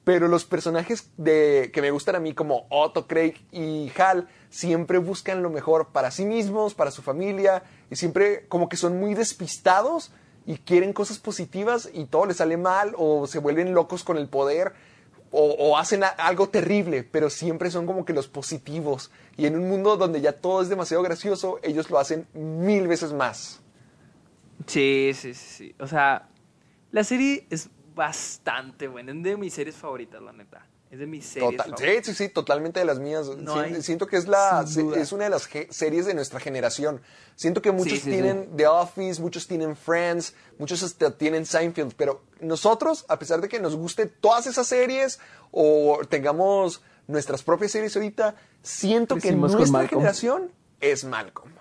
Pero los personajes de, que me gustan a mí, como Otto, Craig y Hal, siempre buscan lo mejor para sí mismos, para su familia, y siempre como que son muy despistados, y quieren cosas positivas y todo les sale mal o se vuelven locos con el poder o, hacen algo terrible, pero siempre son como que los positivos. Y en un mundo donde ya todo es demasiado gracioso, ellos lo hacen mil veces más. Sí, sí, sí. O sea, la serie es bastante buena. Es de mis series favoritas, la neta. Es de mis series. sí, sí, sí, totalmente de las mías. siento que es, la, es una de las series de nuestra generación. Siento que muchos tienen The Office, muchos tienen Friends, muchos hasta tienen Seinfeld, pero nosotros, a pesar de que nos guste todas esas series o tengamos nuestras propias series ahorita, siento que nuestra generación es Malcolm.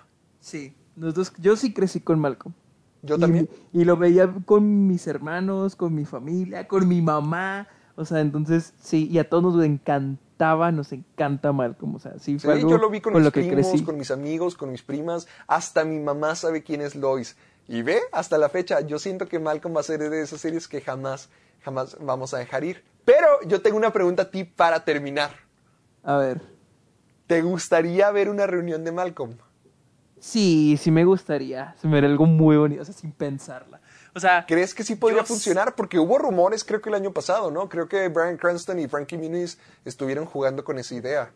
Sí, nosotros, yo sí crecí con Malcolm. Yo también. y lo veía con mis hermanos, con mi familia, con mi mamá. O sea, entonces, sí, y a todos nos encantaba, nos encanta Malcolm. O sea, sí, fue yo lo vi con, mis primos, con mis amigos, con mis primas. Hasta mi mamá sabe quién es Lois. Y ve, hasta la fecha, yo siento que Malcolm va a ser de esas series que jamás, jamás vamos a dejar ir. Pero yo tengo una pregunta a ti para terminar. A ver. ¿te gustaría ver una reunión de Malcolm? Sí, sí me gustaría. Se me vería algo muy bonito, o sea, sin pensarla. O sea, ¿Crees que sí podría yo funcionar? Porque hubo rumores, creo que el año pasado, ¿no? Creo que Brian Cranston y Frankie Muniz estuvieron jugando con esa idea.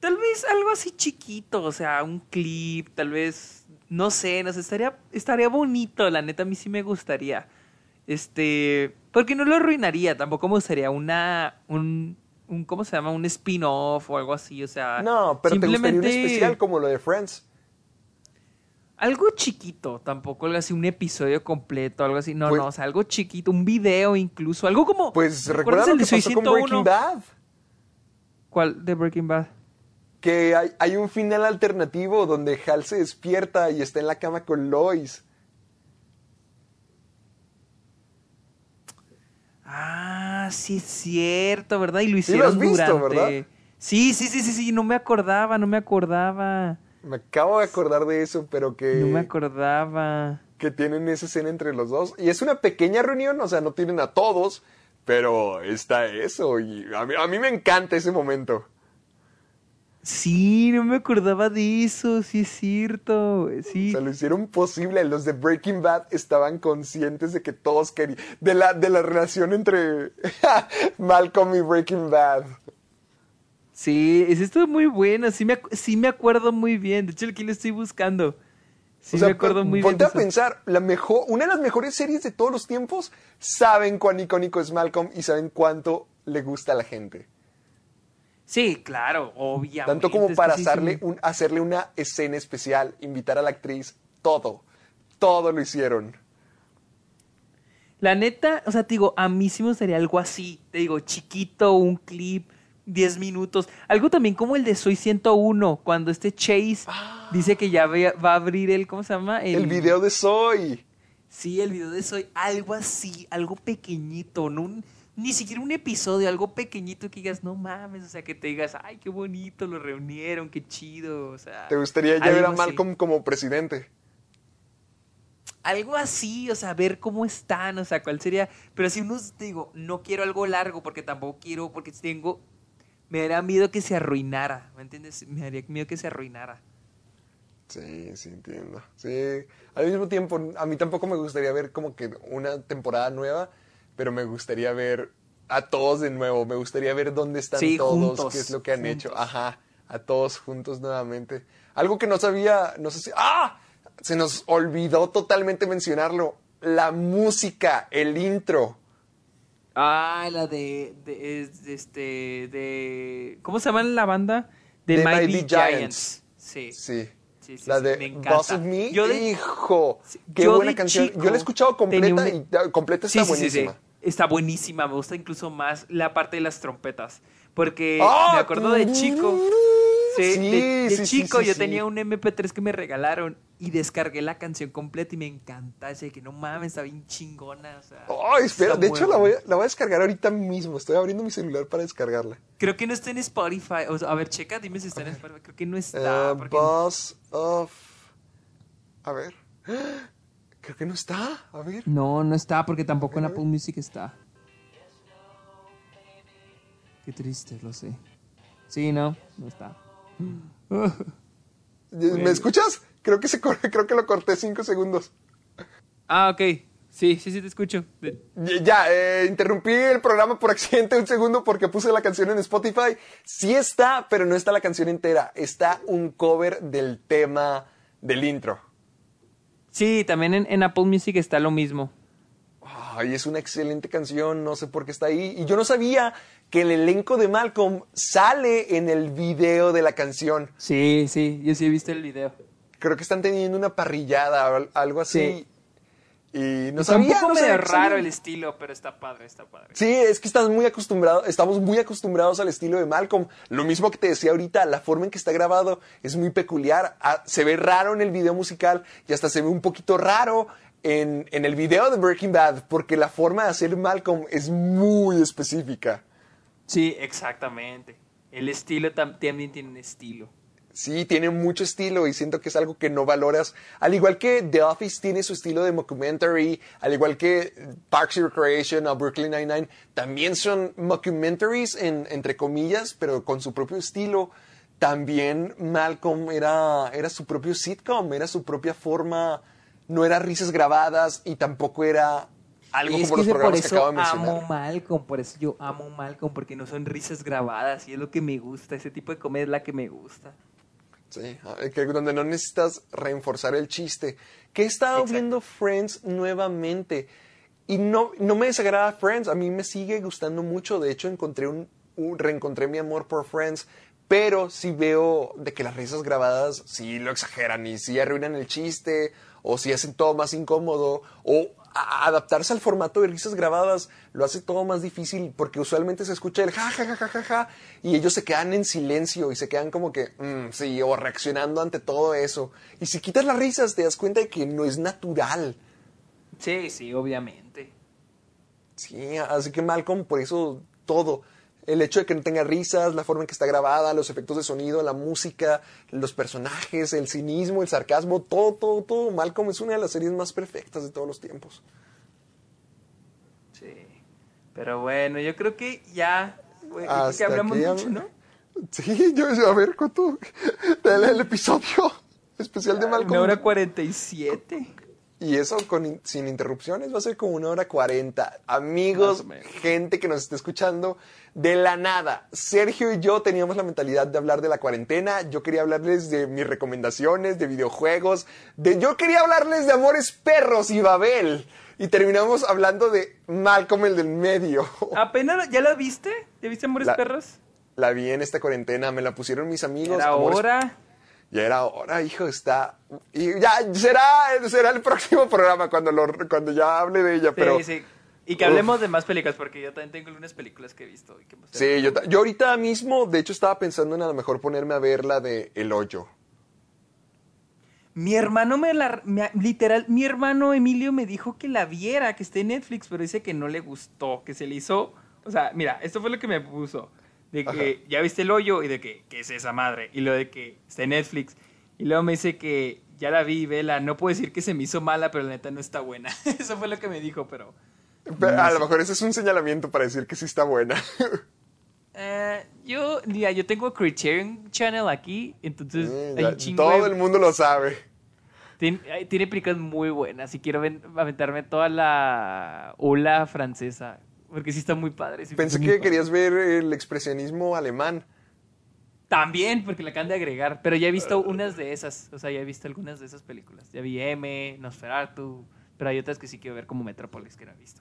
Tal vez algo así chiquito, o sea, un clip, tal vez, no sé, no sé, estaría, estaría bonito, la neta, a mí sí me gustaría. Este, porque no lo arruinaría, tampoco me gustaría una, un, un ¿cómo se llama? Un spin-off o algo así, o sea. No, pero te gustaría un simplemente especial como lo de Friends. Algo chiquito, tampoco algo así, un episodio completo, algo así, no, Pues- no, o sea, algo chiquito, un video incluso, algo como. Pues ¿recuerdas recuerda lo el que pasó con 101? Breaking Bad. ¿Cuál? De Breaking Bad. Que hay, hay un final alternativo donde Hal se despierta y está en la cama con Lois. Ah, sí es cierto, ¿verdad? Y lo lo hicieron has visto, durante. ¿verdad? Sí, sí, sí, sí, sí, no me acordaba, no me acordaba. Me acabo de acordar de eso, pero que, No me acordaba. que tienen esa escena entre los dos. Y es una pequeña reunión, o sea, no tienen a todos, pero está eso. Y a mí, a mí me encanta ese momento. Sí, no me acordaba de eso, sí es cierto. Sí. O sea, lo hicieron posible. Los de Breaking Bad estaban conscientes de que todos querían. De la, de la relación entre Malcolm y Breaking Bad. Sí, es esto muy bueno, sí me, sí me acuerdo muy bien. De hecho, aquí lo estoy buscando. Sí o sea, me acuerdo muy bien. ponte a pensar, la mejor, una de las mejores series de todos los tiempos, saben cuán icónico es Malcolm y saben cuánto le gusta a la gente. Sí, claro, obviamente. Tanto como para hacerle, un- hacerle una escena especial, invitar a la actriz, todo, todo lo hicieron. La neta, o sea, te digo, a mí sí me gustaría algo así. Te digo, chiquito, un clip, 10 minutos. Algo también como el de Soy 101, cuando este Chase dice que ya va a abrir el, ¿cómo se llama? El video de Soy. Sí, el video de Soy, algo así, algo pequeñito, no un- ni siquiera un episodio, algo pequeñito que digas, no mames, o sea, que te digas, ay, qué bonito, lo reunieron, qué chido, o sea. ¿Te gustaría ya ver a así. Malcolm como presidente? algo así, o sea, ver cómo están, o sea, cuál sería. Pero si unos, te digo, no quiero algo largo porque tampoco quiero, porque tengo. Me daría miedo que se arruinara, ¿me entiendes? Me daría miedo que se arruinara. Sí, sí, entiendo. Sí, al mismo tiempo, a mí tampoco me gustaría ver como que una temporada nueva, pero me gustaría ver a todos de nuevo. Me gustaría ver dónde están Sí, todos, juntos, qué es lo que han juntos. hecho. Ajá, a todos juntos nuevamente. Algo que no sabía, no sé si... ¡Ah! Se nos olvidó totalmente mencionarlo. La música, el intro. Ah, la de, de, es- de este, de, ¿cómo se llama la banda? De The Mighty, Mighty Giants. Giants. Sí. Sí. Sí, sí, la sí, de me encanta. Boss of Me. Yo de- Hijo, Sí, qué yo buena canción. chico Yo la he escuchado completa tenía una- y ah, completa está buenísima. Está buenísima, me gusta incluso más la parte de las trompetas. Porque ¡Ah! me acuerdo de chico. Sí, Sí, de, de sí, sí, chico sí, yo sí. tenía un MP3 que me regalaron y descargué la canción completa y me encanta. Ese que no mames, está bien chingona. o sea, Ay, espera, de hecho la voy, a, la voy a descargar ahorita mismo. Estoy abriendo mi celular para descargarla. Creo que no está en Spotify. O sea, a ver, checa, dime si está en Spotify. Creo que no está. Eh, porque- Boss of. A ver. Creo que no está. A ver. No, no está porque tampoco en Apple Music está. Qué triste, lo sé. Sí, no, no está. ¿Me escuchas? Creo que, se, creo que lo corté cinco segundos. Ah, ok. Sí, sí, sí te escucho. Ya, eh, interrumpí el programa por accidente un segundo porque puse la canción en Spotify. Sí está, pero no está la canción entera. Está un cover del tema del intro. Sí, también en, en Apple Music está lo mismo. Ay, es una excelente canción, no sé por qué está ahí. Y yo no sabía que el elenco de Malcolm sale en el video de la canción. Sí, sí, yo sí he visto el video. Creo que están teniendo una parrillada o al- algo así. Sí. Y no sabía, un poco no medio raro el estilo, pero está padre, está padre. Sí, es que estás muy acostumbrado, estamos muy acostumbrados al estilo de Malcolm. Lo mismo que te decía ahorita, la forma en que está grabado es muy peculiar. Ah, se ve raro en el video musical y hasta se ve un poquito raro en, en el video de Breaking Bad, porque la forma de hacer Malcolm es muy específica. Sí, exactamente. El estilo tam- también tiene un estilo. Sí, tiene mucho estilo y siento que es algo que no valoras. Al igual que The Office tiene su estilo de mockumentary, al igual que Parks and Recreation o Brooklyn Nine-Nine, también son mockumentaries, en, entre comillas, pero con su propio estilo. También Malcolm era, era su propio sitcom, era su propia forma, no era risas grabadas y tampoco era algo como los programas que acabo de mencionar. amo Malcolm, por eso yo amo Malcolm, porque no son risas grabadas y es lo que me gusta, ese tipo de comedia es la que me gusta. Sí, ah, que donde no necesitas reforzar el chiste. Que he estado Exacto. viendo Friends nuevamente. Y no, no me desagrada Friends, a mí me sigue gustando mucho. De hecho, encontré un, un- reencontré mi amor por Friends. Pero sí veo de que las risas grabadas sí lo exageran y sí arruinan el chiste, o sí hacen todo más incómodo, o a- adaptarse al formato de risas grabadas lo hace todo más difícil porque usualmente se escucha el ja ja ja ja ja ja y ellos se quedan en silencio y se quedan como que "Mm, sí o reaccionando ante todo eso. Y si quitas las risas te das cuenta de que no es natural. Sí, sí, obviamente. sí así que Malcolm por eso todo el hecho de que no tenga risas, la forma en que está grabada, los efectos de sonido, la música, los personajes, el cinismo, el sarcasmo, todo, todo, todo. Malcolm es una de las series más perfectas de todos los tiempos. Sí. Pero bueno, yo creo que ya, yo creo que Hasta hablamos mucho, ¿no? Sí, yo, a ver, ¿cuánto? El, el episodio especial de Malcolm. Una hora cuarenta y eso con, in- sin interrupciones va a ser como una hora cuarenta. Amigos, gente que nos esté escuchando, de la nada. Sergio y yo teníamos la mentalidad de hablar de la cuarentena. Yo quería hablarles de mis recomendaciones, de videojuegos. De, yo quería hablarles de Amores Perros y Babel. Y terminamos hablando de Malcolm el del medio. ¿Apenas ya la viste? ¿Ya viste Amores La- Perros? La vi en esta cuarentena, me la pusieron mis amigos. Era Amores hora. Ya era hora, hijo, está. Y ya será, será el próximo programa cuando, lo, cuando ya hable de ella, pero. Sí, sí. Y que hablemos de más películas, porque yo también tengo algunas películas que he visto. y que Sí, yo, yo ahorita mismo, de hecho, estaba pensando en a lo mejor ponerme a ver la de El Hoyo. Mi hermano me la... me- literal, mi hermano Emilio me dijo que la viera, que esté en Netflix, pero dice que no le gustó, que se le hizo... O sea, mira, esto fue lo que me puso. De que ya viste el hoyo y de que, ¿qué es esa madre? Y lo de que está en Netflix. Y luego me dice que ya la vi, vela. No puedo decir que se me hizo mala, pero la neta no está buena. Eso fue lo que me dijo, pero... Pero a lo mejor ese es un señalamiento para decir que sí está buena. Eh, yo, mira, yo tengo Criterion Channel aquí, entonces Mm, hay ya todo de- el mundo lo sabe. Tiene, tiene películas muy buenas y quiero ven- aventarme toda la ola francesa. Porque sí está muy padre. sí Pensé que padre. querías ver el expresionismo alemán. También, porque la acaban de agregar. Pero ya he visto unas de esas. O sea, ya he visto algunas de esas películas. Ya vi M, Nosferatu. Pero hay otras que sí quiero ver como Metrópolis, que no he visto.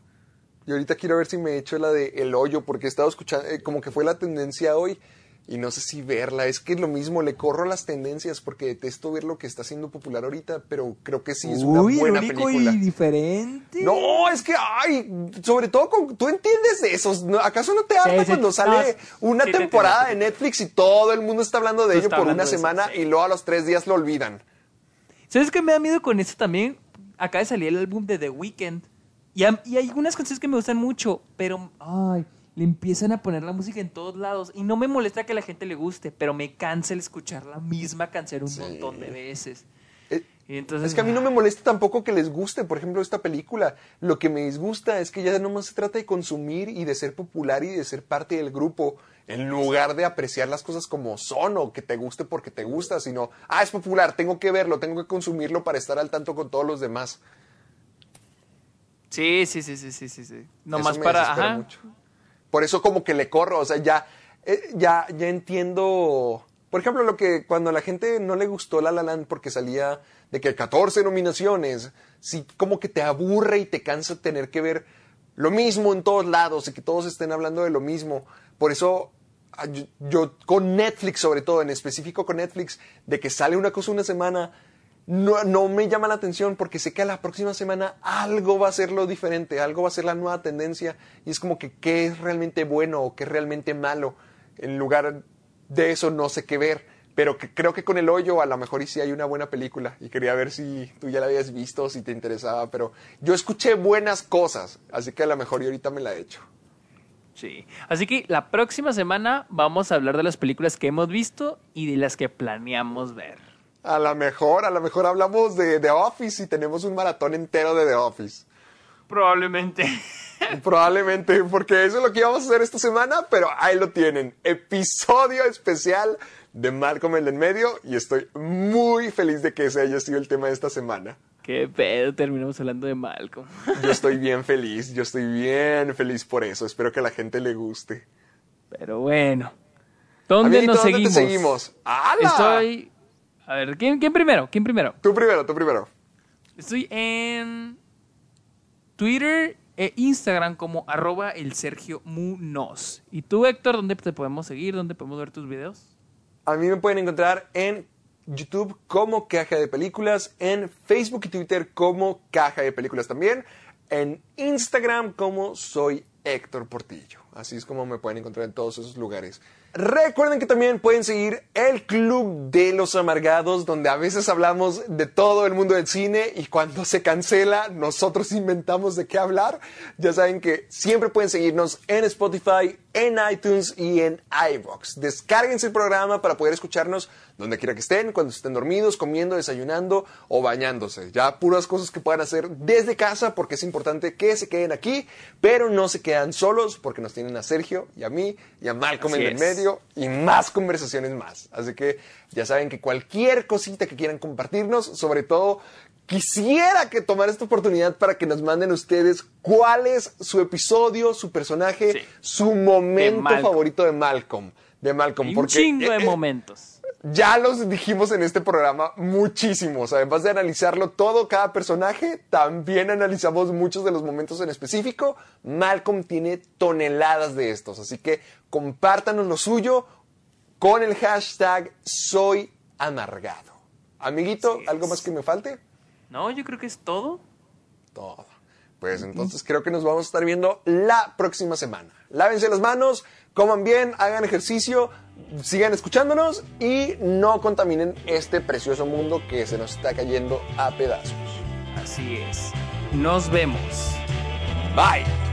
Y ahorita quiero ver si me echo la de El Hoyo, porque he estado escuchando, eh, como que fue la tendencia hoy, y no sé si verla. Es que es lo mismo, le corro las tendencias, porque detesto ver lo que está siendo popular ahorita, pero creo que sí es una buena película. diferente. No, es que, ay, sobre todo, con, tú entiendes de esos. ¿no? ¿Acaso no te harta Sí, sí, cuando no, sale una sí temporada de Netflix y todo el mundo está hablando de ello por una eso, semana sí. y luego a los tres días lo olvidan? ¿Sabes qué me da miedo con eso también? Acaba de salir el álbum de The Weeknd. Y, y hay algunas canciones que me gustan mucho, pero ay, le empiezan a poner la música en todos lados. Y no me molesta que la gente le guste, pero me cansa el escuchar la misma canción un Sí. montón de veces. Eh, Y entonces, Es que a mí no me molesta tampoco que les guste, por ejemplo, esta película. Lo que me disgusta es que ya nomás se trata de consumir y de ser popular y de ser parte del grupo, en lugar de apreciar las cosas como son o que te guste porque te gusta, sino, ah, es popular, tengo que verlo, tengo que consumirlo para estar al tanto con todos los demás. Sí, sí, sí, sí, sí, sí. sí. Nomás me para... Ajá. mucho. Por eso como que le corro, o sea, ya, eh, ya, ya entiendo. Por ejemplo, lo que cuando a la gente no le gustó La La Land porque salía de que 14 nominaciones, sí como que te aburre y te cansa tener que ver lo mismo en todos lados y que todos estén hablando de lo mismo. Por eso ah, yo, yo con Netflix sobre todo, en específico con Netflix, de que sale una cosa una semana, no, no me llama la atención porque sé que a la próxima semana algo va a ser lo diferente, algo va a ser la nueva tendencia y es como que qué es realmente bueno o qué es realmente malo. En lugar de eso no sé qué ver, pero que creo que con el hoyo a lo mejor sí hay una buena película y quería ver si tú ya la habías visto, si te interesaba, pero yo escuché buenas cosas, así que a lo mejor y ahorita me la he hecho. Sí. Así que la próxima semana vamos a hablar de las películas que hemos visto y de las que planeamos ver. A lo mejor, a lo mejor hablamos de The Office y tenemos un maratón entero de The Office. Probablemente. Probablemente, porque eso es lo que íbamos a hacer esta semana, pero ahí lo tienen. Episodio especial de Malcolm en el medio y estoy muy feliz de que ese haya sido el tema de esta semana. Qué pedo, terminamos hablando de Malcolm. Yo estoy bien feliz, yo estoy bien feliz por eso. Espero que a la gente le guste. Pero bueno. ¿Dónde Amiguito, nos ¿dónde seguimos? te seguimos? ¡Hala! Estoy. A ver, ¿quién, quién primero? ¿Quién primero? Tú primero, tú primero. Estoy en Twitter e Instagram como arroba el Sergio Munoz. ¿Y tú, Héctor, dónde te podemos seguir? ¿Dónde podemos ver tus videos? A mí me pueden encontrar en YouTube como Caja de Películas, en Facebook y Twitter como Caja de Películas también, en Instagram como Soy Héctor Portillo. Así es como me pueden encontrar en todos esos lugares. Recuerden que también pueden seguir el Club de los Amargados, donde a veces hablamos de todo el mundo del cine y cuando se cancela, nosotros inventamos de qué hablar. Ya saben que siempre pueden seguirnos en Spotify, en iTunes y en iVoox. Descárguense el programa para poder escucharnos donde quiera que estén, cuando estén dormidos, comiendo, desayunando o bañándose. Ya puras cosas que puedan hacer desde casa porque es importante que se queden aquí, pero no se quedan solos porque nos tienen a Sergio y a mí y a Malcolm Así en el es. medio y más conversaciones más. Así que ya saben que cualquier cosita que quieran compartirnos, sobre todo quisiera que tomar esta oportunidad para que nos manden ustedes cuál es su episodio, su personaje, Sí. su momento favorito de Malcolm. De Malcolm. Hay un porque, chingo de eh, eh, momentos. Ya los dijimos en este programa muchísimos. Además de analizarlo todo, cada personaje, también analizamos muchos de los momentos en específico. Malcolm tiene toneladas de estos, así que compártanos lo suyo con el hashtag Soy Amargado. Amiguito, ¿algo más que me falte? No, yo creo que es todo. Todo. Pues entonces creo que nos vamos a estar viendo la próxima semana. Lávense las manos, coman bien, hagan ejercicio, sigan escuchándonos y no contaminen este precioso mundo que se nos está cayendo a pedazos. Así es. Nos vemos. Bye.